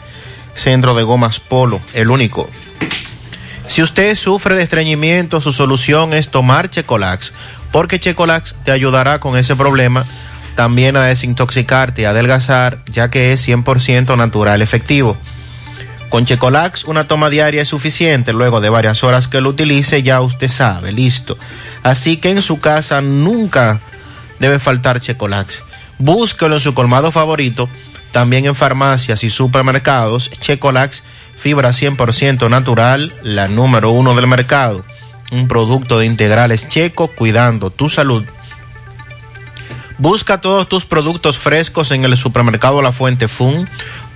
Centro de Gomas Polo, el único. Si usted sufre de estreñimiento, su solución es tomar Checolax, porque Checolax te ayudará con ese problema, también a desintoxicarte y adelgazar, ya que es 100% natural efectivo. Con Checolax una toma diaria es suficiente, luego de varias horas que lo utilice ya usted sabe, listo. Así que en su casa nunca debe faltar Checolax. Búsquelo en su colmado favorito, también en farmacias y supermercados. Checolax, fibra 100% natural, la número uno del mercado. Un producto de integrales checo cuidando tu salud. Busca todos tus productos frescos en el supermercado La Fuente Fun,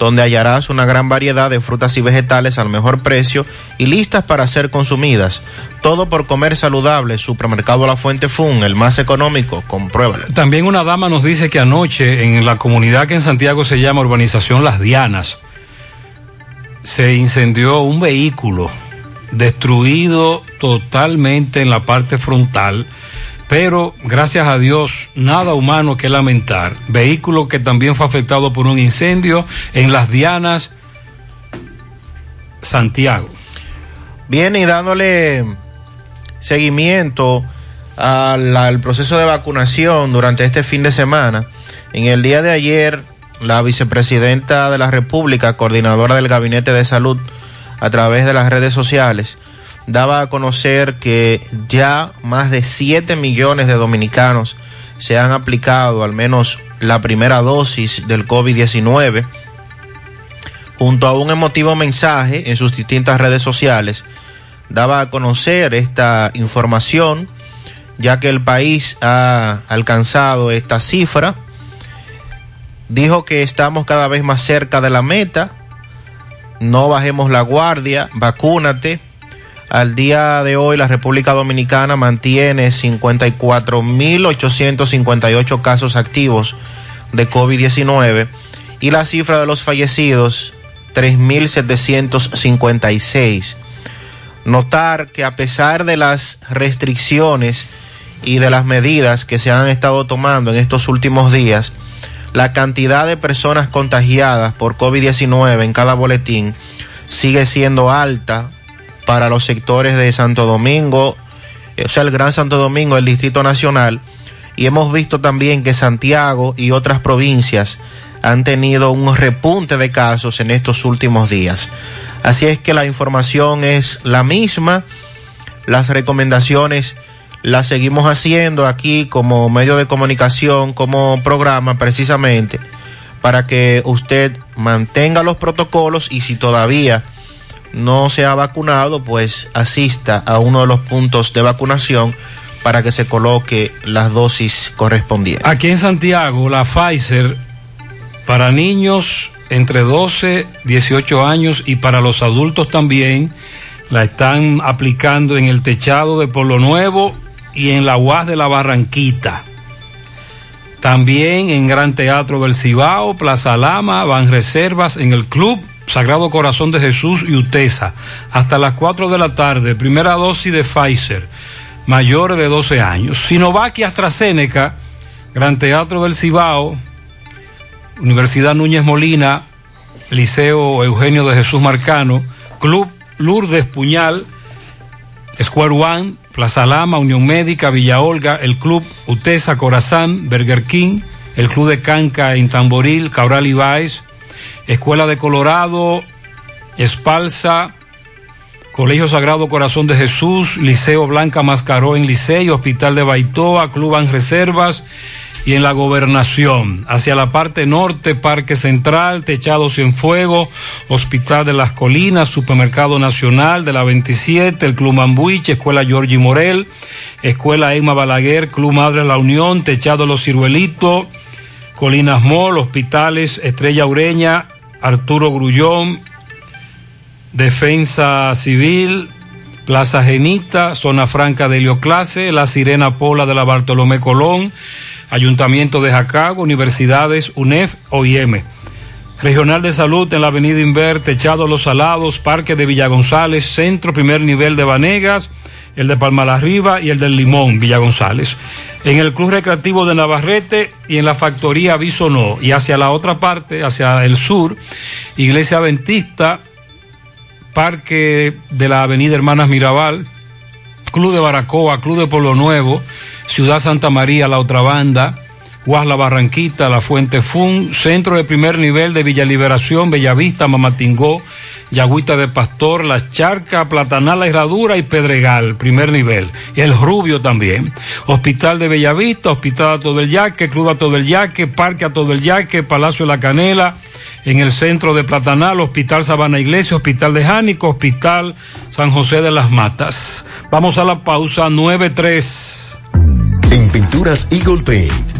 donde hallarás una gran variedad de frutas y vegetales al mejor precio y listas para ser consumidas. Todo por comer saludable. Supermercado La Fuente Fun, el más económico. Compruébalo. También una dama nos dice que anoche en la comunidad que en Santiago se llama Urbanización Las Dianas, se incendió un vehículo destruido totalmente en la parte frontal, pero gracias a Dios nada humano que lamentar. Vehículo que también fue afectado por un incendio en Las Dianas, Santiago. Viene y dándole seguimiento al proceso de vacunación durante este fin de semana. En el día de ayer, la vicepresidenta de la República, coordinadora del Gabinete de Salud, a través de las redes sociales, daba a conocer que ya más de 7 millones de dominicanos se han aplicado al menos la primera dosis del COVID-19 junto a un emotivo mensaje en sus distintas redes sociales, daba a conocer esta información, ya que el país ha alcanzado esta cifra. Dijo que estamos cada vez más cerca de la meta, no bajemos la guardia, vacúnate. Al día de hoy la República Dominicana mantiene 54.858 casos activos de COVID-19 y la cifra de los fallecidos 3.756. Notar que a pesar de las restricciones y de las medidas que se han estado tomando en estos últimos días, la cantidad de personas contagiadas por COVID-19 en cada boletín sigue siendo alta para los sectores de Santo Domingo, o sea, el Gran Santo Domingo, el Distrito Nacional, y hemos visto también que Santiago y otras provincias han tenido un repunte de casos en estos últimos días. Así es que la información es la misma, las recomendaciones las seguimos haciendo aquí como medio de comunicación, como programa precisamente, para que usted mantenga los protocolos y si todavía no se ha vacunado, pues asista a uno de los puntos de vacunación para que se coloque las dosis correspondientes. Aquí en Santiago, la Pfizer para niños entre 12 y 18 años y para los adultos también la están aplicando en el techado de Polo Nuevo y en la UAS de la Barranquita. También en Gran Teatro del Cibao, Plaza Lama, van reservas en el Club Sagrado Corazón de Jesús y UTESA. Hasta las 4 de la tarde, primera dosis de Pfizer, mayores de 12 años. Sinovac y AstraZeneca, Gran Teatro del Cibao, Universidad Núñez Molina, Liceo Eugenio de Jesús Marcano, Club Lourdes Puñal, Square One, Plaza Lama, Unión Médica, Villa Olga, el Club Utesa Corazán, Burger King, el Club de Canca en Tamboril, Cabral Ibáez, Escuela de Colorado, Espalsa, Colegio Sagrado Corazón de Jesús, Liceo Blanca Mascaró en Licey, Hospital de Baitoa, Club An Reservas y en la Gobernación. Hacia la parte norte, Parque Central, Techado Fuego, Hospital de las Colinas, Supermercado Nacional de la 27, el Club Mambuich, Escuela Giorgi Morel, Escuela Emma Balaguer, Club Madre La Unión, Techado Los Ciruelitos, Colinas Mall, Hospitales Estrella Ureña, Arturo Grullón, Defensa Civil, Plaza Genita, Zona Franca de Helioclase, La Sirena Pola de la Bartolomé Colón, Ayuntamiento de Jacago, Universidades, UNEF, OIM. Regional de Salud en la Avenida Inver, Techado Los Salados, Parque de Villa González, Centro Primer Nivel de Vanegas, el de Palmalarriba y el del Limón, Villa González. En el Club Recreativo de Navarrete y en la Factoría Bisonó. Y hacia la otra parte, hacia el sur, Iglesia Adventista, Parque de la Avenida Hermanas Mirabal, Club de Baracoa, Club de Pueblo Nuevo, Ciudad Santa María, la otra banda, Guasla Barranquita, La Fuente Fun, Centro de Primer Nivel de Villa Liberación, Bellavista, Mamatingó, Yagüita de Pastor, La Charca, Platanal, La Herradura y Pedregal, primer nivel. Y el Rubio también. Hospital de Bellavista, Hospital Ato del Yaque, Club Ato del Yaque, Parque Ato del Yaque, Palacio de la Canela, en el centro de Platanal, Hospital Sabana Iglesia, Hospital de Jánico, Hospital San José de las Matas. Vamos a la pausa 9-3. En Pinturas Eagle Paint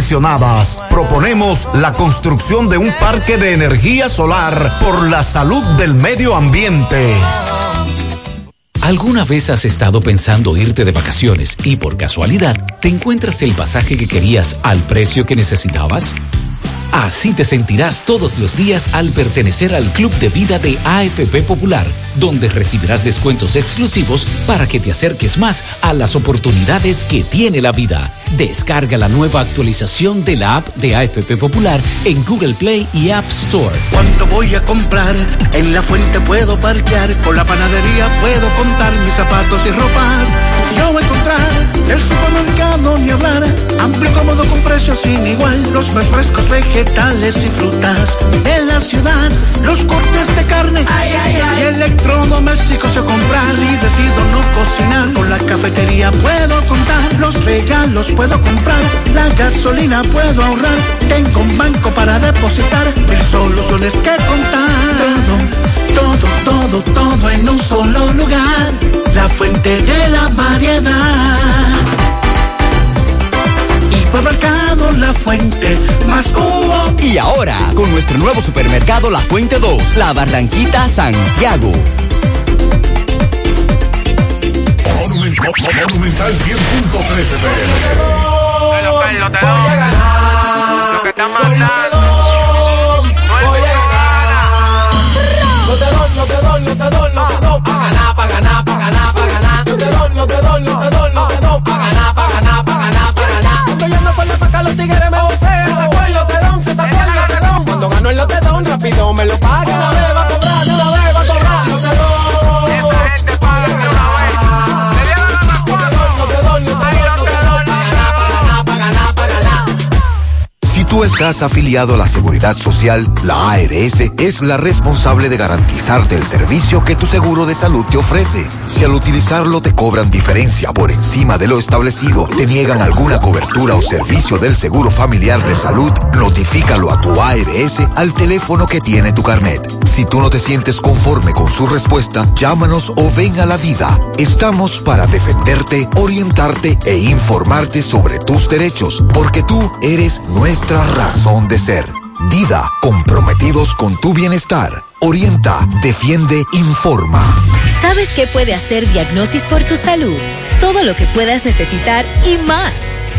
Proponemos la construcción de un parque de energía solar por la salud del medio ambiente. ¿Alguna vez has estado pensando irte de vacaciones y por casualidad te encuentras el pasaje que querías al precio que necesitabas? Así te sentirás todos los días al pertenecer al Club de Vida de AFP Popular, donde recibirás descuentos exclusivos para que te acerques más a las oportunidades que tiene la vida. Descarga la nueva actualización de la app de AFP Popular en Google Play y App Store. ¿Cuánto voy a comprar? En la fuente puedo parquear, con la panadería puedo contar mis zapatos y ropas. Yo voy a encontrar el supermercado ni hablar, amplio cómodo con precios sin igual, los más frescos vegetales y frutas en la ciudad, los cortes de carne ay, ay, ay. y electrodomésticos yo comprar. Si decido no cocinar con la cafetería puedo contar, los regalos puedo comprar, la gasolina puedo ahorrar, tengo un banco para depositar, mil soluciones que contar. Todo, todo, todo, todo en un solo lugar, la fuente de la variedad. Hipermercado La Fuente, más cubo. Y ahora, con nuestro nuevo supermercado La Fuente 2, La Barranquita Santiago. Monumental 100.13 Carlos, Carlos, te doy. Lo que está mandando. No te doy, no te doy. Pa' ganar, pa' ganar, pa' ganar, pa' ganar. No te doy, no estás afiliado a la Seguridad Social, la ARS es la responsable de garantizarte el servicio que tu seguro de salud te ofrece. Si al utilizarlo te cobran diferencia por encima de lo establecido, te niegan alguna cobertura o servicio del seguro familiar de salud, notifícalo a tu ARS al teléfono que tiene tu carnet. Si tú no te sientes conforme con su respuesta, llámanos o ven a la vida. Estamos para defenderte, orientarte e informarte sobre tus derechos, porque tú eres nuestra razón de ser. Dida, comprometidos con tu bienestar. Orienta, defiende, informa. ¿Sabes qué puede hacer Diagnosis por tu salud? Todo lo que puedas necesitar y más.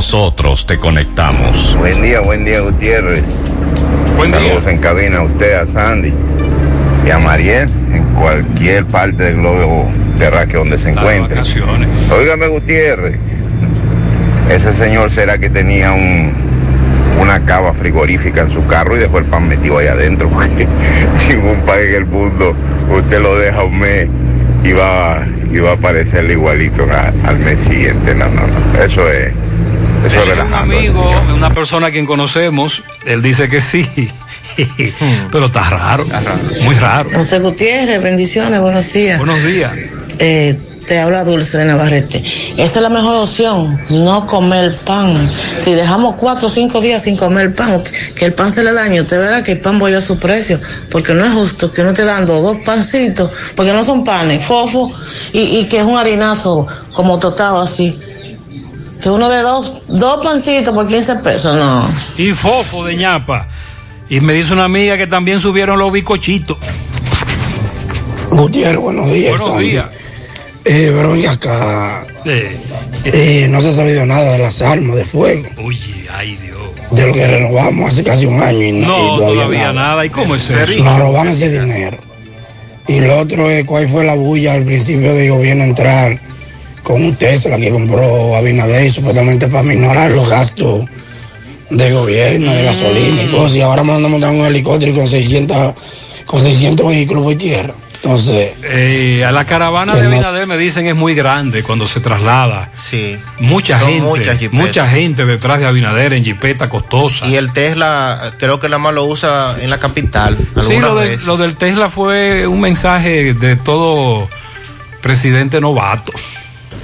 nosotros te conectamos. Buen día, buen día, Gutiérrez. Buen día. Saludos en cabina a usted, a Sandy y a Mariel en cualquier parte del globo terráqueo donde se encuentre. Óigame, Gutiérrez, ese señor será que tenía un, una cava frigorífica en su carro y dejó el pan metido ahí adentro, porque ningún pan en el mundo usted lo deja un mes y va, y va a parecerle igualito a- al mes siguiente. No, no, no. Eso es. Eso es un relajando. amigo, una persona a quien conocemos, él dice que sí, pero está raro, muy raro. José Gutiérrez, bendiciones, buenos días. Buenos días. Eh, te habla Dulce de Navarrete. Esa es la mejor opción, no comer pan. Si dejamos cuatro o cinco días sin comer pan, que el pan se le dañe, usted verá que el pan vuelve a su precio, porque no es justo que uno esté dando dos pancitos, porque no son panes, fofo, y, y que es un harinazo como tostado así. Que uno de dos, dos pancitos por 15 pesos, no. Y fofo de ñapa. Y me dice una amiga que también subieron los bicochitos. Gutiérrez, buenos días. Buenos Sandy. días. Eh, pero venga acá. Eh, no se ha sabido nada de las armas de fuego. Oye, ay Dios. De lo que renovamos hace casi un año y, no, No, y todavía nada. ¿Y cómo es eso? Nos roban ese dinero. Y lo otro es cuál fue la bulla al principio del gobierno entrar con un Tesla que compró Abinader supuestamente para minorar los gastos de gobierno, de gasolina y cosas. Y ahora mandamos montar un helicóptero con 600, con 600 vehículos por tierra. Entonces, Eh, a la caravana de no- Abinader me dicen es muy grande cuando se traslada. Sí. Mucha Son gente, mucha gente detrás de Abinader en jipeta costosa. Y el Tesla creo que nada más lo usa en la capital. Sí, algunas lo lo del Tesla fue un mensaje de todo presidente novato.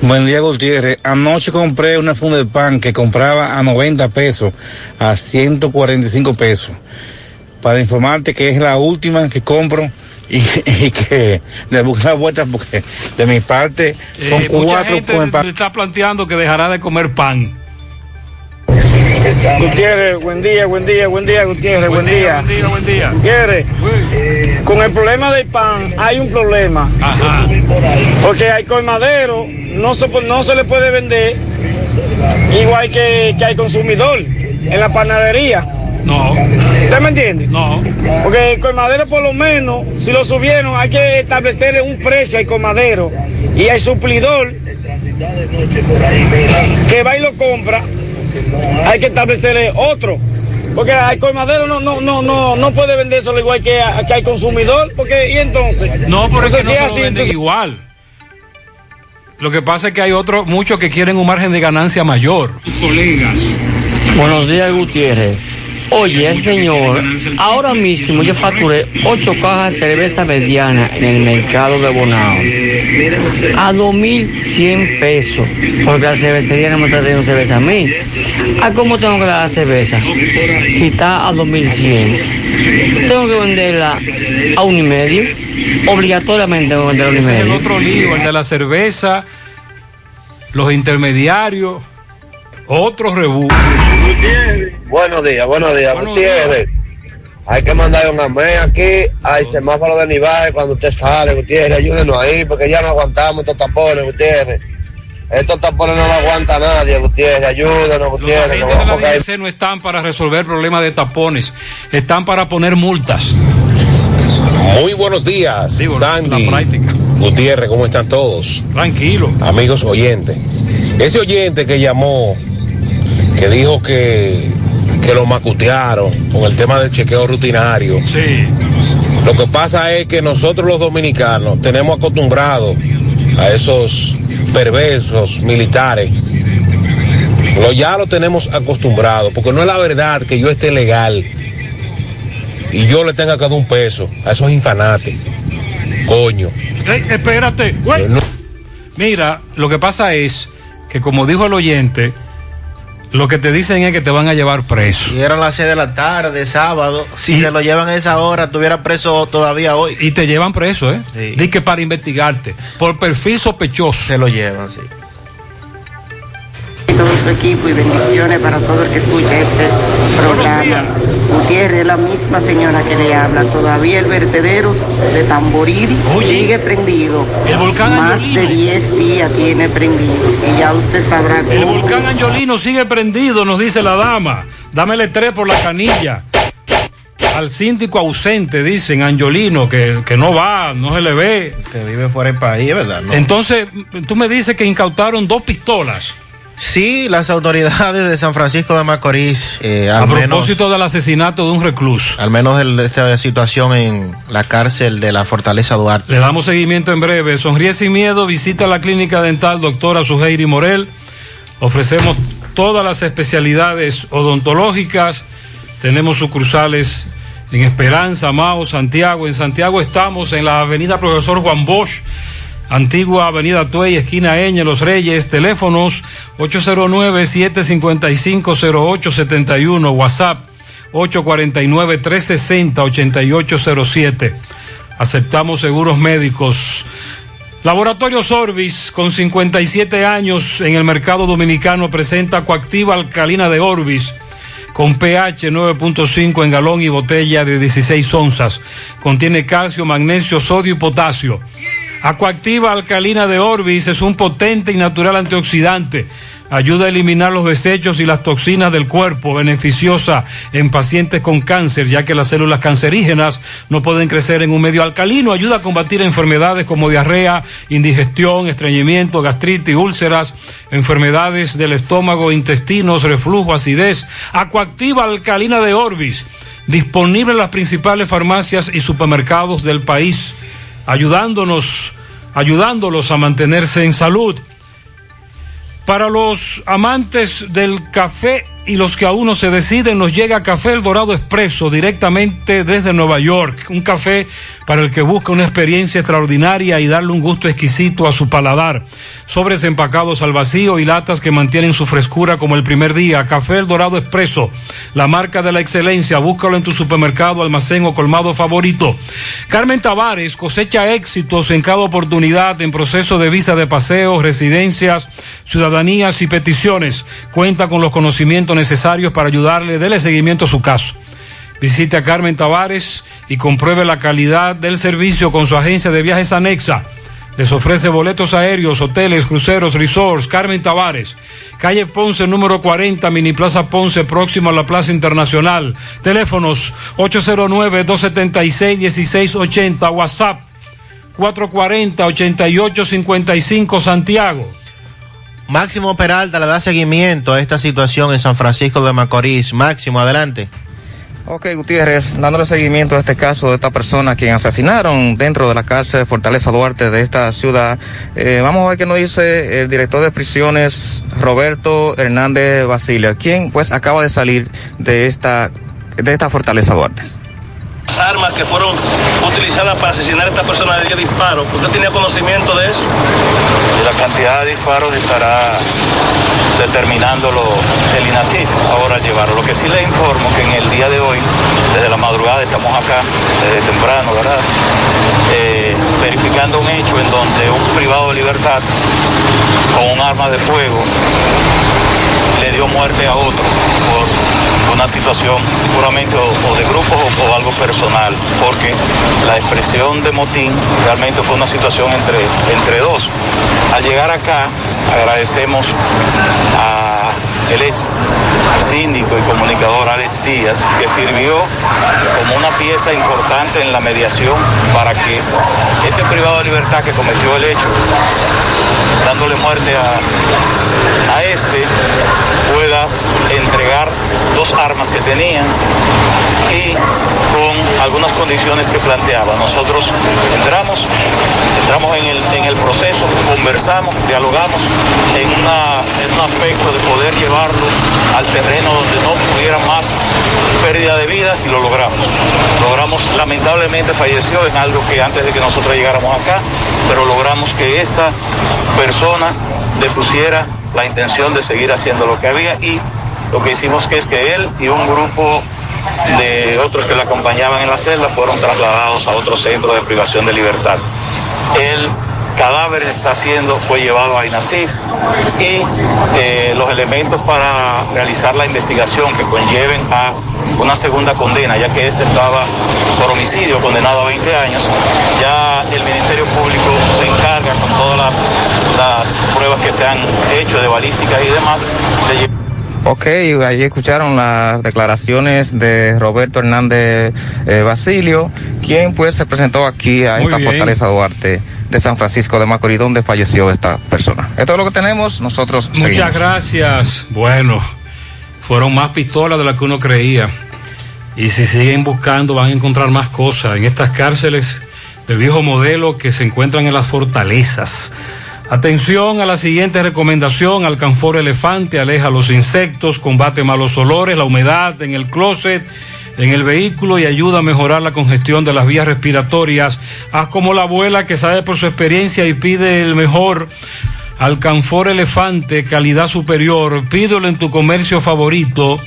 Buen día, Gutiérrez. Anoche compré una funda de pan que compraba a 90 pesos, a 145 pesos. Para informarte que es la última que compro y, y que le busque la vuelta porque de mi parte son Eh, mucha cuatro gente con pa- está planteando que dejará de comer pan. Gutiérrez, buen día, buen día, buen día, Gutiérrez, buen, día. Buen día, buen día. Gutiérrez, con el problema del pan hay un problema. Porque hay colmadero, no se, no se le puede vender igual que, que hay consumidor en la panadería. No. ¿Usted me entiende? No. Porque el colmadero por lo menos, si lo subieron, hay que establecerle un precio al colmadero y al suplidor que va y lo compra, hay que establecerle otro. Porque al colmadero no, no, no, no, no puede vender eso igual que, a- que al consumidor, porque y entonces. No, pero es que Entonces, no si se lo venden entonces- igual. Lo que pasa es que hay otros, muchos que quieren un margen de ganancia mayor. Colegas. Buenos días, Gutiérrez. Oye, señor, ahora mismo yo facturé ocho cajas de cerveza mediana en el mercado de Bonao a 2.100 pesos, porque la cervecería no me está dando cerveza a mí. ¿A cómo tengo que dar la cerveza? Si está a 2.100. Tengo que venderla a un y medio. Obligatoriamente tengo que venderla a un y Ese es el medio. otro lío, el de la cerveza, los intermediarios, otros rebú. Buenos días, buenos días, Buenos Gutiérrez. Hay que mandar un amén aquí al semáforo de Nivaje cuando usted sale, Gutiérrez. Ayúdenos ahí porque ya no aguantamos estos tapones, Gutiérrez. Estos tapones no lo aguanta nadie, Gutiérrez. Ayúdenos, Los Gutiérrez. agentes nos de la. DGC no están para resolver problemas de tapones, están para poner multas. Muy buenos días, Sandy. Gutiérrez, ¿cómo están todos? Tranquilo. Amigos oyentes. Ese oyente que llamó, que dijo que, que lo macutearon con el tema del chequeo rutinario. Sí. Lo que pasa es que nosotros los dominicanos tenemos acostumbrados a esos perversos militares. Lo, ya lo tenemos acostumbrado, porque no es la verdad que yo esté legal y yo le tenga que dar un peso a esos infanates. Coño. Ey, espérate. güey. Mira, lo que pasa es que como dijo el oyente, lo que te dicen es que te van a llevar preso. Y eran las 6 de la tarde, sábado. Si se lo llevan a esa hora, estuviera preso todavía hoy. Y te llevan preso, ¿eh? Di que para investigarte, por perfil sospechoso. Se lo llevan, sí. todo su equipo y bendiciones para todo el que escucha este programa. Gutiérrez, la misma señora que le habla, todavía el vertedero de Tamboril sigue prendido. El volcán Más Angiolino. de 10 días tiene prendido y ya usted sabrá El cómo- volcán Angiolino sigue prendido, nos dice la dama. Dámele tres por la canilla. Al síndico ausente, dicen Angiolino, que, que no va, no se le ve. Que vive fuera del país, ¿verdad? No. Entonces, tú me dices que incautaron dos pistolas. Sí, las autoridades de San Francisco de Macorís, eh, A al menos, propósito del asesinato de un recluso. al menos el- de esta situación en la cárcel de la Fortaleza Duarte. Le damos seguimiento en breve. Sonríe sin miedo, visita la clínica dental doctora Suheiri Morel. Ofrecemos todas las especialidades odontológicas. Tenemos sucursales en Esperanza, Mao, Santiago. En Santiago estamos en la avenida Profesor Juan Bosch, antigua avenida Tuey, esquina Eñe, Los Reyes. Teléfonos 809-755-0871, WhatsApp 849-360-8807. Aceptamos seguros médicos. Laboratorio Orbis, con 57 años en el mercado dominicano, presenta coactiva alcalina de Orbis, con pH 9.5 en galón y botella de 16 onzas. Contiene calcio, magnesio, sodio y potasio. Acuactiva alcalina de Orbis es un potente y natural antioxidante. Ayuda a eliminar los desechos y las toxinas del cuerpo, beneficiosa en pacientes con cáncer, ya que las células cancerígenas no pueden crecer en un medio alcalino. Ayuda a combatir enfermedades como diarrea, indigestión, estreñimiento, gastritis, úlceras, enfermedades del estómago, intestinos, reflujo, acidez. Acuactiva alcalina de Orbis, disponible en las principales farmacias y supermercados del país, ayudándonos, ayudándolos a mantenerse en salud. Para los amantes del café y los que aún no se deciden, nos llega Café El Dorado Expreso directamente desde Nueva York. Un café para el que busca una experiencia extraordinaria y darle un gusto exquisito a su paladar. Sobres empacados al vacío y latas que mantienen su frescura como el primer día. Café El Dorado Expreso, la marca de la excelencia. Búscalo en tu supermercado, almacén o colmado favorito. Carmen Tavares cosecha éxitos en cada oportunidad en proceso de visa de paseo, residencias, ciudadanías y peticiones. Cuenta con los conocimientos necesarios para ayudarle, dele seguimiento a su caso. Visite a Carmen Tavares y compruebe la calidad del servicio con su agencia de viajes anexa. Les ofrece boletos aéreos, hoteles, cruceros, resorts. Carmen Tavares, calle Ponce número 40, Mini Plaza Ponce, próximo a la Plaza Internacional. Teléfonos 809-276-1680, WhatsApp 440-8855 Santiago. Máximo Peralta le da seguimiento a esta situación en San Francisco de Macorís. Máximo, adelante. Ok, Gutiérrez, dándole seguimiento a este caso de esta persona quien asesinaron dentro de la cárcel de Fortaleza Duarte de esta ciudad. Eh, vamos a ver qué nos dice el director de prisiones, Roberto Hernández Basilia, quien pues acaba de salir de esta, de esta Fortaleza Duarte armas que fueron utilizadas para asesinar a esta persona de disparos. ¿Usted tenía conocimiento de eso? Y la cantidad de disparos estará determinándolo el INACIF ahora llevarlo. Lo que sí le informo que en el día de hoy, desde la madrugada, estamos acá, desde temprano, ¿verdad? Eh, verificando un hecho en donde un privado de libertad con un arma de fuego le dio muerte a otro por una situación puramente o, de grupos o, algo personal, porque la expresión de motín realmente fue una situación entre, entre dos. Al llegar acá, agradecemos a el ex síndico y comunicador Alex Díaz, que sirvió como una pieza importante en la mediación para que ese privado de libertad que cometió el hecho, dándole muerte a, a este, pueda entregar dos armas que tenían y con algunas condiciones que planteaba. Nosotros entramos, entramos en el, en el proceso, conversamos, dialogamos en, una, en un aspecto de poder llevarlo al terreno donde no hubiera más pérdida de vida y lo logramos. Logramos, lamentablemente falleció en algo que antes de que nosotros llegáramos acá, pero logramos que esta persona depusiera la intención de seguir haciendo lo que había y lo que hicimos es que él y un grupo de otros que le acompañaban en la celda fueron trasladados a otro centro de privación de libertad. El cadáver está siendo, fue llevado a INASIF y eh, los elementos para realizar la investigación que conlleven a una segunda condena, ya que este estaba por homicidio condenado a 20 años, ya el Ministerio Público se encarga con todas las, pruebas que se han hecho de balística y demás de Ok, ahí escucharon las declaraciones de Roberto Hernández eh, Basilio, quien pues se presentó aquí a esta Fortaleza Duarte de San Francisco de Macorís, donde falleció esta persona. Esto es lo que tenemos, nosotros Muchas gracias. Bueno, fueron más pistolas de las que uno creía. Y si siguen buscando van a encontrar más cosas en estas cárceles del viejo modelo que se encuentran en las fortalezas. Atención a la siguiente recomendación, alcanfor elefante, aleja los insectos, combate malos olores, la humedad en el closet, en el vehículo y ayuda a mejorar la congestión de las vías respiratorias. Haz como la abuela que sabe por su experiencia y pide el mejor. Alcanfor Elefante, calidad superior, pídelo en tu comercio favorito.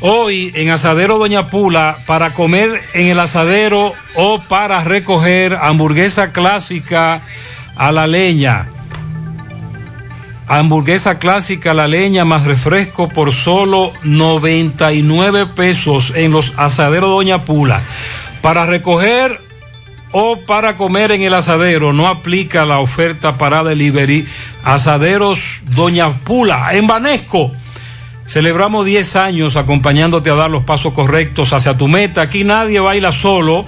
Hoy en Asadero Doña Pula, para comer en el asadero o para recoger hamburguesa clásica a la leña Hamburguesa clásica, la leña más refresco por solo 99 pesos en los asaderos Doña Pula. Para recoger o para comer en el asadero no aplica la oferta para delivery. Asaderos Doña Pula en Banesco. Celebramos 10 años acompañándote a dar los pasos correctos hacia tu meta. Aquí nadie baila solo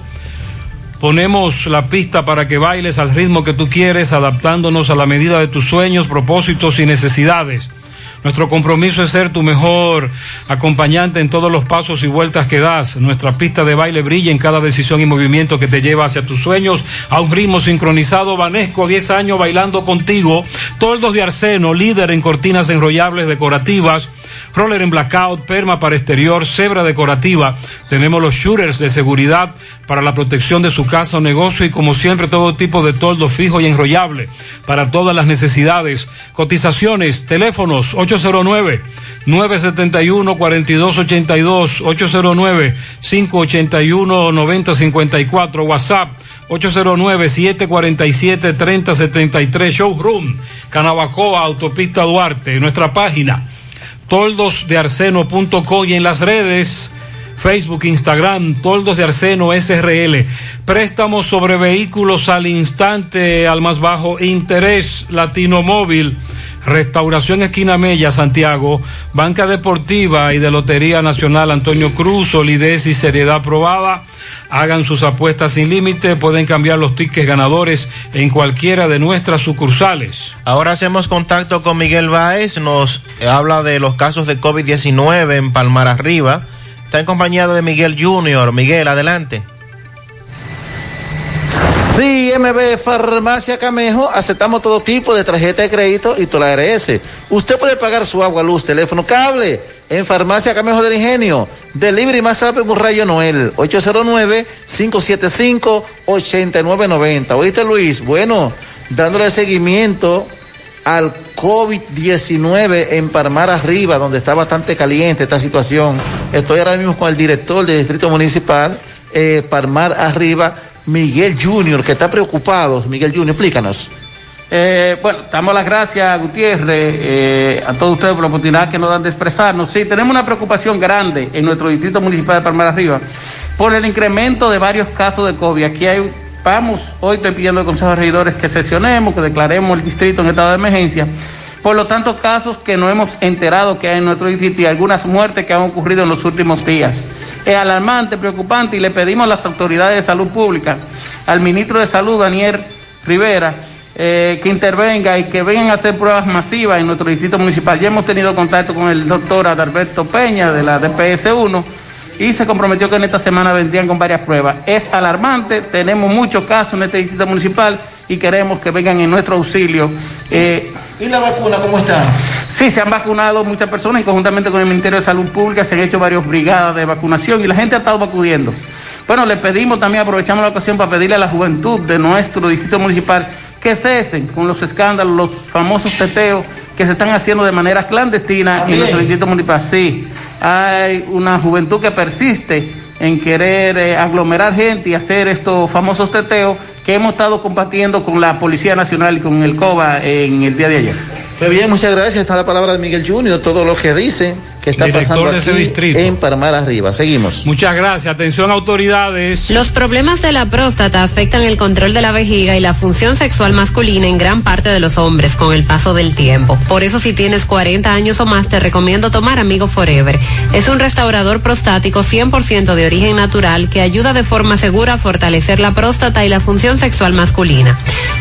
Ponemos la pista para que bailes al ritmo que tú quieres, adaptándonos a la medida de tus sueños, propósitos y necesidades. Nuestro compromiso es ser tu mejor acompañante en todos los pasos y vueltas que das. Nuestra pista de baile brilla en cada decisión y movimiento que te lleva hacia tus sueños a un ritmo sincronizado. Vanesco, 10 años bailando contigo. Toldos de Arseno, líder en cortinas enrollables decorativas roller en blackout, perma para exterior, cebra decorativa. Tenemos los shooters de seguridad para la protección de su casa o negocio y como siempre todo tipo de toldo fijo y enrollable para todas las necesidades. Cotizaciones, teléfonos 809 971 4282 809 581 9054 WhatsApp 809-747-3073, Showroom, Canabacoa, Autopista Duarte, nuestra página, toldosdearseno.co y en las redes, Facebook, Instagram, Toldos de Arseno SRL. Préstamos sobre vehículos al instante, al más bajo interés, Latino Móvil. Restauración Esquina Mella, Santiago, Banca Deportiva y de Lotería Nacional Antonio Cruz, solidez y seriedad probada. Hagan sus apuestas sin límite, pueden cambiar los tickets ganadores en cualquiera de nuestras sucursales. Ahora hacemos contacto con Miguel Báez, nos habla de los casos de COVID-19 en Palmar Arriba. Está en compañía de Miguel Junior. Miguel, adelante. Sí, MB Farmacia Camejo, aceptamos todo tipo de tarjeta de crédito y toda la ARS. Usted puede pagar su agua, luz, teléfono, cable en Farmacia Camejo del Ingenio. Delivery más rápido con Rayo Noel, 809-575-8990. ¿Oíste, Luis? Bueno, dándole seguimiento al COVID-19 en Parmar Arriba, donde está bastante caliente esta situación. Estoy ahora mismo con el director del Distrito Municipal, eh, Parmar Arriba, Miguel Junior, que está preocupado. Miguel Junior, explícanos. Eh, bueno, damos las gracias, Gutiérrez, eh, a todos ustedes por la oportunidad que nos dan de expresarnos. Sí, tenemos una preocupación grande en nuestro distrito municipal de Palmar Arriba por el incremento de varios casos de COVID. Aquí hay, vamos, hoy estoy pidiendo al Consejo de Regidores que sesionemos, que declaremos el distrito en estado de emergencia. Por lo tanto, casos que no hemos enterado que hay en nuestro distrito y algunas muertes que han ocurrido en los últimos días. Es alarmante, preocupante y le pedimos a las autoridades de salud pública, al ministro de Salud, Daniel Rivera, eh, que intervenga y que vengan a hacer pruebas masivas en nuestro distrito municipal. Ya hemos tenido contacto con el doctor Adalberto Peña de la DPS 1 y se comprometió que en esta semana vendrían con varias pruebas. Es alarmante, tenemos muchos casos en este distrito municipal y queremos que vengan en nuestro auxilio. Eh, ¿Y la vacuna cómo está? Sí, se han vacunado muchas personas y conjuntamente con el Ministerio de Salud Pública se han hecho varias brigadas de vacunación y la gente ha estado acudiendo. Bueno, le pedimos también, aprovechamos la ocasión para pedirle a la juventud de nuestro distrito municipal que cesen con los escándalos, los famosos teteos que se están haciendo de manera clandestina en nuestro distrito municipal. Sí, hay una juventud que persiste en querer eh, aglomerar gente y hacer estos famosos teteos que hemos estado compartiendo con la Policía Nacional y con el COBA en el día de ayer. Muy bien, muchas gracias. Está la palabra de Miguel Junior, todo lo que dice que está Director pasando de ese aquí distrito. en Parmar Arriba. Seguimos. Muchas gracias. Atención autoridades. Los problemas de la próstata afectan el control de la vejiga y la función sexual masculina en gran parte de los hombres con el paso del tiempo. Por eso si tienes 40 años o más te recomiendo tomar Amigo Forever. Es un restaurador prostático 100% de origen natural que ayuda de forma segura a fortalecer la próstata y la función sexual masculina.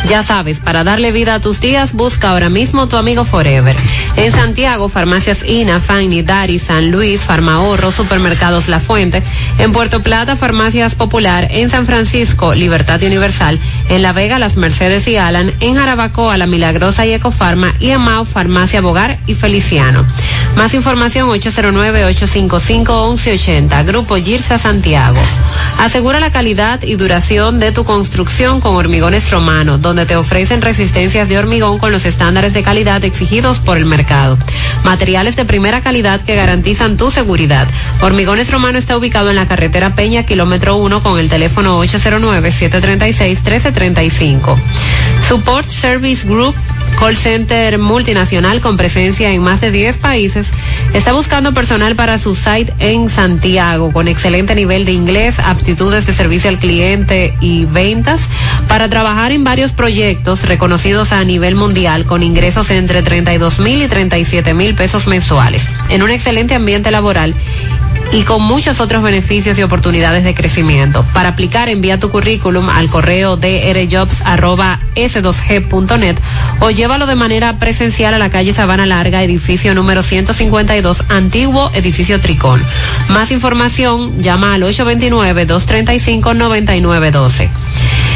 Ya sabes, para darle vida a tus días, busca ahora mismo tu Amigo Forever. En Santiago, farmacias INA, Fanny, Dari, San Luis, Farmahorro, Supermercados La Fuente. En Puerto Plata, Farmacias Popular. En San Francisco, Libertad Universal. En La Vega, Las Mercedes y Alan. En Jarabacoa, La Milagrosa y Ecofarma. Y en Mao, Farmacia Bogar y Feliciano. Más información 809-855-1180. Grupo Girsa Santiago. Asegura la calidad y duración de tu construcción con Hormigones Romano, donde te ofrecen resistencias de hormigón con los estándares de calidad exigidos por el mercado. Materiales de primera calidad que garantizan tu seguridad. Hormigones Romano está ubicado en la carretera Peña, kilómetro 1, con el teléfono 809-736-1335. Support Service Group call center multinacional con presencia en más de 10 países, está buscando personal para su site en Santiago con excelente nivel de inglés, aptitudes de servicio al cliente y ventas para trabajar en varios proyectos reconocidos a nivel mundial con ingresos entre 32 mil y 37 mil pesos mensuales en un excelente ambiente laboral y con muchos otros beneficios y oportunidades de crecimiento. Para aplicar, envía tu currículum al correo drjobs.s2g.net o llévalo de manera presencial a la calle Sabana Larga, edificio número 152, antiguo edificio Tricón. Más información, llama al 829-235-9912.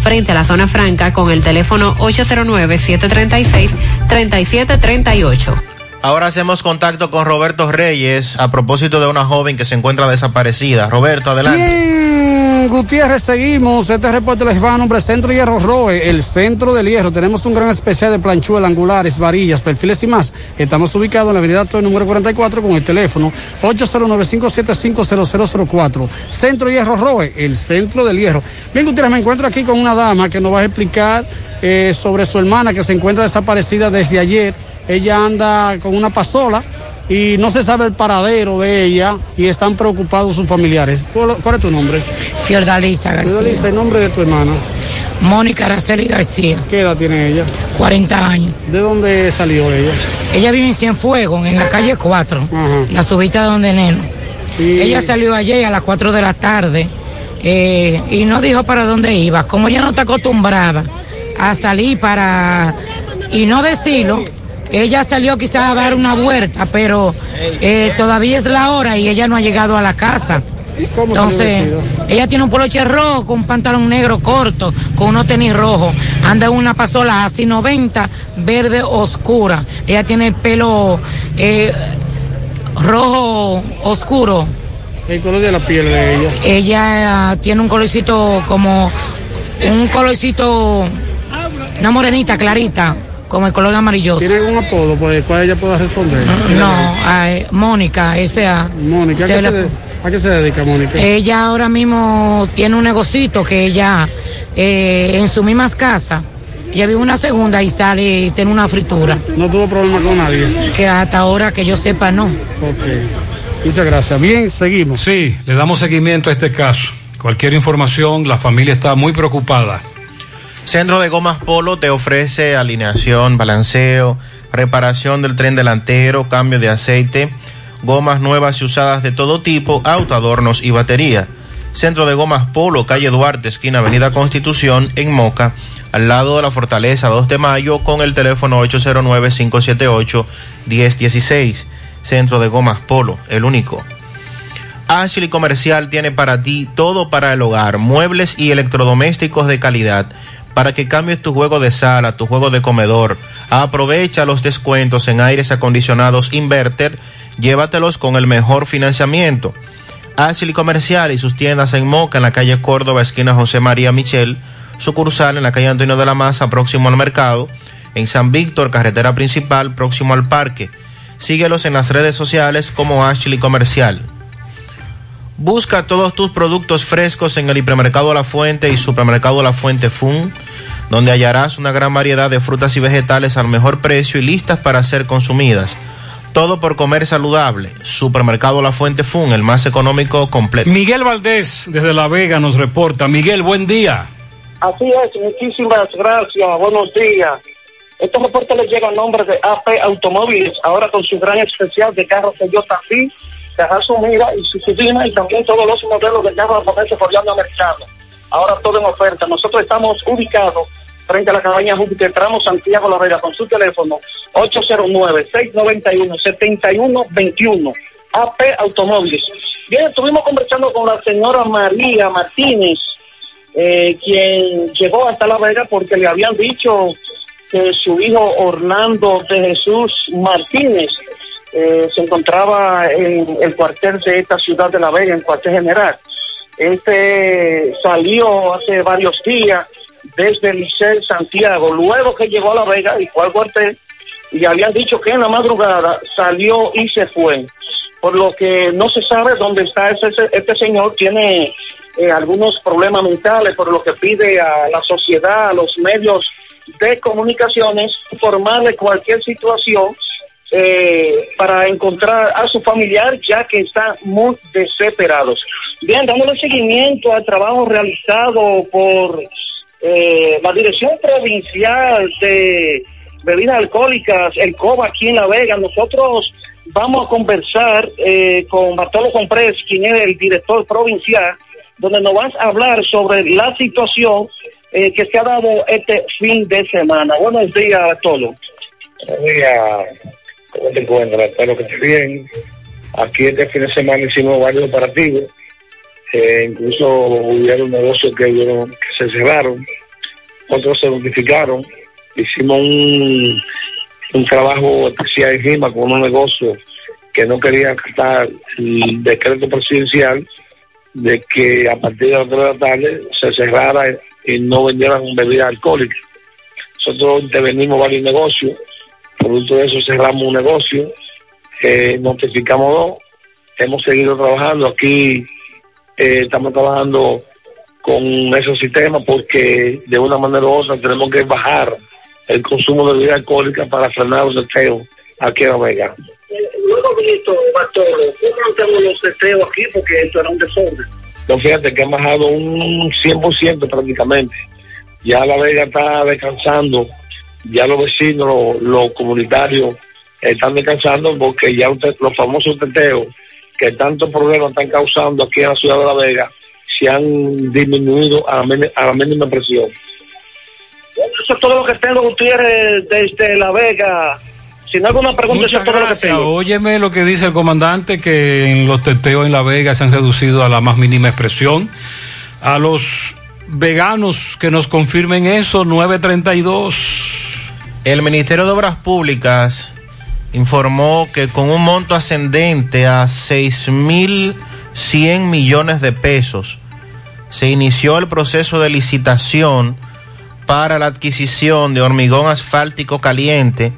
frente a la zona franca, con el teléfono 809-736-3738. Ahora hacemos contacto con Roberto Reyes a propósito de una joven que se encuentra desaparecida. Roberto, adelante. Bien, Gutiérrez, seguimos. Este reporte les va a nombre Centro Hierro Roe, el centro del hierro. Tenemos un gran especial de planchuelas, angulares, varillas, perfiles y más. Estamos ubicados en la avenida Toy número 44 con el teléfono 809-575-0004. Centro Hierro Roe, el centro del hierro. Bien, Gutiérrez, me encuentro aquí con una dama que nos va a explicar eh, sobre su hermana que se encuentra desaparecida desde ayer. Ella anda con una pasola y no se sabe el paradero de ella y están preocupados sus familiares. ¿Cuál, cuál es tu nombre? Fiordalisa García. Fiordalisa, el nombre de tu hermana. Mónica Araceli García. ¿Qué edad tiene ella? 40 años. ¿De dónde salió ella? Ella vive en Cienfuegos, en la calle 4, la subida de donde Neno. Ella salió ayer a las 4 de la tarde eh, y no dijo para dónde iba. Como ella no está acostumbrada a salir para y no decirlo, ella salió quizás a dar una vuelta, pero eh, todavía es la hora y ella no ha llegado a la casa. cómo Entonces, ella tiene un poloche rojo, un pantalón negro corto, con unos tenis rojos. Anda en una pasola así 90, verde oscura. Ella tiene el pelo eh, rojo oscuro. El color de la piel de ella. Ella tiene un colorcito como un colorcito, una morenita clarita, como el color amarilloso. ¿Tiene algún apodo por el cual ella pueda responder? No, ay, Mónica, S.A. Mónica, ¿a qué, se la- de- a qué se dedica Mónica? Ella ahora mismo tiene un negocito que ella, eh, en su misma casa, ella vive una segunda y sale y tiene una fritura. No tuvo problema con nadie. Que hasta ahora que yo sepa no. Ok. Muchas gracias. Bien, seguimos. Sí, le damos seguimiento a este caso. Cualquier información, la familia está muy preocupada. Centro de Gomas Polo te ofrece alineación, balanceo, reparación del tren delantero, cambio de aceite, gomas nuevas y usadas de todo tipo, autoadornos y batería. Centro de Gomas Polo, calle Duarte, esquina Avenida Constitución, en Moca, al lado de la Fortaleza 2 de Mayo, con el teléfono 809-578-1016. Centro de Gomas Polo, el único. Ashley Comercial tiene para ti todo para el hogar, muebles y electrodomésticos de calidad, para que cambies tu juego de sala, tu juego de comedor. Aprovecha los descuentos en aires acondicionados Inverter, llévatelos con el mejor financiamiento. Ashley Comercial y sus tiendas en Moca, en la calle Córdoba, esquina José María Michel, sucursal en la calle Antonio de la Maza, próximo al mercado, en San Víctor, carretera principal, próximo al parque. Síguelos en las redes sociales como Ashley Comercial. Busca todos tus productos frescos en el hipermercado La Fuente y supermercado La Fuente Fun, donde hallarás una gran variedad de frutas y vegetales al mejor precio y listas para ser consumidas. Todo por comer saludable. Supermercado La Fuente Fun, el más económico completo. Miguel Valdés, desde La Vega, nos reporta. Miguel, buen día. Así es, muchísimas gracias, buenos días. Este reporte les llega a nombre de AP Automóviles, ahora con su gran especial de carros Toyota Fit, Terrazo Mira y Susudina y también todos los modelos de carros japoneses Foriano Americano. Ahora todo en oferta. Nosotros estamos ubicados frente a la cabaña Júpiter, tramo Santiago La Vega, con su teléfono 809-691-7121. AP Automóviles. Bien, estuvimos conversando con la señora María Martínez, eh, quien llegó hasta La Vega porque le habían dicho que su hijo Orlando de Jesús Martínez eh, se encontraba en el cuartel de esta ciudad de La Vega, en cuartel general. Este salió hace varios días desde Licey Santiago, luego que llegó a La Vega y fue al cuartel, y habían dicho que en la madrugada salió y se fue. Por lo que no se sabe dónde está ese, este señor, tiene eh, algunos problemas mentales, por lo que pide a la sociedad, a los medios de comunicaciones, informarle cualquier situación eh, para encontrar a su familiar, ya que están muy desesperados. Bien, dándole seguimiento al trabajo realizado por eh, la Dirección Provincial de bebidas alcohólicas, el COBA aquí en La Vega. Nosotros vamos a conversar eh, con Bartolo Comprés, quien es el director provincial, donde nos vas a hablar sobre la situación eh, que se ha dado este fin de semana. Buenos días, Bartolo. Buenos días. ¿Cómo te encuentras? Espero que estés bien. Aquí este fin de semana hicimos varios operativos. Eh, incluso hubieron negocios que, que se cerraron, otros se notificaron. Hicimos un, un trabajo especial en Gima con unos negocios que no querían acatar el decreto presidencial de que a partir de las 3 de la tarde se cerrara y no vendieran bebidas alcohólicas. Nosotros intervenimos varios negocios, producto de eso cerramos un negocio, eh, notificamos dos, hemos seguido trabajando aquí, eh, estamos trabajando con esos sistemas porque de una manera u otra tenemos que bajar el consumo de bebida alcohólica para frenar los testeos aquí en La Vega. Luego esto, Bartolo, ¿cómo hacemos los testeos aquí? Porque esto era un desorden. No, fíjate que ha bajado un 100% prácticamente. Ya La Vega está descansando, ya los vecinos, los, los comunitarios están descansando porque ya usted- los famosos teteos que tantos problemas están causando aquí en la ciudad de La Vega se han disminuido a la, a la mínima presión. Bueno, eso es todo lo que tengo, Gutiérrez, desde La Vega. Si no hay alguna pregunta, eso Muchas es todo lo que gracias. tengo. Óyeme lo que dice el comandante, que en los teteos en La Vega se han reducido a la más mínima expresión. A los veganos que nos confirmen eso, 932. El Ministerio de Obras Públicas informó que con un monto ascendente a 6.100 millones de pesos se inició el proceso de licitación para la adquisición de hormigón asfáltico caliente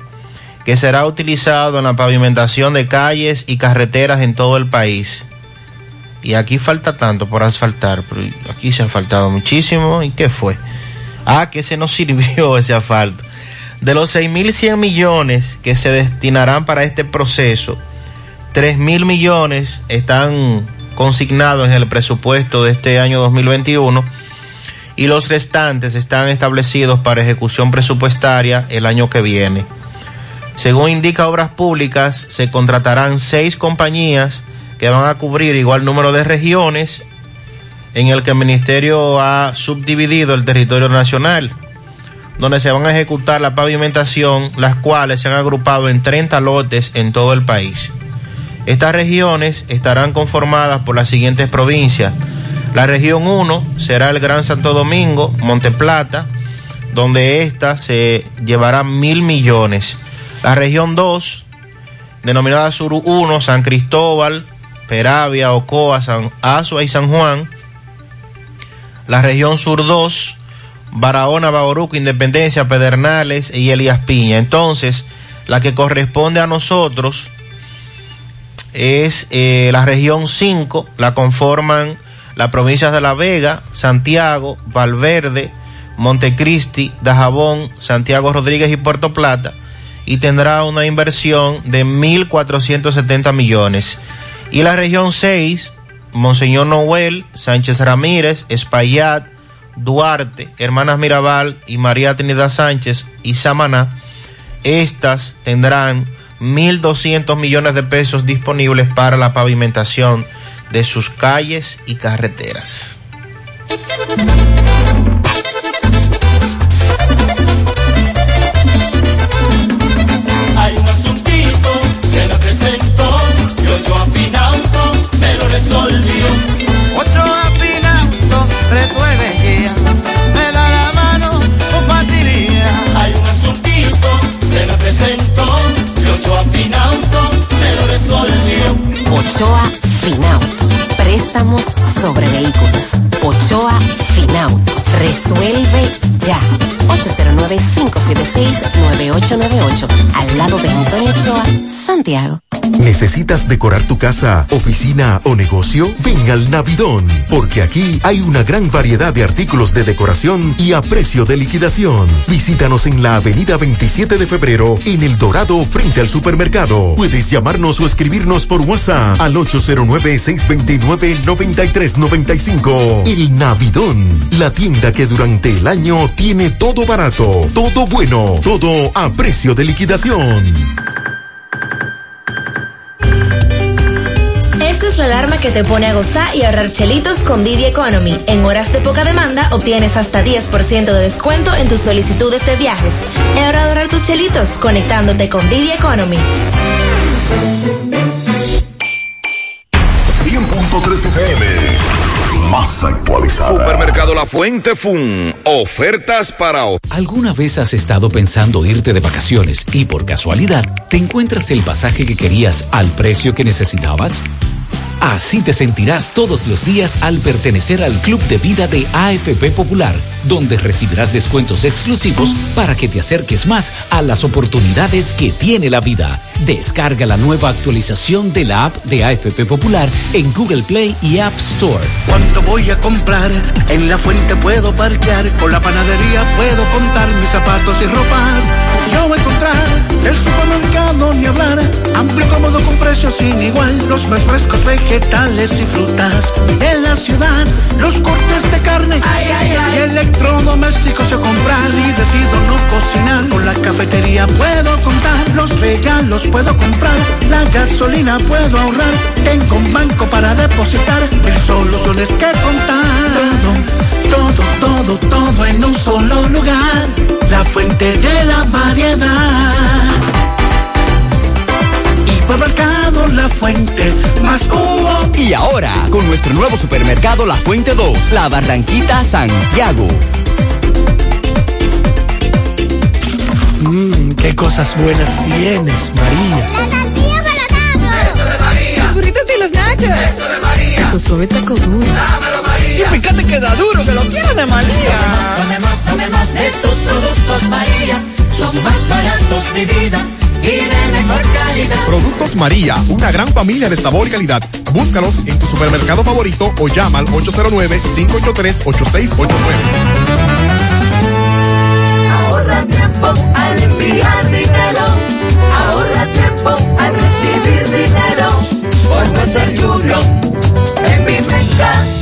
que será utilizado en la pavimentación de calles y carreteras en todo el país. Y aquí falta tanto por asfaltar, pero aquí se ha faltado muchísimo. ¿Y qué fue? Ah, que se nos sirvió ese asfalto. De los 6.100 millones que se destinarán para este proceso, 3.000 millones están consignados en el presupuesto de este año 2021 y los restantes están establecidos para ejecución presupuestaria el año que viene. Según indica Obras Públicas, se contratarán seis compañías que van a cubrir igual número de regiones en el que el Ministerio ha subdividido el territorio nacional, donde se van a ejecutar la pavimentación, las cuales se han agrupado en 30 lotes en todo el país. Estas regiones estarán conformadas por las siguientes provincias. La región 1 será el Gran Santo Domingo, Monteplata, donde ésta se llevará mil millones. La región 2, denominada Sur 1, San Cristóbal, Peravia, Ocoa, San Azua y San Juan. La región Sur 2, Barahona, Bauruco, Independencia, Pedernales y Elías Piña. Entonces, la que corresponde a nosotros es eh, la región 5, la conforman las provincias de La Vega, Santiago, Valverde, Montecristi, Dajabón, Santiago Rodríguez y Puerto Plata, y tendrá una inversión de 1.470 millones. Y la región 6, Monseñor Noel, Sánchez Ramírez, Espaillat, Duarte, Hermanas Mirabal y María Trinidad Sánchez y Samaná, estas tendrán 1.200 millones de pesos disponibles para la pavimentación de sus calles y carreteras. Hay un asuntito, se lo presentó, y ocho afinauto, me lo resolvió. Resuelve ya, me da la mano con facilidad. Hay un asuntito, se lo presentó, y ocho afinauto, me lo resolvió. Ochoa Finauto. Préstamos sobre vehículos. Ochoa Finauto. Resuelve ya. 809-576-9898. Al lado de Antonio Ochoa, Santiago. ¿Necesitas decorar tu casa, oficina o negocio? Ven al Navidón, porque aquí hay una gran variedad de artículos de decoración y a precio de liquidación. Visítanos en la avenida 27 de febrero, en El Dorado, frente al supermercado. Puedes llamarnos o escribirnos por WhatsApp al 809-629-9395. El Navidón, la tienda que durante el año tiene todo barato, todo bueno, todo a precio de liquidación. Alarma que te pone a gozar y ahorrar chelitos con Didi Economy. En horas de poca demanda obtienes hasta 10% de descuento en tus solicitudes de viajes. Es hora de ahorrar tus chelitos conectándote con Didi Economy. 100.3 FM. Más actualizada. Supermercado La Fuente Fun. Ofertas para. ¿Alguna vez has estado pensando irte de vacaciones y por casualidad te encuentras el pasaje que querías al precio que necesitabas? Así te sentirás todos los días al pertenecer al Club de Vida de AFP Popular, donde recibirás descuentos exclusivos para que te acerques más a las oportunidades que tiene la vida. Descarga la nueva actualización de la app de AFP Popular en Google Play y App Store. Cuando voy a comprar, en la fuente puedo parquear, con la panadería puedo contar mis zapatos y ropas. Yo voy a encontrar el supermercado ni hablar, amplio cómodo con precios sin igual, los más frescos vegetales y frutas. En la ciudad, los cortes de carne y electrodomésticos yo comprar. Si decido no cocinar, con la cafetería puedo contar, los regalos puedo comprar, la gasolina puedo ahorrar, tengo un banco para depositar, mil soluciones que contar. Todo, todo, todo, todo en un solo lugar, la fuente de la variedad. Hipermercado La Fuente, más cubo. Y ahora, con nuestro nuevo supermercado La Fuente 2, La Barranquita Santiago. Mmm, qué cosas buenas tienes, María. La tortilla para Eso de María. Los burritos y los nachos. Eso de María. Tu suave taco duro. Dámelo, María. Y fíjate que da duro, que lo quiero de María. Tomemos, tomemos de tus productos, María. Son más baratos de vida y de mejor calidad. Productos María, una gran familia de sabor y calidad. Búscalos en tu supermercado favorito o llama al 809-583-8689. Ahorra tiempo al enviar dinero. Ahorra tiempo al recibir dinero. Por ser Junior en mi banca.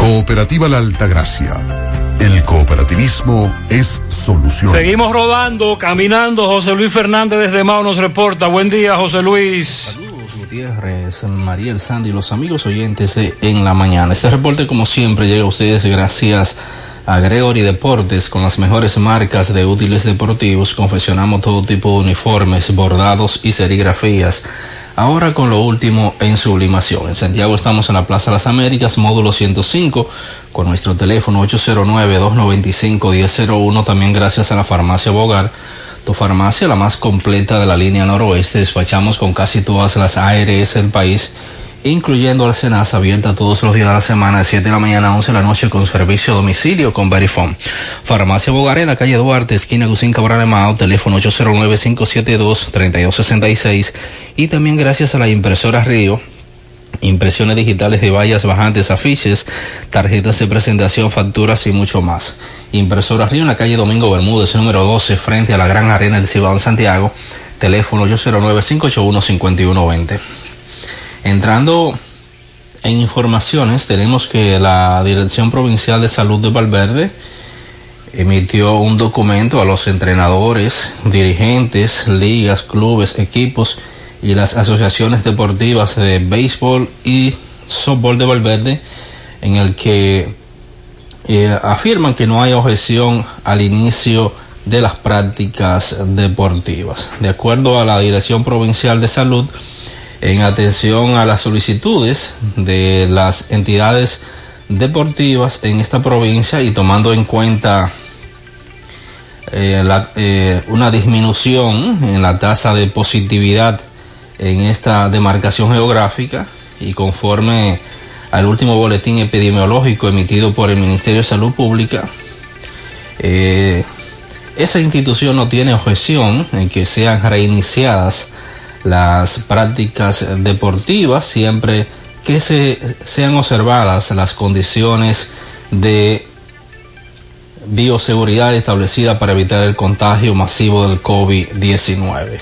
Cooperativa La Altagracia. El cooperativismo es solución. Seguimos rodando, caminando. José Luis Fernández desde Mao nos reporta. Buen día, José Luis. Gutiérrez, María El Sandy y los amigos oyentes de En la Mañana. Este reporte, como siempre, llega a ustedes gracias a Gregory Deportes con las mejores marcas de útiles deportivos. Confeccionamos todo tipo de uniformes, bordados y serigrafías. Ahora con lo último en sublimación. En Santiago estamos en la Plaza Las Américas, módulo 105, con nuestro teléfono 809-295-1001. También gracias a la farmacia Bogar, tu farmacia la más completa de la línea noroeste. Despachamos con casi todas las ARS del país incluyendo al Senasa, abierta todos los días de la semana de 7 de la mañana a 11 de la noche con servicio a domicilio con Verifone. Farmacia Bogarena, calle Duarte, esquina Gusín Cabral Mao, teléfono 809-572-3266 y también gracias a la impresora Río impresiones digitales de vallas bajantes, afiches, tarjetas de presentación, facturas y mucho más. Impresora Río en la calle Domingo Bermúdez, número 12, frente a la Gran Arena del Cibao en Santiago, teléfono 809-581-5120. Entrando en informaciones, tenemos que la Dirección Provincial de Salud de Valverde emitió un documento a los entrenadores, dirigentes, ligas, clubes, equipos, y las asociaciones deportivas de béisbol y softball de Valverde en el que eh, afirman que no hay objeción al inicio de las prácticas deportivas. De acuerdo a la Dirección Provincial de Salud, en atención a las solicitudes de las entidades deportivas en esta provincia y tomando en cuenta eh, eh, una disminución en la tasa de positividad en esta demarcación geográfica y conforme al último boletín epidemiológico emitido por el Ministerio de Salud Pública, eh, esa institución no tiene objeción en que sean reiniciadas las prácticas deportivas siempre que se, sean observadas las condiciones de bioseguridad establecida para evitar el contagio masivo del COVID-19.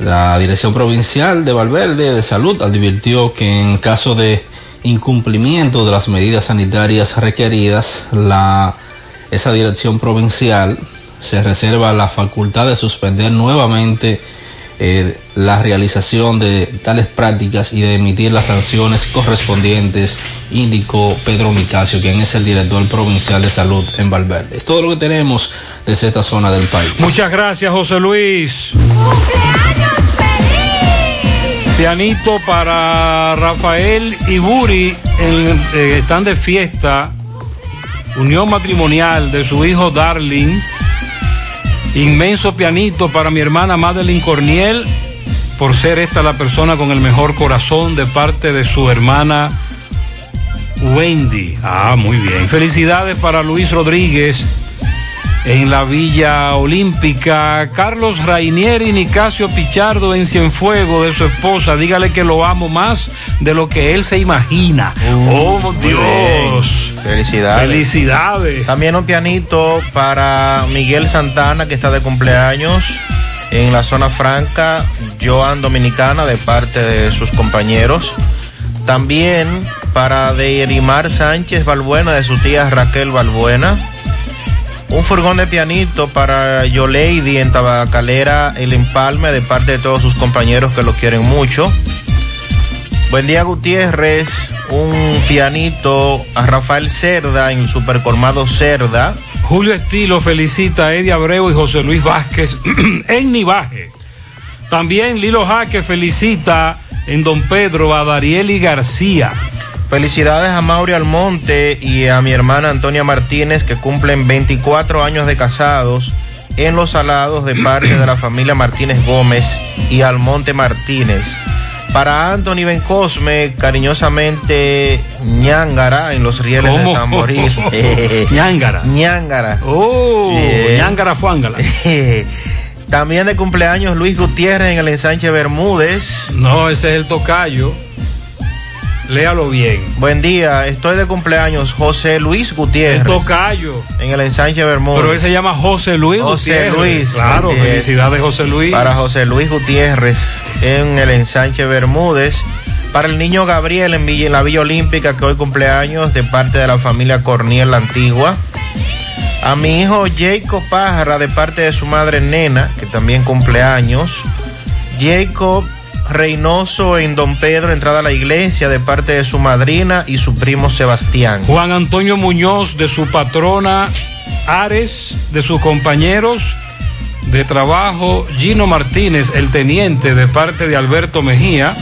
La Dirección Provincial de Valverde de Salud advirtió que en caso de incumplimiento de las medidas sanitarias requeridas, la, esa dirección provincial se reserva la facultad de suspender nuevamente eh, la realización de tales prácticas y de emitir las sanciones correspondientes, indicó Pedro Nicasio, quien es el director provincial de salud en Valverde. Es todo lo que tenemos desde esta zona del país. Muchas gracias, José Luis. Pianito para Rafael y Buri en, eh, están de fiesta. Unión matrimonial de su hijo Darling. Inmenso pianito para mi hermana Madeline Corniel, por ser esta la persona con el mejor corazón de parte de su hermana Wendy. Ah, muy bien. Felicidades para Luis Rodríguez en la Villa Olímpica. Carlos Rainieri y Nicasio Pichardo en Cienfuego de su esposa. Dígale que lo amo más de lo que él se imagina. oh, Dios. Felicidades. Felicidades. También un pianito para Miguel Santana, que está de cumpleaños en la zona franca, Joan Dominicana, de parte de sus compañeros. También para Deirimar Sánchez Balbuena, de su tía Raquel Balbuena. Un furgón de pianito para Lady en Tabacalera, el empalme, de parte de todos sus compañeros que lo quieren mucho. Buen día Gutiérrez, un pianito a Rafael Cerda en Supercolmado Cerda. Julio Estilo felicita a Eddie Abreu y José Luis Vázquez en Nivaje. También Lilo Jaque felicita en Don Pedro a Darieli García. Felicidades a Mauri Almonte y a mi hermana Antonia Martínez que cumplen 24 años de casados en Los Salados de parte de la familia Martínez Gómez y Almonte Martínez. Para Anthony Bencosme, cariñosamente ñángara en los rieles de Tamboril. ñángara. ñángara. Oh, ñángara fuángala. También de cumpleaños Luis Gutiérrez en el ensanche Bermúdez. No, ese es el tocayo. Léalo bien. Buen día, estoy de cumpleaños José Luis Gutiérrez. El tocayo. En el ensanche Bermúdez. Pero él se llama José Luis José Gutiérrez. Luis. Claro, Gutiérrez. felicidades José Luis. Para José Luis Gutiérrez en el ensanche Bermúdez. Para el niño Gabriel en, Villa, en la Villa Olímpica que hoy cumpleaños de parte de la familia Corniel la Antigua. A mi hijo Jacob Pájara de parte de su madre Nena, que también cumpleaños. Jacob Reynoso en Don Pedro, entrada a la iglesia de parte de su madrina y su primo Sebastián. Juan Antonio Muñoz de su patrona Ares, de sus compañeros de trabajo Gino Martínez, el teniente de parte de Alberto Mejía.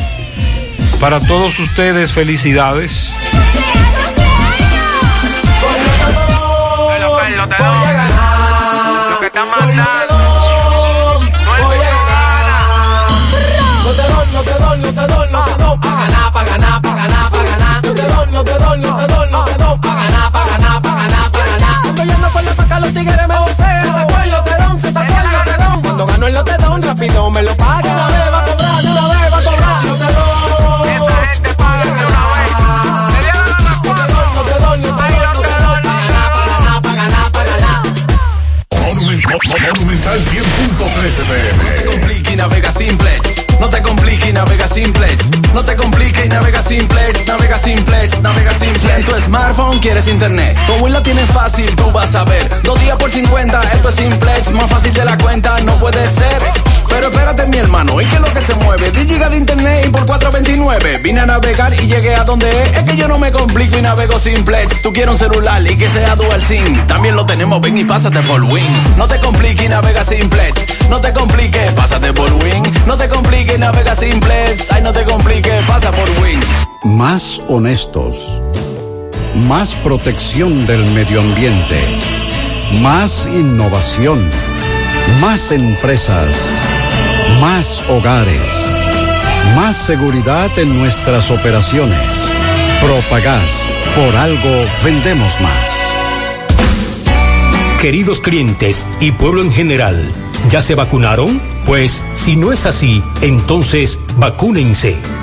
Para todos ustedes, felicidades. Y no me lo paga. Una vez va a cobrar, de una vez va a cobrar. Yo te doy. Esa gente paga de una vez. Te dieron la. Yo te doy, yo te doy, yo te doy. Pa' ganar, pa' ganar, pa' ganar, pa' ganar. Monumental 100.13 pm. No te compliques y navega simplex. No te compliques y navega simplex. No te compliques y navega simplex. Navega simplex, navega simplex. En tu smartphone quieres internet. Como Win la tienes fácil, tú vas a ver. Dos días por 50, esto es simplex. Más fácil de la cuenta, no puede ser. Pero espérate, mi hermano, ¿y qué es lo que se mueve? 10 gigas de internet y por 429. Vine a navegar y llegué a donde es. Es que yo no me complico y navego simplex. Tú quieres un celular y que sea dual SIM. También lo tenemos, ven y pásate por Win. No te compliques y navega simplex. No te compliques, pásate por Win. No te compliques, navega simplex. Ay, no te compliques, pasa por Win. Más honestos. Más protección del medio ambiente. Más innovación. Más empresas. Más hogares. Más seguridad en nuestras operaciones. Propagás. Por algo vendemos más. Queridos clientes y pueblo en general, ¿ya se vacunaron? Pues si no es así, entonces vacúnense.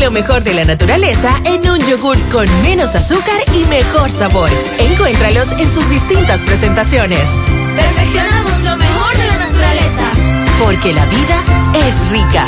Lo mejor de la naturaleza en un yogur con menos azúcar y mejor sabor. Encuéntralos en sus distintas presentaciones. Perfeccionamos lo mejor de la naturaleza. Porque la vida es rica.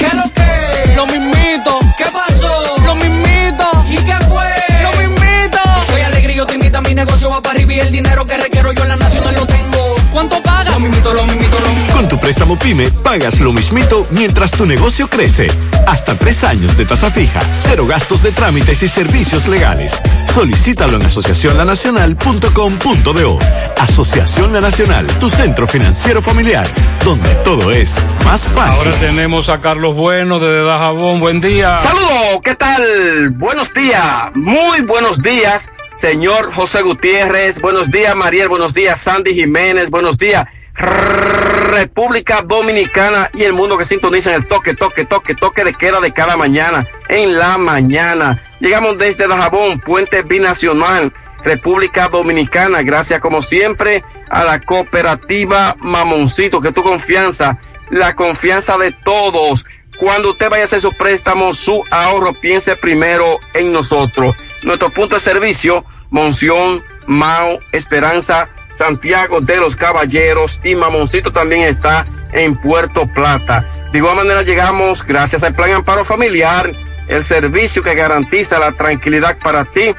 ¿Qué lo que? Lo mismito. ¿Qué pasó? Lo mismito. ¿Y qué fue? Lo mismito. Soy alegre, te invito a mi negocio va para arriba y el dinero que requiero yo en la nacional lo tengo. ¿Cuánto pagas? Lo mismito, lo mismito, lo mismito. Con tu préstamo PYME, pagas lo mismito mientras tu negocio crece. Hasta tres años de tasa fija, cero gastos de trámites y servicios legales. Solicítalo en asociacionlanacional.com.do. Asociación La Nacional, tu centro financiero familiar, donde todo es más fácil. Ahora tenemos a Carlos Bueno de Dajabón. Buen día. Saludos, ¿qué tal? Buenos días, muy buenos días, señor José Gutiérrez. Buenos días, Mariel. Buenos días, Sandy Jiménez. Buenos días, República Dominicana y el mundo que sintoniza en el toque, toque, toque, toque de queda de cada mañana, en la mañana. Llegamos desde Dajabón, Puente Binacional, República Dominicana. Gracias como siempre a la cooperativa Mamoncito, que tu confianza, la confianza de todos. Cuando usted vaya a hacer su préstamo, su ahorro, piense primero en nosotros. Nuestro punto de servicio, Monción, Mao, Esperanza, Santiago de los Caballeros y Mamoncito también está en Puerto Plata. De igual manera llegamos gracias al Plan Amparo Familiar, el servicio que garantiza la tranquilidad para ti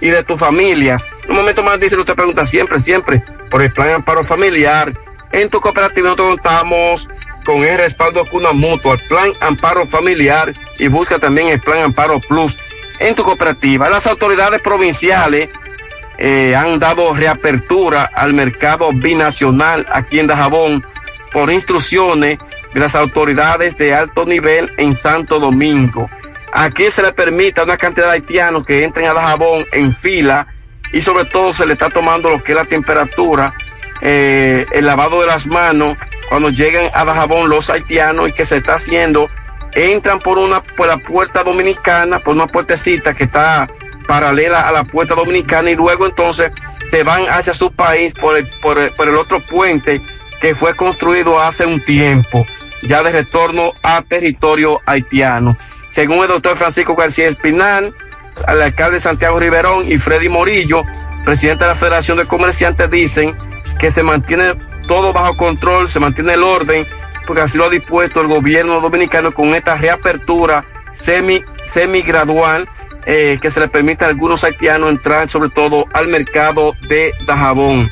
y de tus familias. Un momento más dice, usted pregunta siempre, siempre por el Plan Amparo Familiar. En tu cooperativa nosotros contamos con el respaldo Cuna Mutua, el Plan Amparo Familiar y busca también el Plan Amparo Plus en tu cooperativa. Las autoridades provinciales eh, han dado reapertura al mercado binacional aquí en Dajabón por instrucciones de las autoridades de alto nivel en Santo Domingo. Aquí se le permite a una cantidad de haitianos que entren a Dajabón en fila y sobre todo se le está tomando lo que es la temperatura, eh, el lavado de las manos cuando llegan a Dajabón los haitianos y que se está haciendo, entran por una por la puerta dominicana, por una puertecita que está paralela a la puerta dominicana y luego entonces se van hacia su país por el, por el, otro puente que fue construido hace un tiempo, ya de retorno a territorio haitiano. Según el doctor Francisco García Espinal, el alcalde Santiago Riverón y Freddy Morillo, presidente de la Federación de Comerciantes, dicen que se mantiene todo bajo control, se mantiene el orden, porque así lo ha dispuesto el gobierno dominicano con esta reapertura semi, semi gradual eh, que se le permite a algunos haitianos entrar sobre todo al mercado de Dajabón.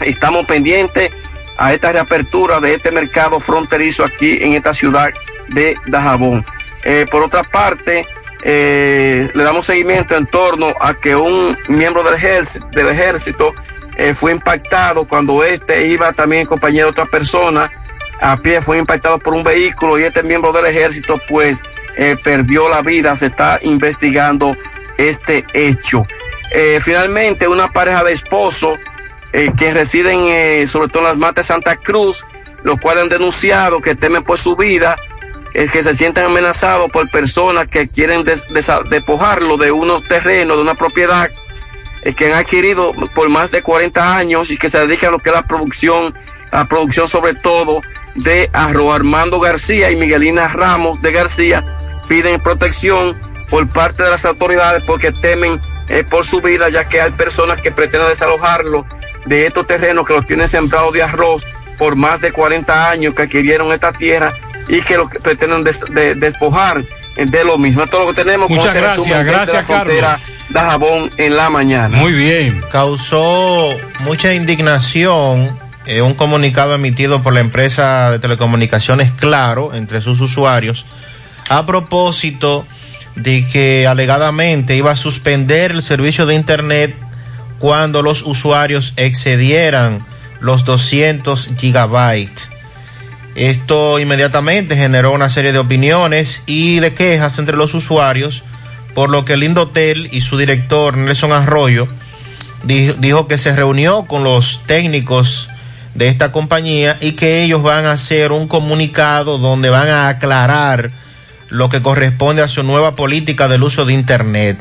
Estamos pendientes a esta reapertura de este mercado fronterizo aquí en esta ciudad de Dajabón. Eh, por otra parte, eh, le damos seguimiento en torno a que un miembro del ejército, del ejército eh, fue impactado cuando este iba también en compañía de otra persona a pie, fue impactado por un vehículo y este miembro del ejército pues eh, perdió la vida. Se está investigando este hecho. Eh, finalmente, una pareja de esposos eh, que residen sobre todo en las matas de Santa Cruz, los cuales han denunciado que temen por su vida, que se sienten amenazados por personas que quieren despojarlo de unos terrenos, de una propiedad que han adquirido por más de 40 años y que se dedican a lo que es la producción, la producción sobre todo de arroz. Armando García y Miguelina Ramos de García piden protección por parte de las autoridades porque temen eh, por su vida, ya que hay personas que pretenden desalojarlo de estos terrenos que los tienen sembrados de arroz por más de 40 años que adquirieron esta tierra y que lo que pretenden des- de- despojar de lo mismo. Esto es lo que tenemos. con Muchas este gracias, gracias, Carlos. de Jabón en la mañana. Muy bien. Causó mucha indignación eh, un comunicado emitido por la empresa de telecomunicaciones Claro entre sus usuarios a propósito de que alegadamente iba a suspender el servicio de internet cuando los usuarios excedieran los 200 gigabytes. Esto inmediatamente generó una serie de opiniones y de quejas entre los usuarios, por lo que el y su director Nelson Arroyo di- dijo que se reunió con los técnicos de esta compañía y que ellos van a hacer un comunicado donde van a aclarar lo que corresponde a su nueva política del uso de Internet.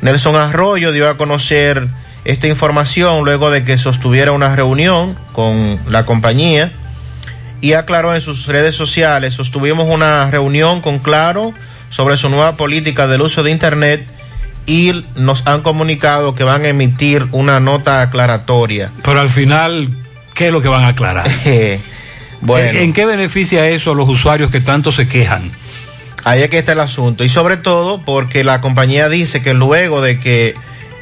Nelson Arroyo dio a conocer esta información luego de que sostuviera una reunión con la compañía y aclaró en sus redes sociales, sostuvimos una reunión con Claro sobre su nueva política del uso de Internet y nos han comunicado que van a emitir una nota aclaratoria. Pero al final, ¿qué es lo que van a aclarar? bueno. ¿En, en qué beneficia eso a los usuarios que tanto se quejan? Ahí es que está el asunto. Y sobre todo porque la compañía dice que luego de que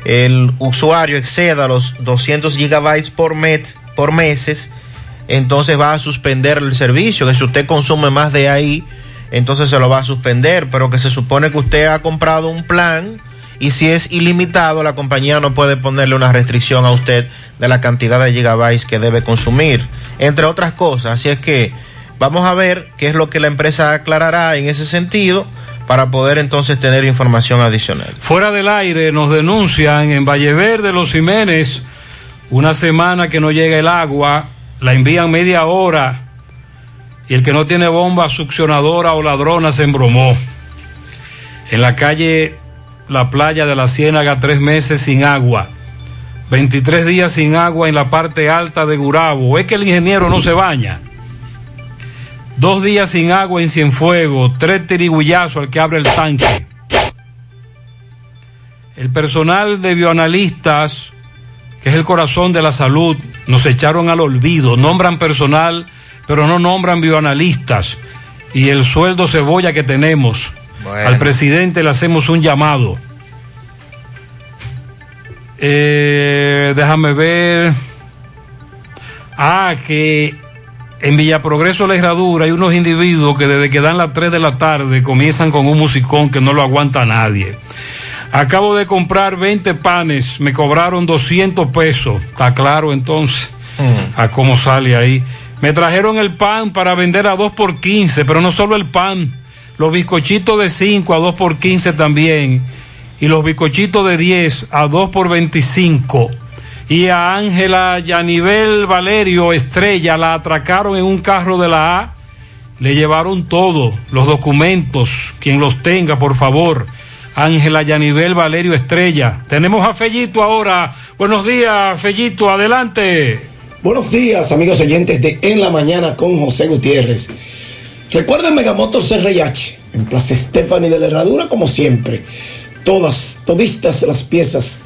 el usuario exceda los 200 gigabytes por mes, por meses, entonces va a suspender el servicio. Que si usted consume más de ahí, entonces se lo va a suspender. Pero que se supone que usted ha comprado un plan y si es ilimitado, la compañía no puede ponerle una restricción a usted de la cantidad de gigabytes que debe consumir, entre otras cosas. Así es que vamos a ver qué es lo que la empresa aclarará en ese sentido para poder entonces tener información adicional. Fuera del aire nos denuncian en Valleverde Los Jiménez una semana que no llega el agua, la envían media hora y el que no tiene bomba succionadora o ladrona se embromó. En la calle La Playa de la Ciénaga, tres meses sin agua. 23 días sin agua en la parte alta de Gurabo. Es que el ingeniero no se baña. Dos días sin agua en Cienfuegos, tres tirigullazos al que abre el tanque. El personal de bioanalistas, que es el corazón de la salud, nos echaron al olvido. Nombran personal, pero no nombran bioanalistas. Y el sueldo cebolla que tenemos. Bueno. Al presidente le hacemos un llamado. Eh, déjame ver. Ah, que en Villa Progreso La Herradura hay unos individuos que desde que dan las 3 de la tarde comienzan con un musicón que no lo aguanta nadie. Acabo de comprar 20 panes, me cobraron 200 pesos. Está claro entonces a cómo sale ahí. Me trajeron el pan para vender a 2 por 15, pero no solo el pan, los bizcochitos de 5 a 2 por 15 también. Y los bizcochitos de 10 a 2 por 25 y a Ángela Yanivel Valerio Estrella la atracaron en un carro de la A. Le llevaron todo, los documentos, quien los tenga, por favor. Ángela Yanivel Valerio Estrella. Tenemos a Fellito ahora. Buenos días, Fellito, adelante. Buenos días, amigos oyentes de En la Mañana con José Gutiérrez. Recuerden Megamotor CRH en Plaza Stephanie de la Herradura, como siempre. Todas, todistas las piezas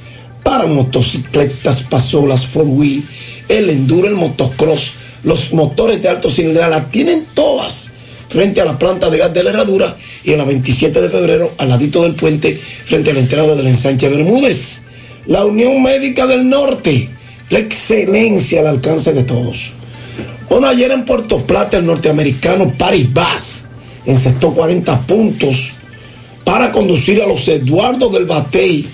para motocicletas, pasolas, four wheel, el enduro, el motocross, los motores de alto cilindrada, las tienen todas frente a la planta de gas de la Herradura y en la 27 de febrero al ladito del puente frente a la entrada del ensanche Bermúdez. La Unión Médica del Norte, la excelencia al alcance de todos. Bueno, ayer en Puerto Plata el norteamericano Paris Bass encestó 40 puntos para conducir a los Eduardo del Batey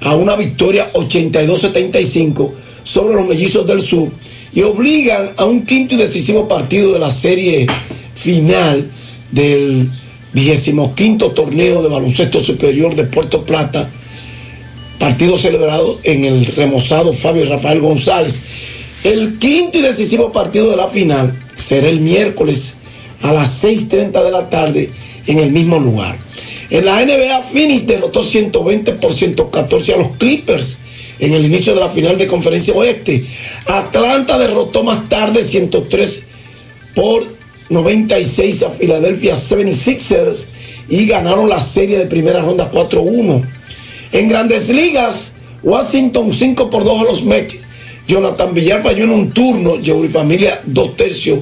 a una victoria 82-75 sobre los mellizos del sur y obligan a un quinto y decisivo partido de la serie final del vigésimo quinto torneo de baloncesto superior de Puerto Plata, partido celebrado en el remozado Fabio Rafael González. El quinto y decisivo partido de la final será el miércoles a las 6.30 de la tarde en el mismo lugar. En la NBA, Phoenix derrotó 120 por 114 a los Clippers en el inicio de la final de Conferencia Oeste. Atlanta derrotó más tarde 103 por 96 a Philadelphia 76ers y ganaron la serie de primera ronda 4-1. En grandes ligas, Washington 5 por 2 a los Mets. Jonathan Villar falló en un turno, Jerry Familia dos tercios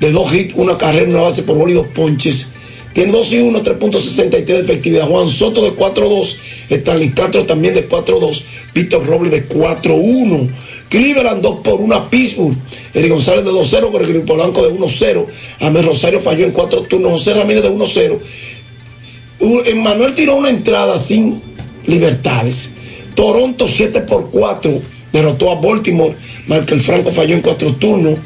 de dos hits, una carrera, una base por bola y dos ponches. Tiene 2 y 1, 3.63 de efectividad. Juan Soto de 4-2. Stanley Castro también de 4-2. Víctor Robles de 4-1. Cleveland 2 por 1 a Pittsburgh. Eric González de 2-0. Gregorio Polanco de 1-0. Amel Rosario falló en 4 turnos. José Ramírez de 1-0. Manuel tiró una entrada sin libertades. Toronto 7 por 4. Derrotó a Baltimore. Michael Franco falló en 4 turnos.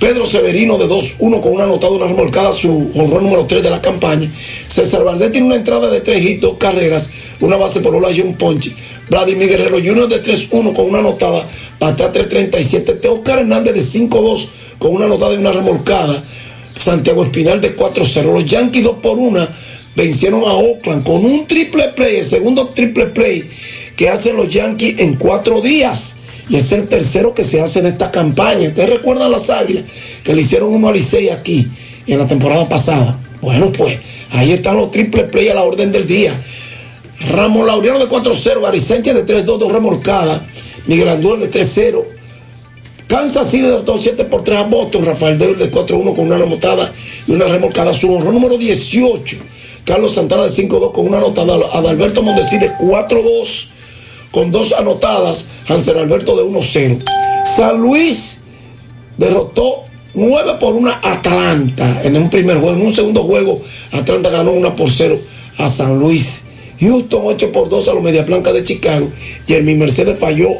Pedro Severino de 2-1 con una anotada, una remolcada, su honrón número 3 de la campaña. César Valdés tiene una entrada de 3 hits, 2 carreras, una base por bola y un ponche. Vladimir Guerrero Jr. de 3-1 con una anotada, batea 3-37. Teoscar Hernández de 5-2 con una anotada y una remolcada. Santiago Espinal de 4-0. Los Yankees 2 por 1 vencieron a Oakland con un triple play, el segundo triple play que hacen los Yankees en cuatro días y es el tercero que se hace en esta campaña. ¿Ustedes recuerdan las águilas que le hicieron uno a Licey aquí en la temporada pasada? Bueno, pues ahí están los triple play a la orden del día. Ramón Laureano de 4-0, Gary Sánchez de 3-2, 2 remolcadas, Miguel Andújar de 3-0. Kansas City de 2-7 por 3 a Boston, Rafael Devil de 4-1 con una remontada y una remolcada. Su honor número 18, Carlos Santana de 5-2 con una anotada. Adalberto Mondesi de 4-2 con dos anotadas, Hansel Alberto de 1-0. San Luis derrotó 9 por 1 Atlanta en un primer juego. En un segundo juego, Atlanta ganó 1 por 0 a San Luis. Houston 8 por 2 a los Media Blancas de Chicago. Y el mi Mercedes falló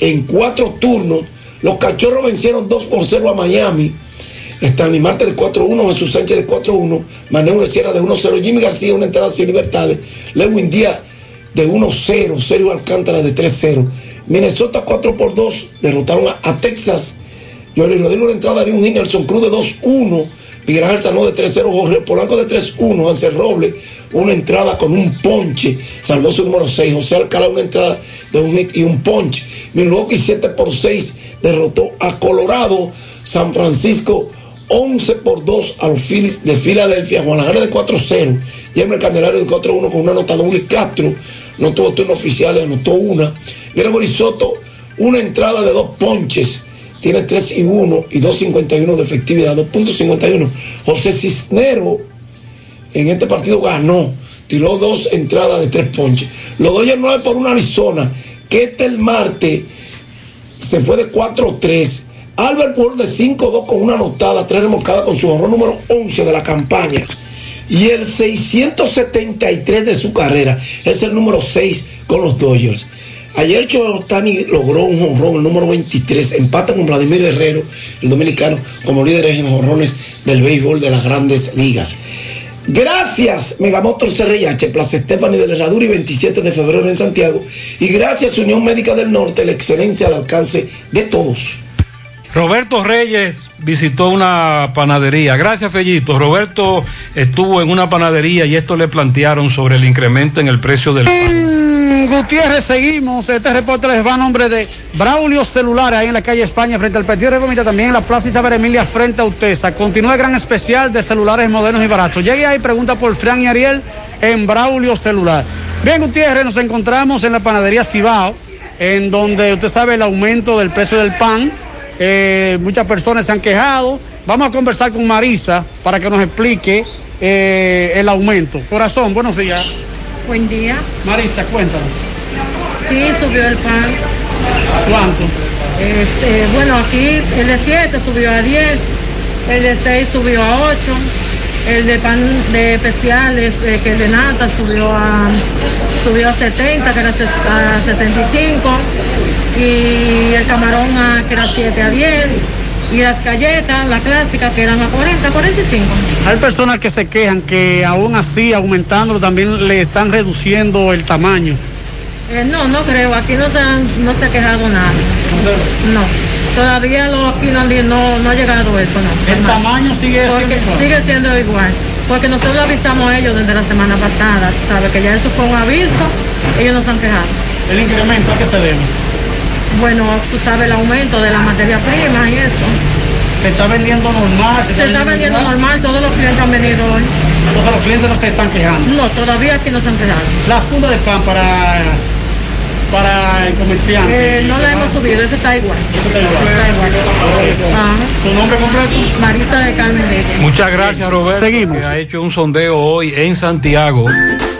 en cuatro turnos. Los Cachorros vencieron 2 por 0 a Miami. Stanley Marte de 4-1, Jesús Sánchez de 4-1, Manuel Sierra de 1-0, Jimmy García una entrada sin libertades, Lewin Díaz de 1-0, Sergio Alcántara de 3-0. Minnesota 4 por 2 derrotaron a, Texas. Johnny Rodrigo la entrada de un Nelson Cruz de 2-1. Miguel Ángel Sanó de 3-0, Jorge Polanco de 3-1, Ansel Robles, una entrada con un ponche, salvó su número 6, José Alcalá una entrada de un hit y un ponche. Milwaukee 7 por 6 derrotó a Colorado, San Francisco 11 por 2 a los Phillies de Filadelfia, Juan Lajara de 4-0, el Candelario de 4-1 con una nota doble Castro no tuvo turno oficial, anotó una. Gregory Soto, una entrada de dos ponches, tiene 3 y 1 y 2.51 de efectividad, 2.51. José Cisnero en este partido ganó, tiró dos entradas de tres ponches. Los Dodgers 9 por una Arizona, este el martes se fue de 4-3. Albert Pujols de 5-2 con una anotada, tres remolcadas con su horror número 11 de la campaña y el 673 de su carrera. Es el número 6 con los Dodgers. Ayer Tani logró un jonrón, el número 23, empata con Vladimir Herrero, el dominicano, como líderes en jonrones del béisbol de las grandes ligas. Gracias, Megamotor CRIH, Plaza Estefani de la Herradura y 27 de febrero en Santiago. Y gracias, Unión Médica del Norte, la excelencia al alcance de todos. Roberto Reyes visitó una panadería. Gracias, Fellito. Roberto estuvo en una panadería y esto le plantearon sobre el incremento en el precio del pan. Gutiérrez, seguimos. Este reporte les va a nombre de Braulio Celular, ahí en la calle España, frente al Partido Reformista, también en la Plaza Isabel Emilia, frente a Utesa. Continúa el gran especial de celulares modernos y baratos. Llegue ahí, pregunta por Fran y Ariel en Braulio Celular. Bien, Gutiérrez, nos encontramos en la panadería Cibao, en donde usted sabe el aumento del precio del pan eh, muchas personas se han quejado. Vamos a conversar con Marisa para que nos explique eh, el aumento. Corazón, buenos días. Buen día. Marisa, cuéntanos. Sí, subió el pan. ¿Cuánto? Este, bueno, aquí el de 7 subió a 10, el de 6 subió a 8. El de pan de especiales, eh, que el de nata subió a subió a 70, que era a 65. Y el camarón a, que era 7 a 10. Y las galletas, la clásica, que eran a 40, 45. Hay personas que se quejan que aún así, aumentándolo, también le están reduciendo el tamaño. Eh, no, no creo. Aquí no se, han- no se ha quejado nada. No. Todavía lo, aquí no, no, no ha llegado eso, no. El jamás. tamaño sigue Porque siendo igual. Sigue siendo igual. Porque nosotros lo avisamos a ellos desde la semana pasada, ¿sabes? Que ya eso fue un aviso, ellos nos han quejado. ¿El incremento a qué se debe? Bueno, tú sabes el aumento de la materia prima y eso. Se está vendiendo normal. Se está vendiendo normal, todos los clientes han venido hoy. Entonces los clientes no se están quejando. No, todavía aquí no se han quejado. La funda de pan para, para el comerciante. Eh, no la hemos subido, eso está igual. Está igual. Está igual. Ajá. ¿Tu nombre completo? Marisa de Carmen Reyes. Muchas gracias, Roberto. Seguimos. Que ha hecho un sondeo hoy en Santiago.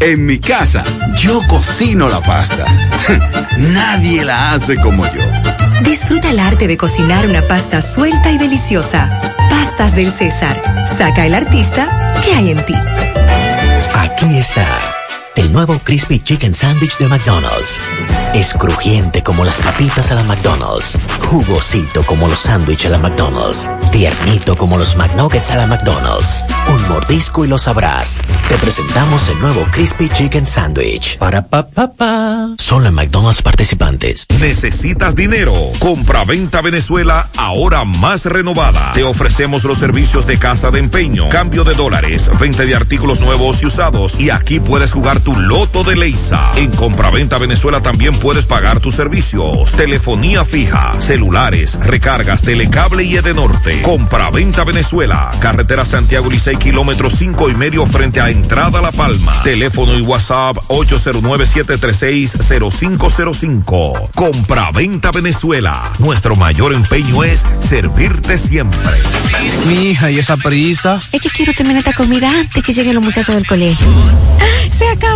En mi casa, yo cocino la pasta. Nadie la hace como yo. Disfruta el arte de cocinar una pasta suelta y deliciosa. Pastas del César. Saca el artista que hay en ti. Aquí está el nuevo Crispy Chicken Sandwich de McDonald's. Es crujiente como las papitas a la McDonald's, jugosito como los sándwiches a la McDonald's, tiernito como los McNuggets a la McDonald's. Un mordisco y lo sabrás. Te presentamos el nuevo Crispy Chicken Sandwich. Para pa pa pa. Solo en McDonald's participantes. ¿Necesitas dinero? Compra-venta Venezuela ahora más renovada. Te ofrecemos los servicios de casa de empeño, cambio de dólares, venta de artículos nuevos y usados. Y aquí puedes jugar tu loto de Leisa. En Compra-venta Venezuela también puedes pagar tus servicios. Telefonía fija, celulares, recargas, telecable y Edenorte. Compra-venta Venezuela. Carretera Santiago Licey, kilómetro cinco y medio frente a Entrada La Palma. Teléfono y WhatsApp 809-736-0505. Compra-venta Venezuela. Nuestro mayor empeño es servirte siempre. Mi hija, ¿y esa prisa? Es que quiero terminar esta comida antes que lleguen los muchachos del colegio. ¡Se acabó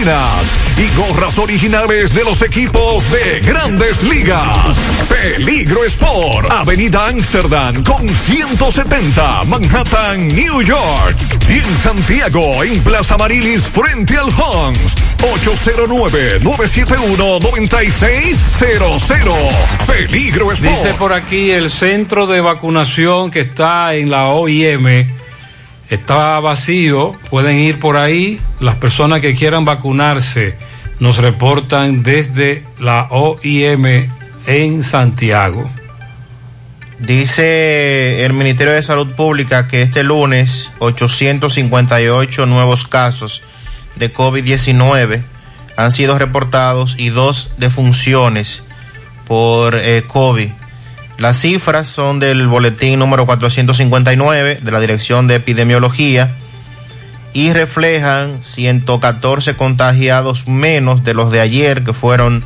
y gorras originales de los equipos de grandes ligas. Peligro Sport, Avenida Amsterdam con 170, Manhattan, New York. Y en Santiago, en Plaza Marilis, frente al Hans, 809-971-9600. Peligro Sport. Dice por aquí el centro de vacunación que está en la OIM Está vacío, pueden ir por ahí. Las personas que quieran vacunarse nos reportan desde la OIM en Santiago. Dice el Ministerio de Salud Pública que este lunes 858 nuevos casos de COVID-19 han sido reportados y dos defunciones por eh, COVID. Las cifras son del boletín número 459 de la Dirección de Epidemiología y reflejan 114 contagiados menos de los de ayer, que fueron